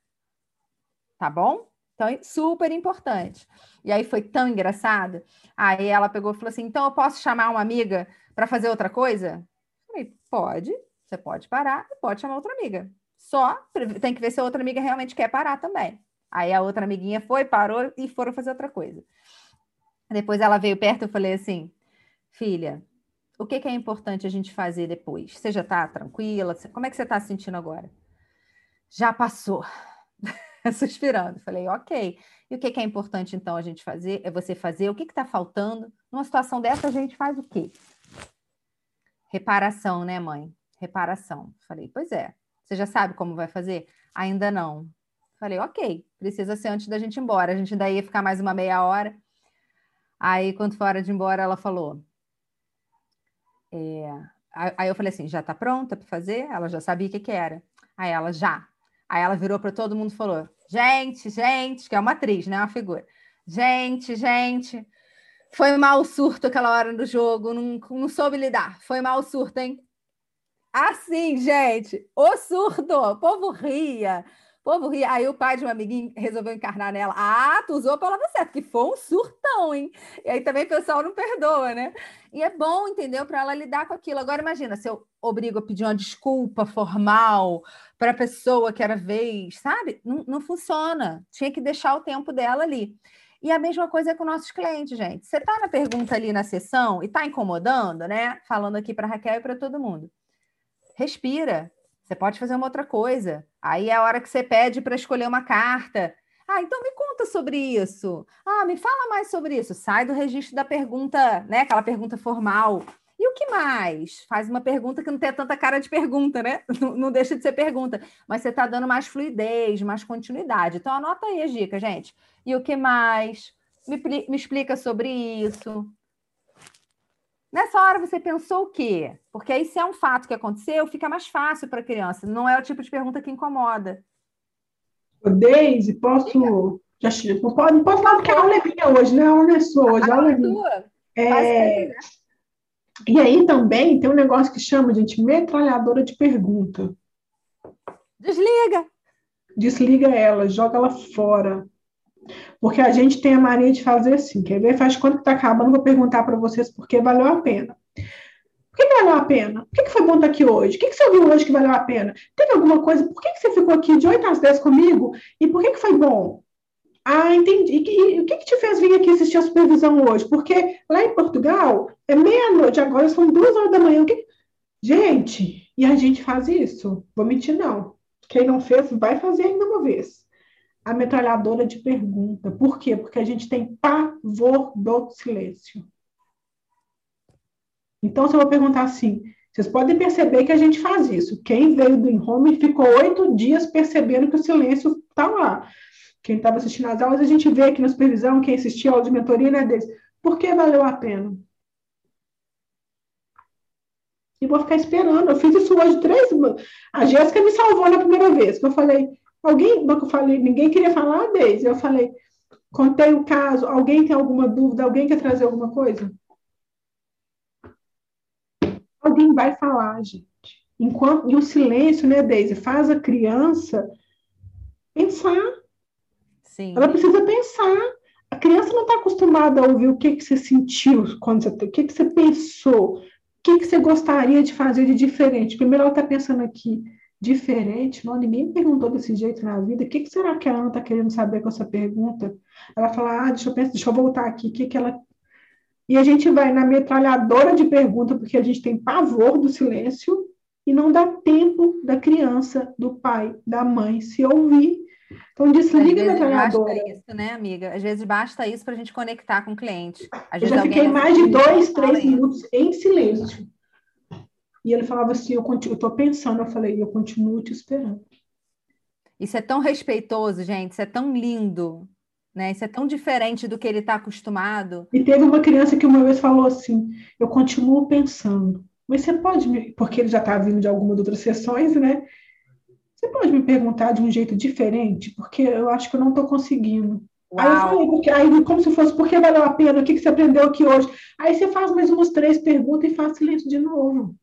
Tá bom? Então, é super importante. E aí foi tão engraçado. Aí ela pegou e falou assim: então eu posso chamar uma amiga para fazer outra coisa? Falei, pode, você pode parar e pode chamar outra amiga. Só tem que ver se a outra amiga realmente quer parar também. Aí a outra amiguinha foi, parou e foram fazer outra coisa. Depois ela veio perto e eu falei assim: filha, o que, que, é importante a gente fazer depois? Você já está tranquila? Como é que você está se sentindo agora? Já passou. Suspirando. Falei, ok. E o que, que, é importante, então, a gente fazer? É você fazer o que está faltando? Numa situação dessa, a gente faz o quê? Reparação, né, mãe? Reparação. Falei, pois é. Você já sabe como vai fazer? Ainda não. Falei, ok, precisa ser antes da gente ir embora. A gente daí ia ficar mais uma meia hora. Aí, quando foi hora de ir embora, ela falou. É... Aí eu falei assim: já tá pronta para fazer? Ela já sabia o que, que era. Aí ela já. Aí ela virou para todo mundo e falou: gente, gente, que é uma atriz, né? Uma figura. Gente, gente, foi mal o surto aquela hora do jogo, não, não soube lidar. Foi mal o surto, hein? Assim, gente, o surdo, o povo ria. Povo ria. Aí o pai de uma amiguinha resolveu encarnar nela. Ah, tu usou a palavra certa, que foi um surtão, hein? E aí também o pessoal não perdoa, né? E é bom, entendeu? Para ela lidar com aquilo. Agora, imagina, se eu obrigo a pedir uma desculpa formal para a pessoa que era vez, sabe? Não, não funciona. Tinha que deixar o tempo dela ali. E a mesma coisa é com nossos clientes, gente. Você está na pergunta ali na sessão e está incomodando, né? Falando aqui para Raquel e para todo mundo. Respira, você pode fazer uma outra coisa. Aí é a hora que você pede para escolher uma carta. Ah, então me conta sobre isso. Ah, me fala mais sobre isso. Sai do registro da pergunta, né? Aquela pergunta formal. E o que mais? Faz uma pergunta que não tem tanta cara de pergunta, né? Não, não deixa de ser pergunta, mas você está dando mais fluidez, mais continuidade. Então anota aí as dicas, gente. E o que mais? Me, me explica sobre isso. Nessa hora você pensou o quê? Porque aí, se é um fato que aconteceu, fica mais fácil para a criança. Não é o tipo de pergunta que incomoda. Deise, posso. Já, não, pode, não posso falar porque a aula é minha hoje, né? A aula é sua hoje. A aula é minha. É... E aí também tem um negócio que chama, gente, metralhadora de pergunta. Desliga. Desliga ela, joga ela fora. Porque a gente tem a mania de fazer assim, quer ver? Faz quanto que tá acabando, vou perguntar para vocês por que valeu a pena. Por que, valeu a pena? Por que, que foi bom estar aqui hoje? O que, que você ouviu hoje que valeu a pena? Teve alguma coisa? Por que, que você ficou aqui de 8 às 10 comigo? E por que, que foi bom? Ah, entendi. E o que, que te fez vir aqui assistir a supervisão hoje? Porque lá em Portugal é meia-noite, agora são duas horas da manhã. Que... Gente, e a gente faz isso? Vou mentir, não. Quem não fez, vai fazer ainda uma vez a metralhadora de pergunta. Por quê? Porque a gente tem pavor do silêncio. Então, se eu vou perguntar assim, vocês podem perceber que a gente faz isso. Quem veio do home ficou oito dias percebendo que o silêncio está lá. Quem estava assistindo às aulas, a gente vê aqui na supervisão, quem assistiu a aula de mentoria, né, deles. Por que valeu a pena? E vou ficar esperando. Eu fiz isso hoje três. A Jéssica me salvou na primeira vez, que eu falei, Alguém, eu falei, ninguém queria falar, Deise. Eu falei, contei o caso, alguém tem alguma dúvida? Alguém quer trazer alguma coisa? Alguém vai falar, gente. Enquanto, e o silêncio, né, Deise, faz a criança pensar. Sim. Ela precisa pensar. A criança não está acostumada a ouvir o que, que você sentiu quando você, o que, que você pensou, o que, que você gostaria de fazer de diferente. Primeiro ela está pensando aqui, diferente, não, ninguém me perguntou desse jeito na vida. O que, que será que a Ana está querendo saber com essa pergunta? Ela fala, ah, deixa eu, pensar, deixa eu voltar aqui, o que, que ela. E a gente vai na metralhadora de pergunta, porque a gente tem pavor do silêncio e não dá tempo da criança, do pai, da mãe se ouvir. Então, desliga a metralhadora. Basta isso, né, amiga? Às vezes basta isso para a gente conectar com o cliente. Às eu já fiquei mais de dois, três minutos em silêncio. E ele falava assim: Eu estou pensando. Eu falei: Eu continuo te esperando. Isso é tão respeitoso, gente. Isso é tão lindo. Né? Isso é tão diferente do que ele está acostumado. E teve uma criança que uma vez falou assim: Eu continuo pensando. Mas você pode me. Porque ele já está vindo de alguma de outras sessões, né? Você pode me perguntar de um jeito diferente? Porque eu acho que eu não estou conseguindo. Uau. Aí eu falei, porque, aí, como se fosse, por que valeu a pena? O que, que você aprendeu aqui hoje? Aí você faz mais umas três perguntas e faz silêncio de novo.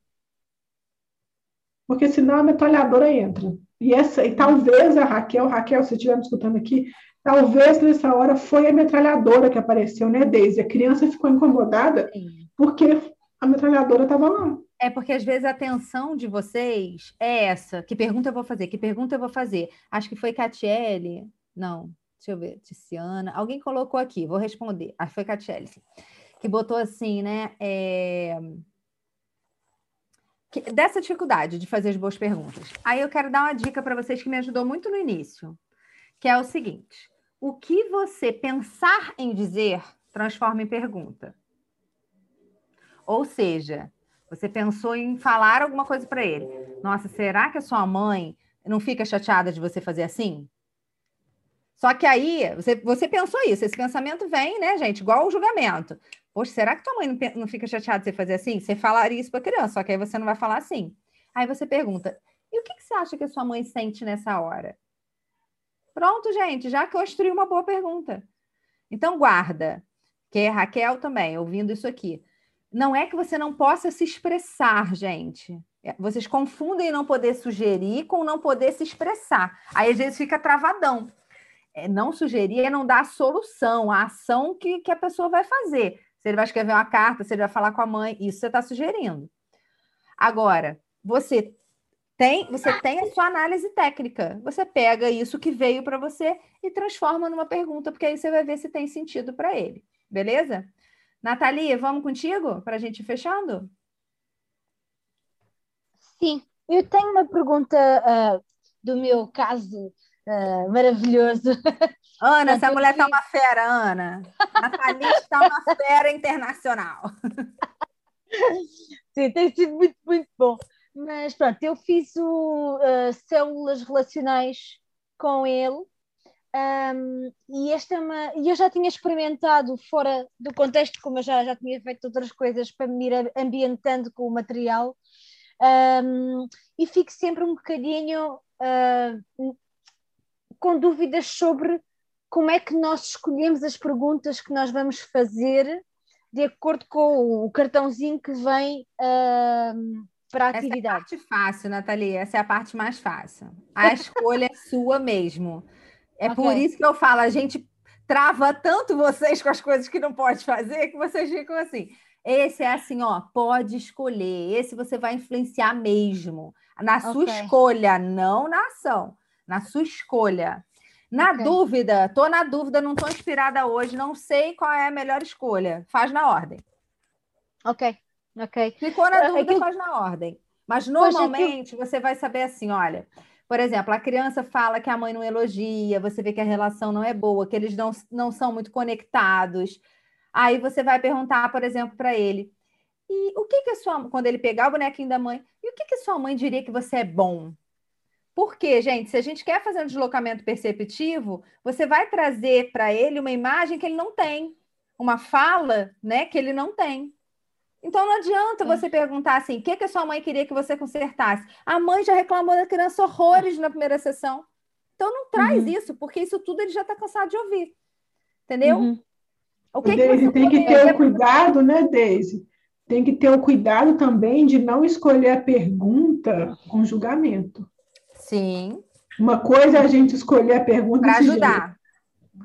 Porque senão a metralhadora entra. E, essa, e talvez a Raquel, Raquel, se estiver me escutando aqui, talvez nessa hora foi a metralhadora que apareceu, né, Deise? A criança ficou incomodada Sim. porque a metralhadora estava lá. É porque às vezes a atenção de vocês é essa. Que pergunta eu vou fazer? Que pergunta eu vou fazer? Acho que foi Catiele. Não, deixa eu ver, Tiziana. Alguém colocou aqui, vou responder. Acho que foi Catiele. Que botou assim, né? É... Dessa dificuldade de fazer as boas perguntas. Aí eu quero dar uma dica para vocês que me ajudou muito no início, que é o seguinte: o que você pensar em dizer transforma em pergunta. Ou seja, você pensou em falar alguma coisa para ele. Nossa, será que a sua mãe não fica chateada de você fazer assim? Só que aí, você, você pensou isso, esse pensamento vem, né, gente, igual o julgamento. Poxa, será que tua mãe não, fica chateada de você fazer assim? Você falaria isso para criança, só que aí você não vai falar assim. Aí você pergunta, e o que, que você acha que a sua mãe sente nessa hora? Pronto, gente, já construí uma boa pergunta. Então, guarda, que é Raquel também, ouvindo isso aqui. Não é que você não possa se expressar, gente. É, vocês confundem não poder sugerir com não poder se expressar. Aí, às vezes, fica travadão é, não sugerir é não dar a solução, a ação que, que a pessoa vai fazer. Se ele vai escrever uma carta, se ele vai falar com a mãe, isso você está sugerindo. Agora, você tem, você tem a sua análise técnica. Você pega isso que veio para você e transforma numa pergunta, porque aí você vai ver se tem sentido para ele. Beleza? Nathalie, vamos contigo para a gente ir fechando? Sim, eu tenho uma pergunta uh, do meu caso Uh, maravilhoso. Ana, essa mulher está uma fera, Ana. A Thalys está uma fera internacional. Sim, tem sido muito, muito bom. Mas pronto, eu fiz o uh, Células Relacionais com ele. Um, e esta é uma. E eu já tinha experimentado fora do contexto, como eu já, já tinha feito outras coisas para me ir ambientando com o material. Um, e fico sempre um bocadinho uh, com dúvidas sobre como é que nós escolhemos as perguntas que nós vamos fazer de acordo com o cartãozinho que vem uh, para a atividade. Essa é a parte fácil, Nathalie, essa é a parte mais fácil. A escolha é sua mesmo. É okay. por isso que eu falo, a gente trava tanto vocês com as coisas que não pode fazer que vocês ficam assim. Esse é assim, ó, pode escolher. Esse você vai influenciar mesmo. Na sua okay. escolha, não na ação na sua escolha. Na okay. dúvida, tô na dúvida, não tô inspirada hoje, não sei qual é a melhor escolha. Faz na ordem. Ok, ok. Ficou na dúvida, é faz na ordem. Mas normalmente que... você vai saber assim, olha, por exemplo, a criança fala que a mãe não elogia, você vê que a relação não é boa, que eles não, não são muito conectados. Aí você vai perguntar, por exemplo, para ele: e o que que a sua quando ele pegar o bonequinho da mãe, e o que que a sua mãe diria que você é bom? Porque, gente, se a gente quer fazer um deslocamento perceptivo, você vai trazer para ele uma imagem que ele não tem, uma fala, né, que ele não tem. Então não adianta você perguntar assim: o que, que a sua mãe queria que você consertasse? A mãe já reclamou da criança horrores na primeira sessão. Então não traz uhum. isso, porque isso tudo ele já está cansado de ouvir. Entendeu? Uhum. O que, Deise, que tem que ter o cuidado, né, Deise? Tem que ter o cuidado também de não escolher a pergunta com julgamento. Sim. Uma coisa é a gente escolher a pergunta para ajudar. Jeito,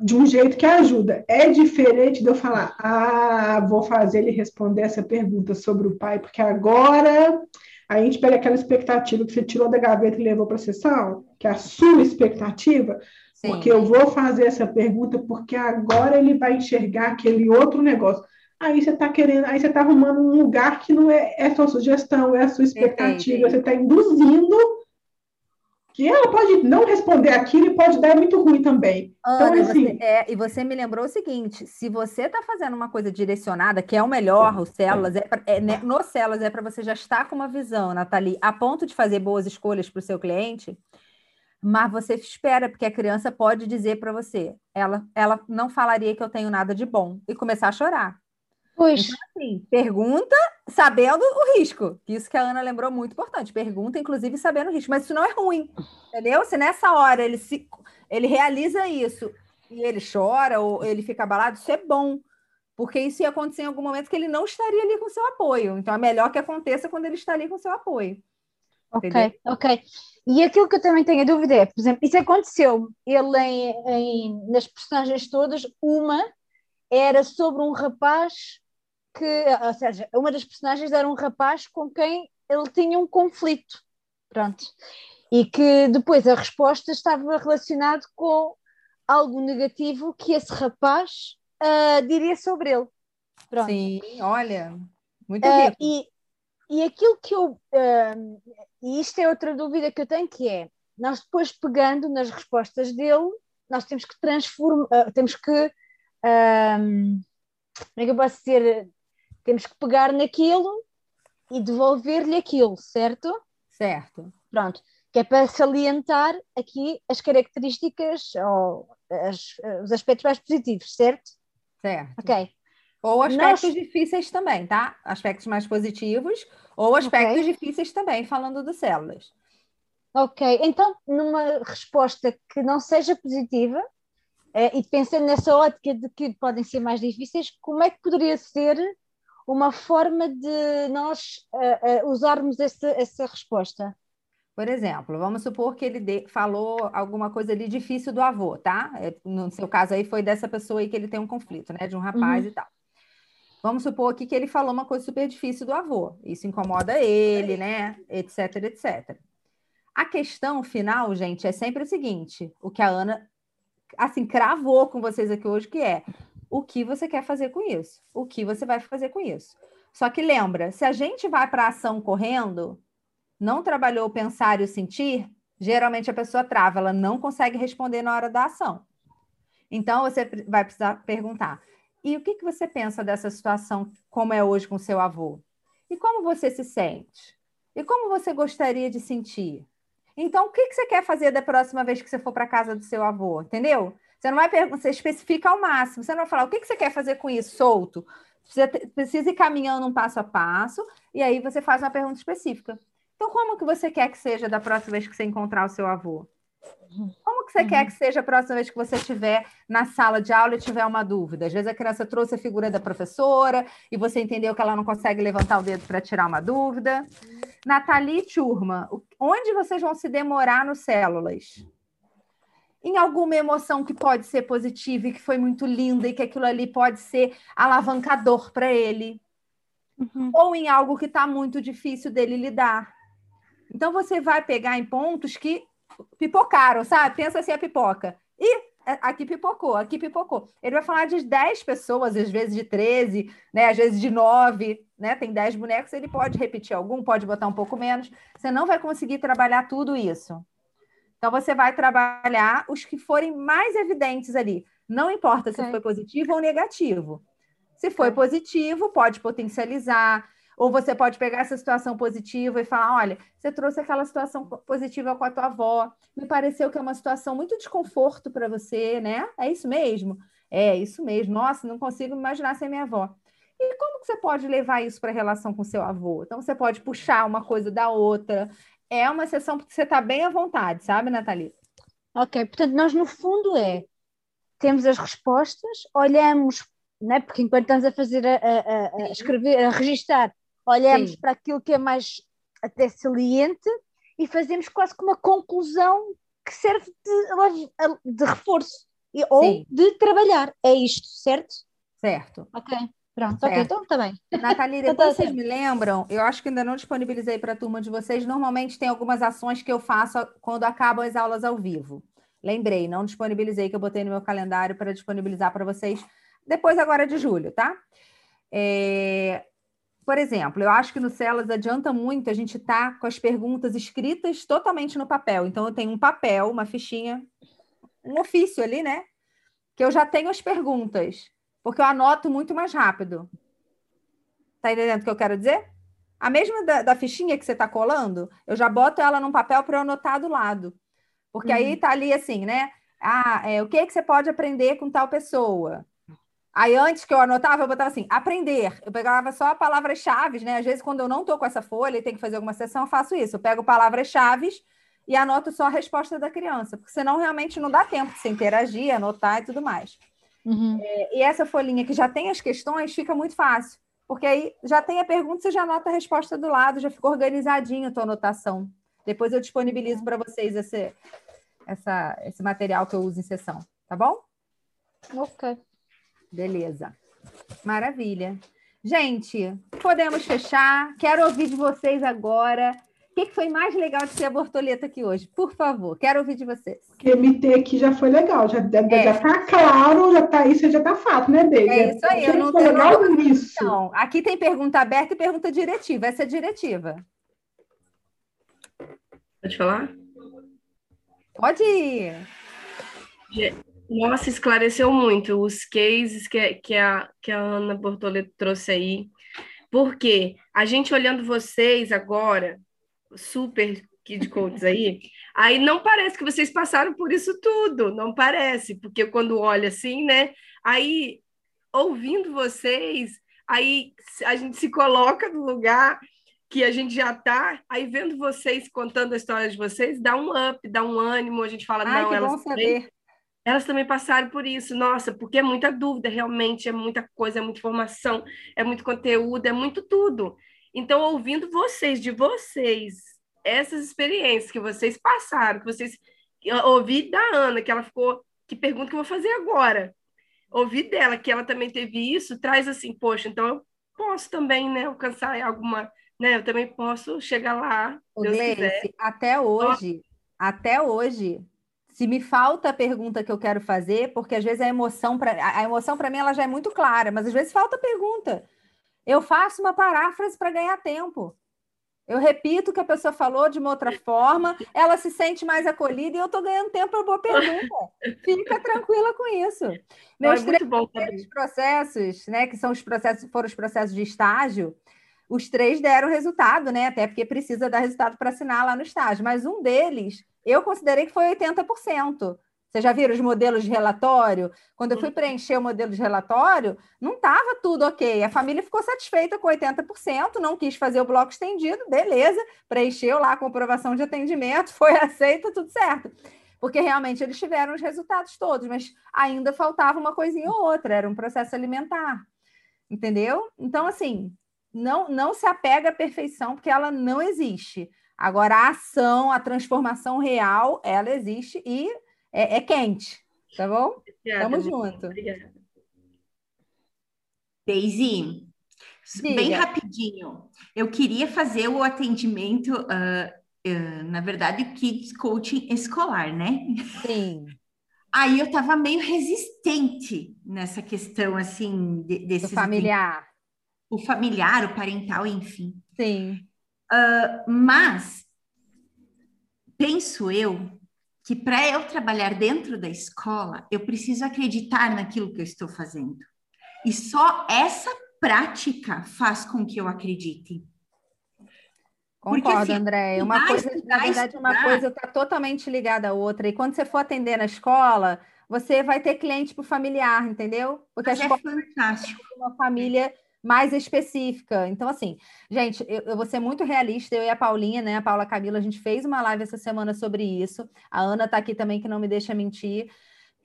de um jeito que ajuda. É diferente de eu falar, ah, vou fazer ele responder essa pergunta sobre o pai, porque agora a gente pega aquela expectativa que você tirou da gaveta e levou para a sessão, que é a sua expectativa, Sim. porque eu vou fazer essa pergunta porque agora ele vai enxergar aquele outro negócio. Aí você está querendo, aí você está arrumando um lugar que não é, é sua sugestão, é a sua expectativa, Entendi. você está induzindo que ela pode não responder aquilo e pode dar muito ruim também. Ana, então, assim... Você, é, e você me lembrou o seguinte: se você está fazendo uma coisa direcionada, que é o melhor, o células, é, pra, é né, no células é para você já estar com uma visão, Nathalie, a ponto de fazer boas escolhas para o seu cliente, mas você espera, porque a criança pode dizer para você, ela, ela não falaria que eu tenho nada de bom, e começar a chorar. Pois. Então, assim, pergunta sabendo o risco. Isso que a Ana lembrou muito importante. Pergunta, inclusive, sabendo o risco. Mas isso não é ruim, entendeu? Se nessa hora ele, se, ele realiza isso e ele chora ou ele fica abalado, isso é bom. Porque isso ia acontecer em algum momento que ele não estaria ali com seu apoio. Então é melhor que aconteça quando ele está ali com seu apoio. Ok, entendeu? ok. E aquilo que eu também tenho a dúvida é, por exemplo, isso aconteceu. Ele em, em, nas personagens todas, uma era sobre um rapaz que, ou seja, uma das personagens era um rapaz com quem ele tinha um conflito. Pronto. E que depois a resposta estava relacionada com algo negativo que esse rapaz uh, diria sobre ele. Pronto. Sim, olha, muito uh, e, e aquilo que eu. Uh, e isto é outra dúvida que eu tenho, que é nós depois pegando nas respostas dele, nós temos que transformar, temos que um, como é que eu posso dizer? Temos que pegar naquilo e devolver-lhe aquilo, certo? Certo. Pronto. Que é para salientar aqui as características ou as, os aspectos mais positivos, certo? Certo. Ok. Ou aspectos Nós... difíceis também, tá? Aspectos mais positivos ou aspectos okay. difíceis também, falando de células. Ok, então numa resposta que não seja positiva, eh, e pensando nessa ótica de que podem ser mais difíceis, como é que poderia ser uma forma de nós uh, uh, usarmos essa, essa resposta? Por exemplo, vamos supor que ele de, falou alguma coisa ali difícil do avô, tá? É, no seu caso aí foi dessa pessoa aí que ele tem um conflito, né? De um rapaz uhum. e tal. Vamos supor aqui que ele falou uma coisa super difícil do avô. Isso incomoda ele, né? Etc, etc. A questão final, gente, é sempre o seguinte: o que a Ana, assim, cravou com vocês aqui hoje, que é o que você quer fazer com isso, o que você vai fazer com isso. Só que lembra, se a gente vai para a ação correndo, não trabalhou pensar e o sentir, geralmente a pessoa trava, ela não consegue responder na hora da ação. Então você vai precisar perguntar: e o que, que você pensa dessa situação como é hoje com seu avô? E como você se sente? E como você gostaria de sentir? Então, o que, que você quer fazer da próxima vez que você for para casa do seu avô? Entendeu? Você não vai você especifica ao máximo. Você não vai falar o que, que você quer fazer com isso, solto. Você precisa ir caminhando um passo a passo, e aí você faz uma pergunta específica. Então, como que você quer que seja da próxima vez que você encontrar o seu avô? Como que você uhum. quer que seja a próxima vez que você estiver na sala de aula e tiver uma dúvida? Às vezes a criança trouxe a figura da professora e você entendeu que ela não consegue levantar o dedo para tirar uma dúvida. Nathalie Turma, onde vocês vão se demorar nos células? Em alguma emoção que pode ser positiva e que foi muito linda e que aquilo ali pode ser alavancador para ele, uhum. ou em algo que está muito difícil dele lidar. Então você vai pegar em pontos que pipocaram, sabe? Pensa assim a pipoca. E é, aqui pipocou, aqui pipocou. Ele vai falar de 10 pessoas, às vezes de 13, né? às vezes de 9, né? Tem 10 bonecos, ele pode repetir algum, pode botar um pouco menos. Você não vai conseguir trabalhar tudo isso. Então, você vai trabalhar os que forem mais evidentes ali. Não importa okay. se foi positivo ou negativo. Se foi okay. positivo, pode potencializar. Ou você pode pegar essa situação positiva e falar: olha, você trouxe aquela situação positiva com a tua avó, me pareceu que é uma situação muito desconforto para você, né? É isso mesmo? É isso mesmo. Nossa, não consigo imaginar sem minha avó. E como que você pode levar isso para a relação com seu avô? Então, você pode puxar uma coisa da outra, é uma sessão porque você está bem à vontade, sabe, Nathalie? Ok, portanto, nós no fundo é temos as respostas, olhamos, né, porque enquanto estamos a fazer, a, a, a escrever, a registar, olhamos Sim. para aquilo que é mais até saliente e fazemos quase como uma conclusão que serve de, de reforço ou Sim. de trabalhar. É isto, certo? Certo. Ok. Pronto, certo. ok, então tá bem. Nathalie, então tá depois vocês me lembram, eu acho que ainda não disponibilizei para a turma de vocês, normalmente tem algumas ações que eu faço quando acabam as aulas ao vivo. Lembrei, não disponibilizei, que eu botei no meu calendário para disponibilizar para vocês depois agora de julho, tá? É... por exemplo, eu acho que no Celas adianta muito a gente estar tá com as perguntas escritas totalmente no papel. Então, eu tenho um papel, uma fichinha, um ofício ali, né? Que eu já tenho as perguntas, porque eu anoto muito mais rápido. Tá entendendo o que eu quero dizer? A mesma da, da fichinha que você está colando, eu já boto ela num papel para eu anotar do lado. Porque uhum. aí tá ali assim, né? Ah, é, o que, é que você pode aprender com tal pessoa? Aí, antes que eu anotava, eu botava assim, aprender. Eu pegava só palavras-chave, né? Às vezes, quando eu não estou com essa folha e tenho que fazer alguma sessão, eu faço isso. Eu pego palavras-chave e anoto só a resposta da criança, porque senão realmente não dá tempo de se interagir, anotar e tudo mais. Uhum. É, e essa folhinha que já tem as questões fica muito fácil, porque aí já tem a pergunta, você já anota a resposta do lado, já fica organizadinho a tua anotação. Depois eu disponibilizo para vocês esse, essa, esse material que eu uso em sessão, tá bom? Ok. Beleza. Maravilha. Gente, podemos fechar. Quero ouvir de vocês agora. O que, foi mais legal de ser a borboleta aqui hoje? Por favor, quero ouvir de vocês. Porque me ter aqui já foi legal, já, é. já tá claro, já tá isso, já tá fato, né, Deise? É isso aí, eu não tenho legal nisso. Não, aqui tem pergunta aberta e pergunta diretiva. Essa é diretiva. Pode falar? Pode ir. Nossa, esclareceu muito os cases que, que, a, que a Ana Bortoleto trouxe aí. Porque a gente olhando vocês agora, super Kid Coaches aí, aí não parece que vocês passaram por isso tudo, não parece, porque quando olha assim, né? Aí, ouvindo vocês, aí a gente se coloca no lugar que a gente já tá, aí vendo vocês contando a história de vocês, dá um up, dá um ânimo, a gente fala, Ai, não, elas também, elas também passaram por isso, nossa, porque é muita dúvida, realmente, é muita coisa, é muita informação, é muito conteúdo, é muito tudo. Então, ouvindo vocês, de vocês, essas experiências que vocês passaram, que vocês ouvi da Ana, que ela ficou, que pergunta que eu vou fazer agora. Ouvi dela que ela também teve isso, traz assim, poxa, então eu posso também, né, alcançar alguma né? Eu também posso chegar lá. O Gleice, até hoje, até hoje, se me falta a pergunta que eu quero fazer, porque às vezes a emoção para a emoção para mim ela já é muito clara, mas às vezes falta pergunta. Eu faço uma paráfrase para ganhar tempo. Eu repito o que a pessoa falou de uma outra forma, ela se sente mais acolhida e eu estou ganhando tempo para boa pergunta. Fica tranquila com isso. Meus é três bom, processos, né, que são os processos, foram os processos de estágio, os três deram resultado, né? Até porque precisa dar resultado para assinar lá no estágio. Mas um deles, eu considerei que foi 80%. Vocês já viram os modelos de relatório? Quando eu fui preencher o modelo de relatório, não estava tudo ok. A família ficou satisfeita com 80%, não quis fazer o bloco estendido, beleza, preencheu lá a comprovação de atendimento, foi aceita, tudo certo. Porque realmente eles tiveram os resultados todos, mas ainda faltava uma coisinha ou outra, era um processo alimentar. Entendeu? Então, assim, não, não se apega à perfeição, porque ela não existe. Agora, a ação, a transformação real, ela existe e é, é quente, tá bom? Obrigada, Tamo junto. Obrigada. Daisy, Diga. bem rapidinho, eu queria fazer o atendimento, uh, uh, na verdade, Kids Coaching escolar, né? Sim. Aí eu estava meio resistente nessa questão, assim, de, desses... Do familiar o familiar, o parental, enfim. Sim. Uh, mas penso eu que para eu trabalhar dentro da escola, eu preciso acreditar naquilo que eu estou fazendo. E só essa prática faz com que eu acredite. Concordo, Porque, assim, André. Uma coisa, na verdade, estudar. uma coisa está totalmente ligada à outra. E quando você for atender na escola, você vai ter cliente para o familiar, entendeu? Porque Mas a escola é fantástico. É uma família mais específica. Então, assim, gente, eu, eu, vou ser muito realista, eu e a Paulinha, né? A Paula Camila, a gente fez uma live essa semana sobre isso. A Ana tá aqui também, que não me deixa mentir.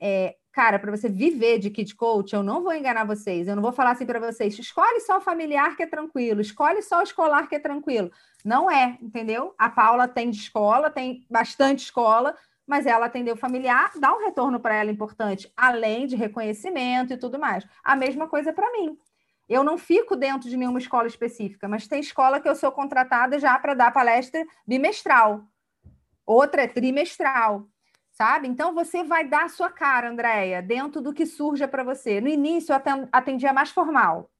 É, cara, para você viver de Kid Coach, eu não vou enganar vocês, eu não vou falar assim para vocês, escolhe só o familiar que é tranquilo, escolhe só o escolar que é tranquilo. Não é, entendeu? A Paula tem de escola, tem bastante escola, mas ela atendeu familiar, dá um retorno para ela importante, além de reconhecimento e tudo mais. A mesma coisa para mim. Eu não fico dentro de nenhuma escola específica, mas tem escola que eu sou contratada já para dar palestra bimestral. Outra é trimestral, sabe? Então você vai dar a sua cara, Andréia, dentro do que surja para você. No início eu atendia mais formal.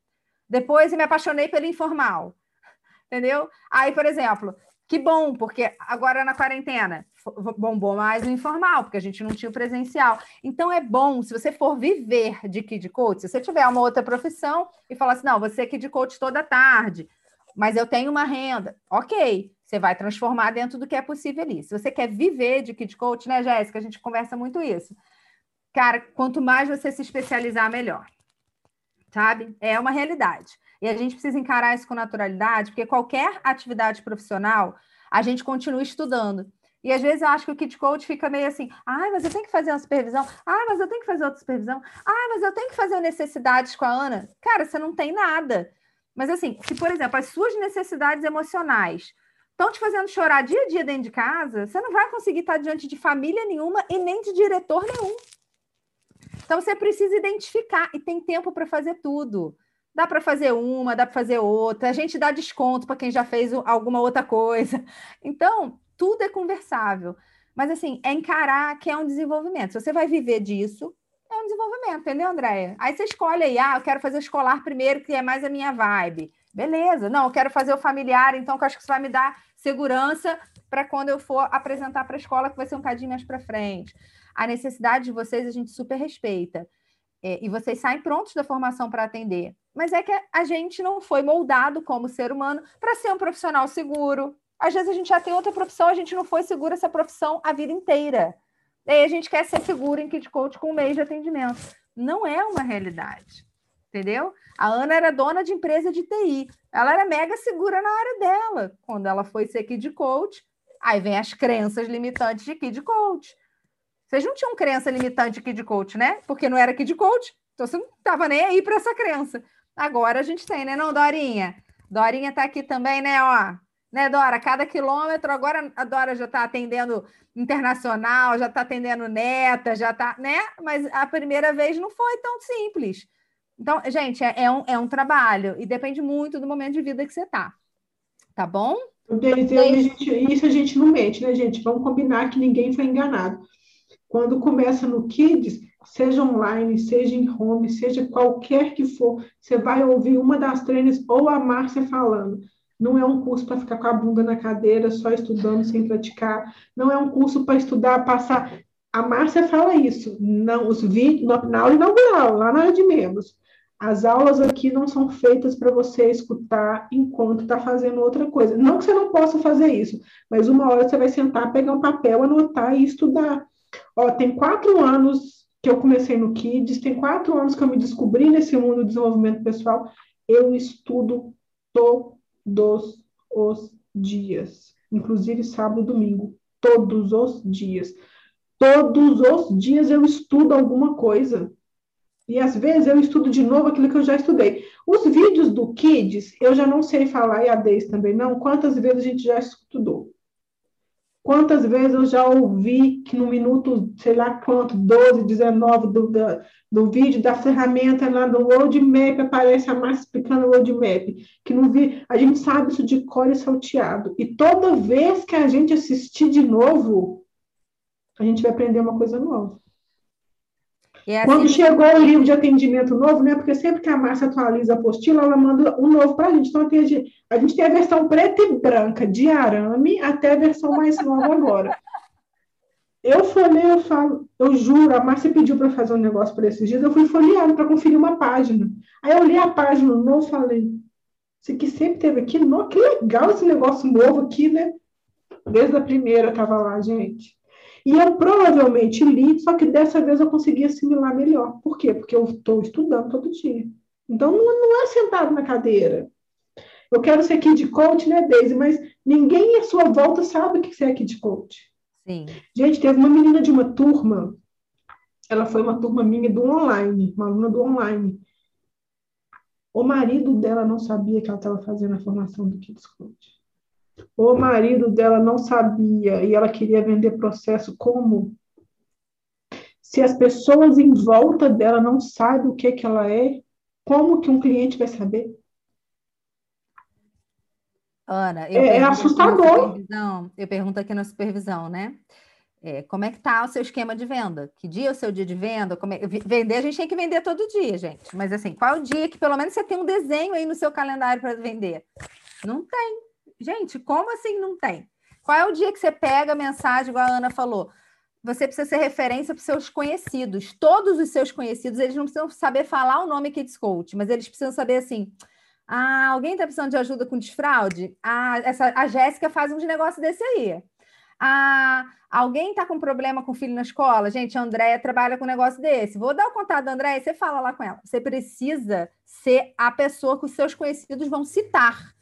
Depois eu me apaixonei pelo informal. Entendeu? Aí, por exemplo, que bom, porque agora na quarentena bombou mais o informal, porque a gente não tinha o presencial. Então é bom, se você for viver de Kid Coach, se você tiver uma outra profissão e falar assim, não, você é Kid Coach toda tarde, mas eu tenho uma renda. Ok, você vai transformar dentro do que é possível ali. Se você quer viver de Kid Coach, né, Jéssica? A gente conversa muito isso. Cara, quanto mais você se especializar, melhor. Sabe? É uma realidade. E a gente precisa encarar isso com naturalidade, porque qualquer atividade profissional, a gente continua estudando. E às vezes eu acho que o Kid Coach fica meio assim, ah, mas eu tenho que fazer uma supervisão, ah, mas eu tenho que fazer outra supervisão, ah, mas eu tenho que fazer necessidades com a Ana. Cara, você não tem nada. Mas assim, se, por exemplo, as suas necessidades emocionais estão te fazendo chorar dia a dia dentro de casa, você não vai conseguir estar diante de família nenhuma e nem de diretor nenhum. Então você precisa identificar e tem tempo para fazer tudo. Dá para fazer uma, dá para fazer outra. A gente dá desconto para quem já fez alguma outra coisa. Então, tudo é conversável. Mas, assim, é encarar que é um desenvolvimento. Se você vai viver disso, é um desenvolvimento, entendeu, Andréia? Aí você escolhe aí, ah, eu quero fazer o escolar primeiro, que é mais a minha vibe. Beleza. Não, eu quero fazer o familiar, então, que eu acho que isso vai me dar segurança para quando eu for apresentar para a escola, que vai ser um cadinho mais para frente. A necessidade de vocês a gente super respeita. É, e vocês saem prontos da formação para atender. Mas é que a gente não foi moldado como ser humano para ser um profissional seguro. Às vezes a gente já tem outra profissão, a gente não foi seguro essa profissão a vida inteira. E aí a gente quer ser seguro em Kid Coach com um mês de atendimento. Não é uma realidade. Entendeu? A Ana era dona de empresa de TI. Ela era mega segura na área dela. Quando ela foi ser Kid Coach, aí vem as crenças limitantes de Kid Coach. Vocês não tinham crença limitante de coach, né? Porque não era de coach, então você não estava nem aí para essa crença. Agora a gente tem, né, não, Dorinha? Dorinha está aqui também, né, ó. Né, Dora? Cada quilômetro, agora a Dora já está atendendo internacional, já está atendendo neta, já está, né? Mas a primeira vez não foi tão simples. Então, gente, é, é um, é um trabalho e depende muito do momento de vida que você está. Tá bom? Desde, a gente, isso a gente não mente, né, gente? Vamos combinar que ninguém foi enganado. Quando começa no Kids, seja online, seja em home, seja qualquer que for, você vai ouvir uma das treinas ou a Márcia falando. Não é um curso para ficar com a bunda na cadeira, só estudando sem praticar. Não é um curso para estudar, passar. A Márcia fala isso. Não, os vídeos na aula inaugural, lá na área de membros. As aulas aqui não são feitas para você escutar enquanto está fazendo outra coisa. Não que você não possa fazer isso, mas uma hora você vai sentar, pegar um papel, anotar e estudar. Ó, tem quatro anos que eu comecei no Kids, tem quatro anos que eu me descobri nesse mundo do desenvolvimento pessoal. Eu estudo todos os dias, inclusive sábado e domingo, todos os dias. Todos os dias eu estudo alguma coisa. E às vezes eu estudo de novo aquilo que eu já estudei. Os vídeos do Kids, eu já não sei falar, e a Deis também não, quantas vezes a gente já estudou. Quantas vezes eu já ouvi que no minuto, sei lá quanto, 12, 19 do, do, do vídeo, da ferramenta lá do roadmap, aparece a mais explicando o roadmap, que não vi, a gente sabe isso de cor e salteado. E toda vez que a gente assistir de novo, a gente vai aprender uma coisa nova. É assim Quando chegou o livro de atendimento novo, né? Porque sempre que a Márcia atualiza a apostila, ela manda um novo para a gente. Então, a gente, a gente tem a versão preta e branca de arame até a versão mais nova agora. Eu folhei, eu falo, eu juro, a Márcia pediu para fazer um negócio para esses dias, eu fui folheando para conferir uma página. Aí eu li a página novo e falei, isso aqui sempre teve aqui, no, que legal esse negócio novo aqui, né? Desde a primeira estava lá, gente. E eu provavelmente li, só que dessa vez eu consegui assimilar melhor. Por quê? Porque eu estou estudando todo dia. Então, não, não é sentado na cadeira. Eu quero ser kid coach, né, Daisy? Mas ninguém à sua volta sabe o que é kid coach. Sim. Gente, teve uma menina de uma turma, ela foi uma turma minha do online, uma aluna do online. O marido dela não sabia que ela estava fazendo a formação do Kids Coach. O marido dela não sabia e ela queria vender processo como? Se as pessoas em volta dela não sabem o que, que ela é, como que um cliente vai saber? Ana, eu é, é assustador. Eu pergunto aqui na supervisão, né? É, como é que tá o seu esquema de venda? Que dia é o seu dia de venda? É... Vender, a gente tem que vender todo dia, gente. Mas assim, qual o dia que pelo menos você tem um desenho aí no seu calendário para vender? Não tem. Gente, como assim não tem? Qual é o dia que você pega a mensagem, igual a Ana falou? Você precisa ser referência para os seus conhecidos. Todos os seus conhecidos, eles não precisam saber falar o nome Kids Coach, mas eles precisam saber assim: ah, alguém está precisando de ajuda com desfraude? Ah, essa, a Jéssica faz um negócio desse aí. Ah, alguém está com problema com o filho na escola? Gente, a Andréia trabalha com um negócio desse. Vou dar o contato da Andréia, você fala lá com ela. Você precisa ser a pessoa que os seus conhecidos vão citar.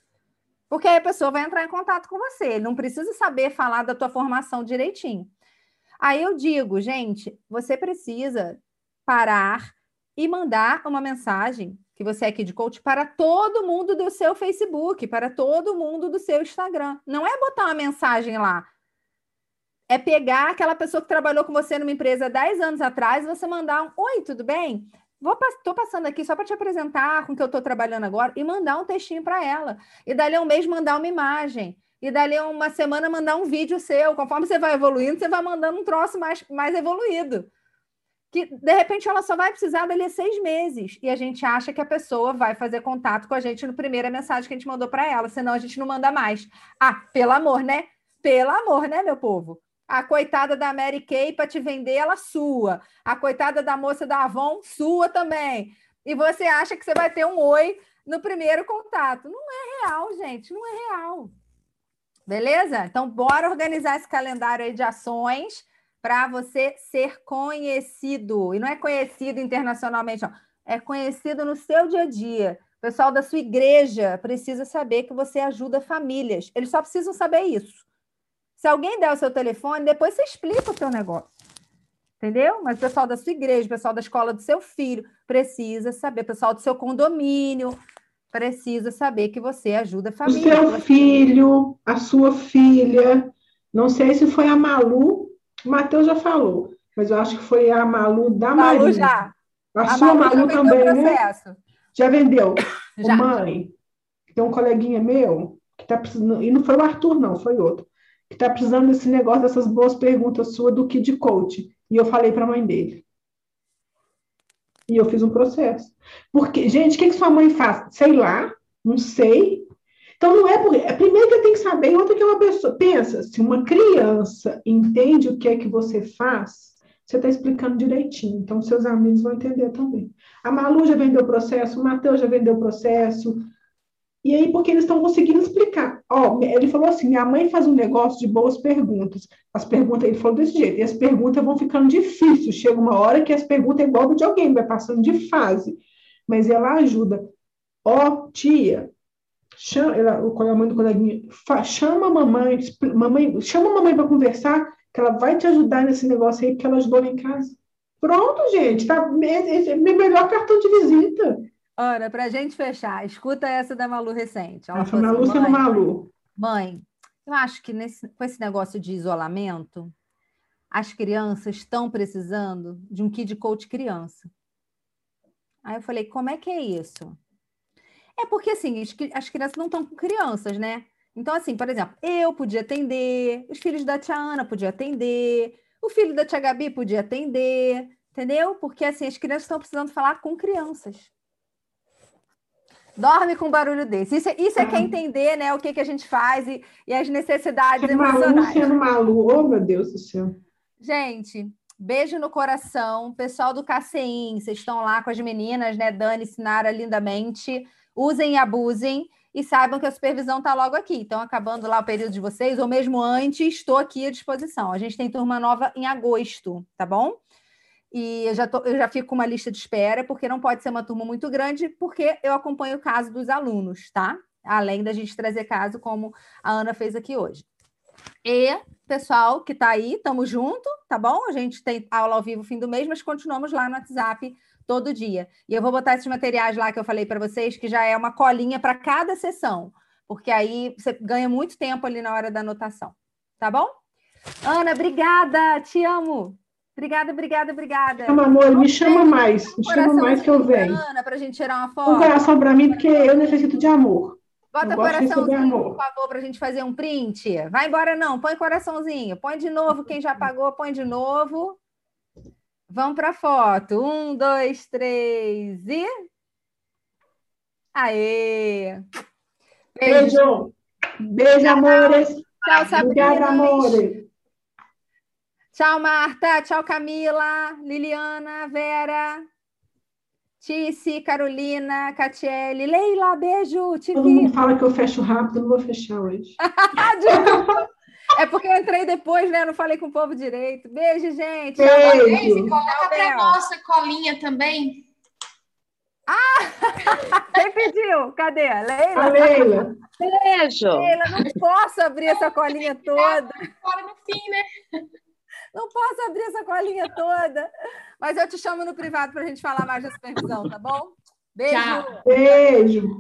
Porque aí a pessoa vai entrar em contato com você. Não precisa saber falar da tua formação direitinho. Aí eu digo, gente, você precisa parar e mandar uma mensagem que você é aqui de coach para todo mundo do seu Facebook, para todo mundo do seu Instagram. Não é botar uma mensagem lá. É pegar aquela pessoa que trabalhou com você numa empresa 10 anos atrás e você mandar um Oi, tudo bem? Estou passando aqui só para te apresentar com o que eu estou trabalhando agora e mandar um textinho para ela. E dali a um mês mandar uma imagem. E dali a uma semana mandar um vídeo seu. Conforme você vai evoluindo, você vai mandando um troço mais, mais evoluído que de repente ela só vai precisar dali a seis meses. E a gente acha que a pessoa vai fazer contato com a gente no primeira mensagem que a gente mandou para ela, senão a gente não manda mais. Ah, pelo amor, né? Pelo amor, né, meu povo? A coitada da Mary Kay para te vender, ela sua. A coitada da moça da Avon, sua também. E você acha que você vai ter um oi no primeiro contato. Não é real, gente, não é real. Beleza? Então, bora organizar esse calendário aí de ações para você ser conhecido. E não é conhecido internacionalmente, não. é conhecido no seu dia a dia. O pessoal da sua igreja precisa saber que você ajuda famílias. Eles só precisam saber isso. Se alguém der o seu telefone, depois você explica o seu negócio. Entendeu? Mas o pessoal da sua igreja, o pessoal da escola do seu filho precisa saber, o pessoal do seu condomínio precisa saber que você ajuda a família. O seu filho, a sua filha, não sei se foi a Malu o Matheus já falou, mas eu acho que foi a Malu da Malu Maria. já. A, a sua Malu, Malu também, né? Já vendeu. Já. Ô, mãe, tem um coleguinha meu que está precisando, e não foi o Arthur, não, foi outro, está precisando desse negócio, dessas boas perguntas suas do Kid Coach. E eu falei para a mãe dele. E eu fiz um processo. Porque, gente, o que, que sua mãe faz? Sei lá, não sei, então, não é porque. É, primeiro que tem que saber, e outra que é uma pessoa. Pensa, se uma criança entende o que é que você faz, você está explicando direitinho. Então, seus amigos vão entender também. A Malu já vendeu o processo, o Matheus já vendeu o processo. E aí, porque eles estão conseguindo explicar. Ó, ele falou assim: minha mãe faz um negócio de boas perguntas. As perguntas, ele falou desse jeito, e as perguntas vão ficando difíceis. Chega uma hora que as perguntas é igual de alguém, vai passando de fase. Mas ela ajuda. Ó, tia, chama, ela, a mãe do coleguinha, chama a mamãe, mamãe, chama a mamãe para conversar, que ela vai te ajudar nesse negócio aí, porque ela ajudou lá em casa. Pronto, gente, tá, é, é meu melhor cartão de visita. Ora, para a gente fechar, escuta essa da Malu recente. Ela essa Malu assim, sendo Malu. Mãe, eu acho que nesse, com esse negócio de isolamento, as crianças estão precisando de um kid coach criança. Aí eu falei, como é que é isso? É porque, assim, as crianças não estão com crianças, né? Então, assim, por exemplo, eu podia atender, os filhos da tia Ana podiam atender, o filho da tia Gabi podia atender, entendeu? Porque, assim, as crianças estão precisando falar com crianças. Dorme com um barulho desse. Isso, é, isso é que é entender, né, o que, que a gente faz e, e as necessidades emocionais. Malu sendo malu, oh, meu Deus do céu. Gente, beijo no coração. Pessoal do CACEIM, vocês estão lá com as meninas, né? Dani, Sinara, lindamente usem e abusem e saibam que a supervisão está logo aqui. Então, acabando lá o período de vocês, ou mesmo antes, estou aqui à disposição. A gente tem turma nova em agosto, tá bom? E eu já, tô, eu já fico com uma lista de espera, porque não pode ser uma turma muito grande, porque eu acompanho o caso dos alunos, tá? Além da gente trazer caso como a Ana fez aqui hoje. E, pessoal que está aí, estamos junto, tá bom? A gente tem aula ao vivo fim do mês, mas continuamos lá no WhatsApp todo dia. E eu vou botar esses materiais lá que eu falei para vocês, que já é uma colinha para cada sessão, porque aí você ganha muito tempo ali na hora da anotação. Tá bom? Ana, obrigada, te amo. Obrigada, obrigada, obrigada. Chama, amor, me chama mais. Me chama mais que eu venho. Para a gente tirar uma foto. Um coração para mim, porque eu necessito de amor. Bota coraçãozinho, por favor, para a gente fazer um print. Vai embora, não. Põe coraçãozinho. Põe de novo. Quem já pagou, põe de novo. Vamos para a foto. Um, dois, três e. Aê! Beijo! Beijo, amores! Tchau, Sabrina! Obrigada, amores! Tchau, Marta! Tchau, Camila! Liliana, Vera! Tice, Carolina, Catiele, Leila, beijo, te Todo vi. mundo fala que eu fecho rápido, não vou fechar hoje. é porque eu entrei depois, né? Não falei com o povo direito. Beijo, gente. Beijo. Coloca para nossa colinha também. Ah! Quem pediu? Cadê? Leila? A Leila. Beijo. Leila, não posso abrir essa colinha toda. Fora no fim, né? Não posso abrir essa colinha toda. Mas eu te chamo no privado para a gente falar mais da supervisão, tá bom? Beijo. Tchau. Beijo.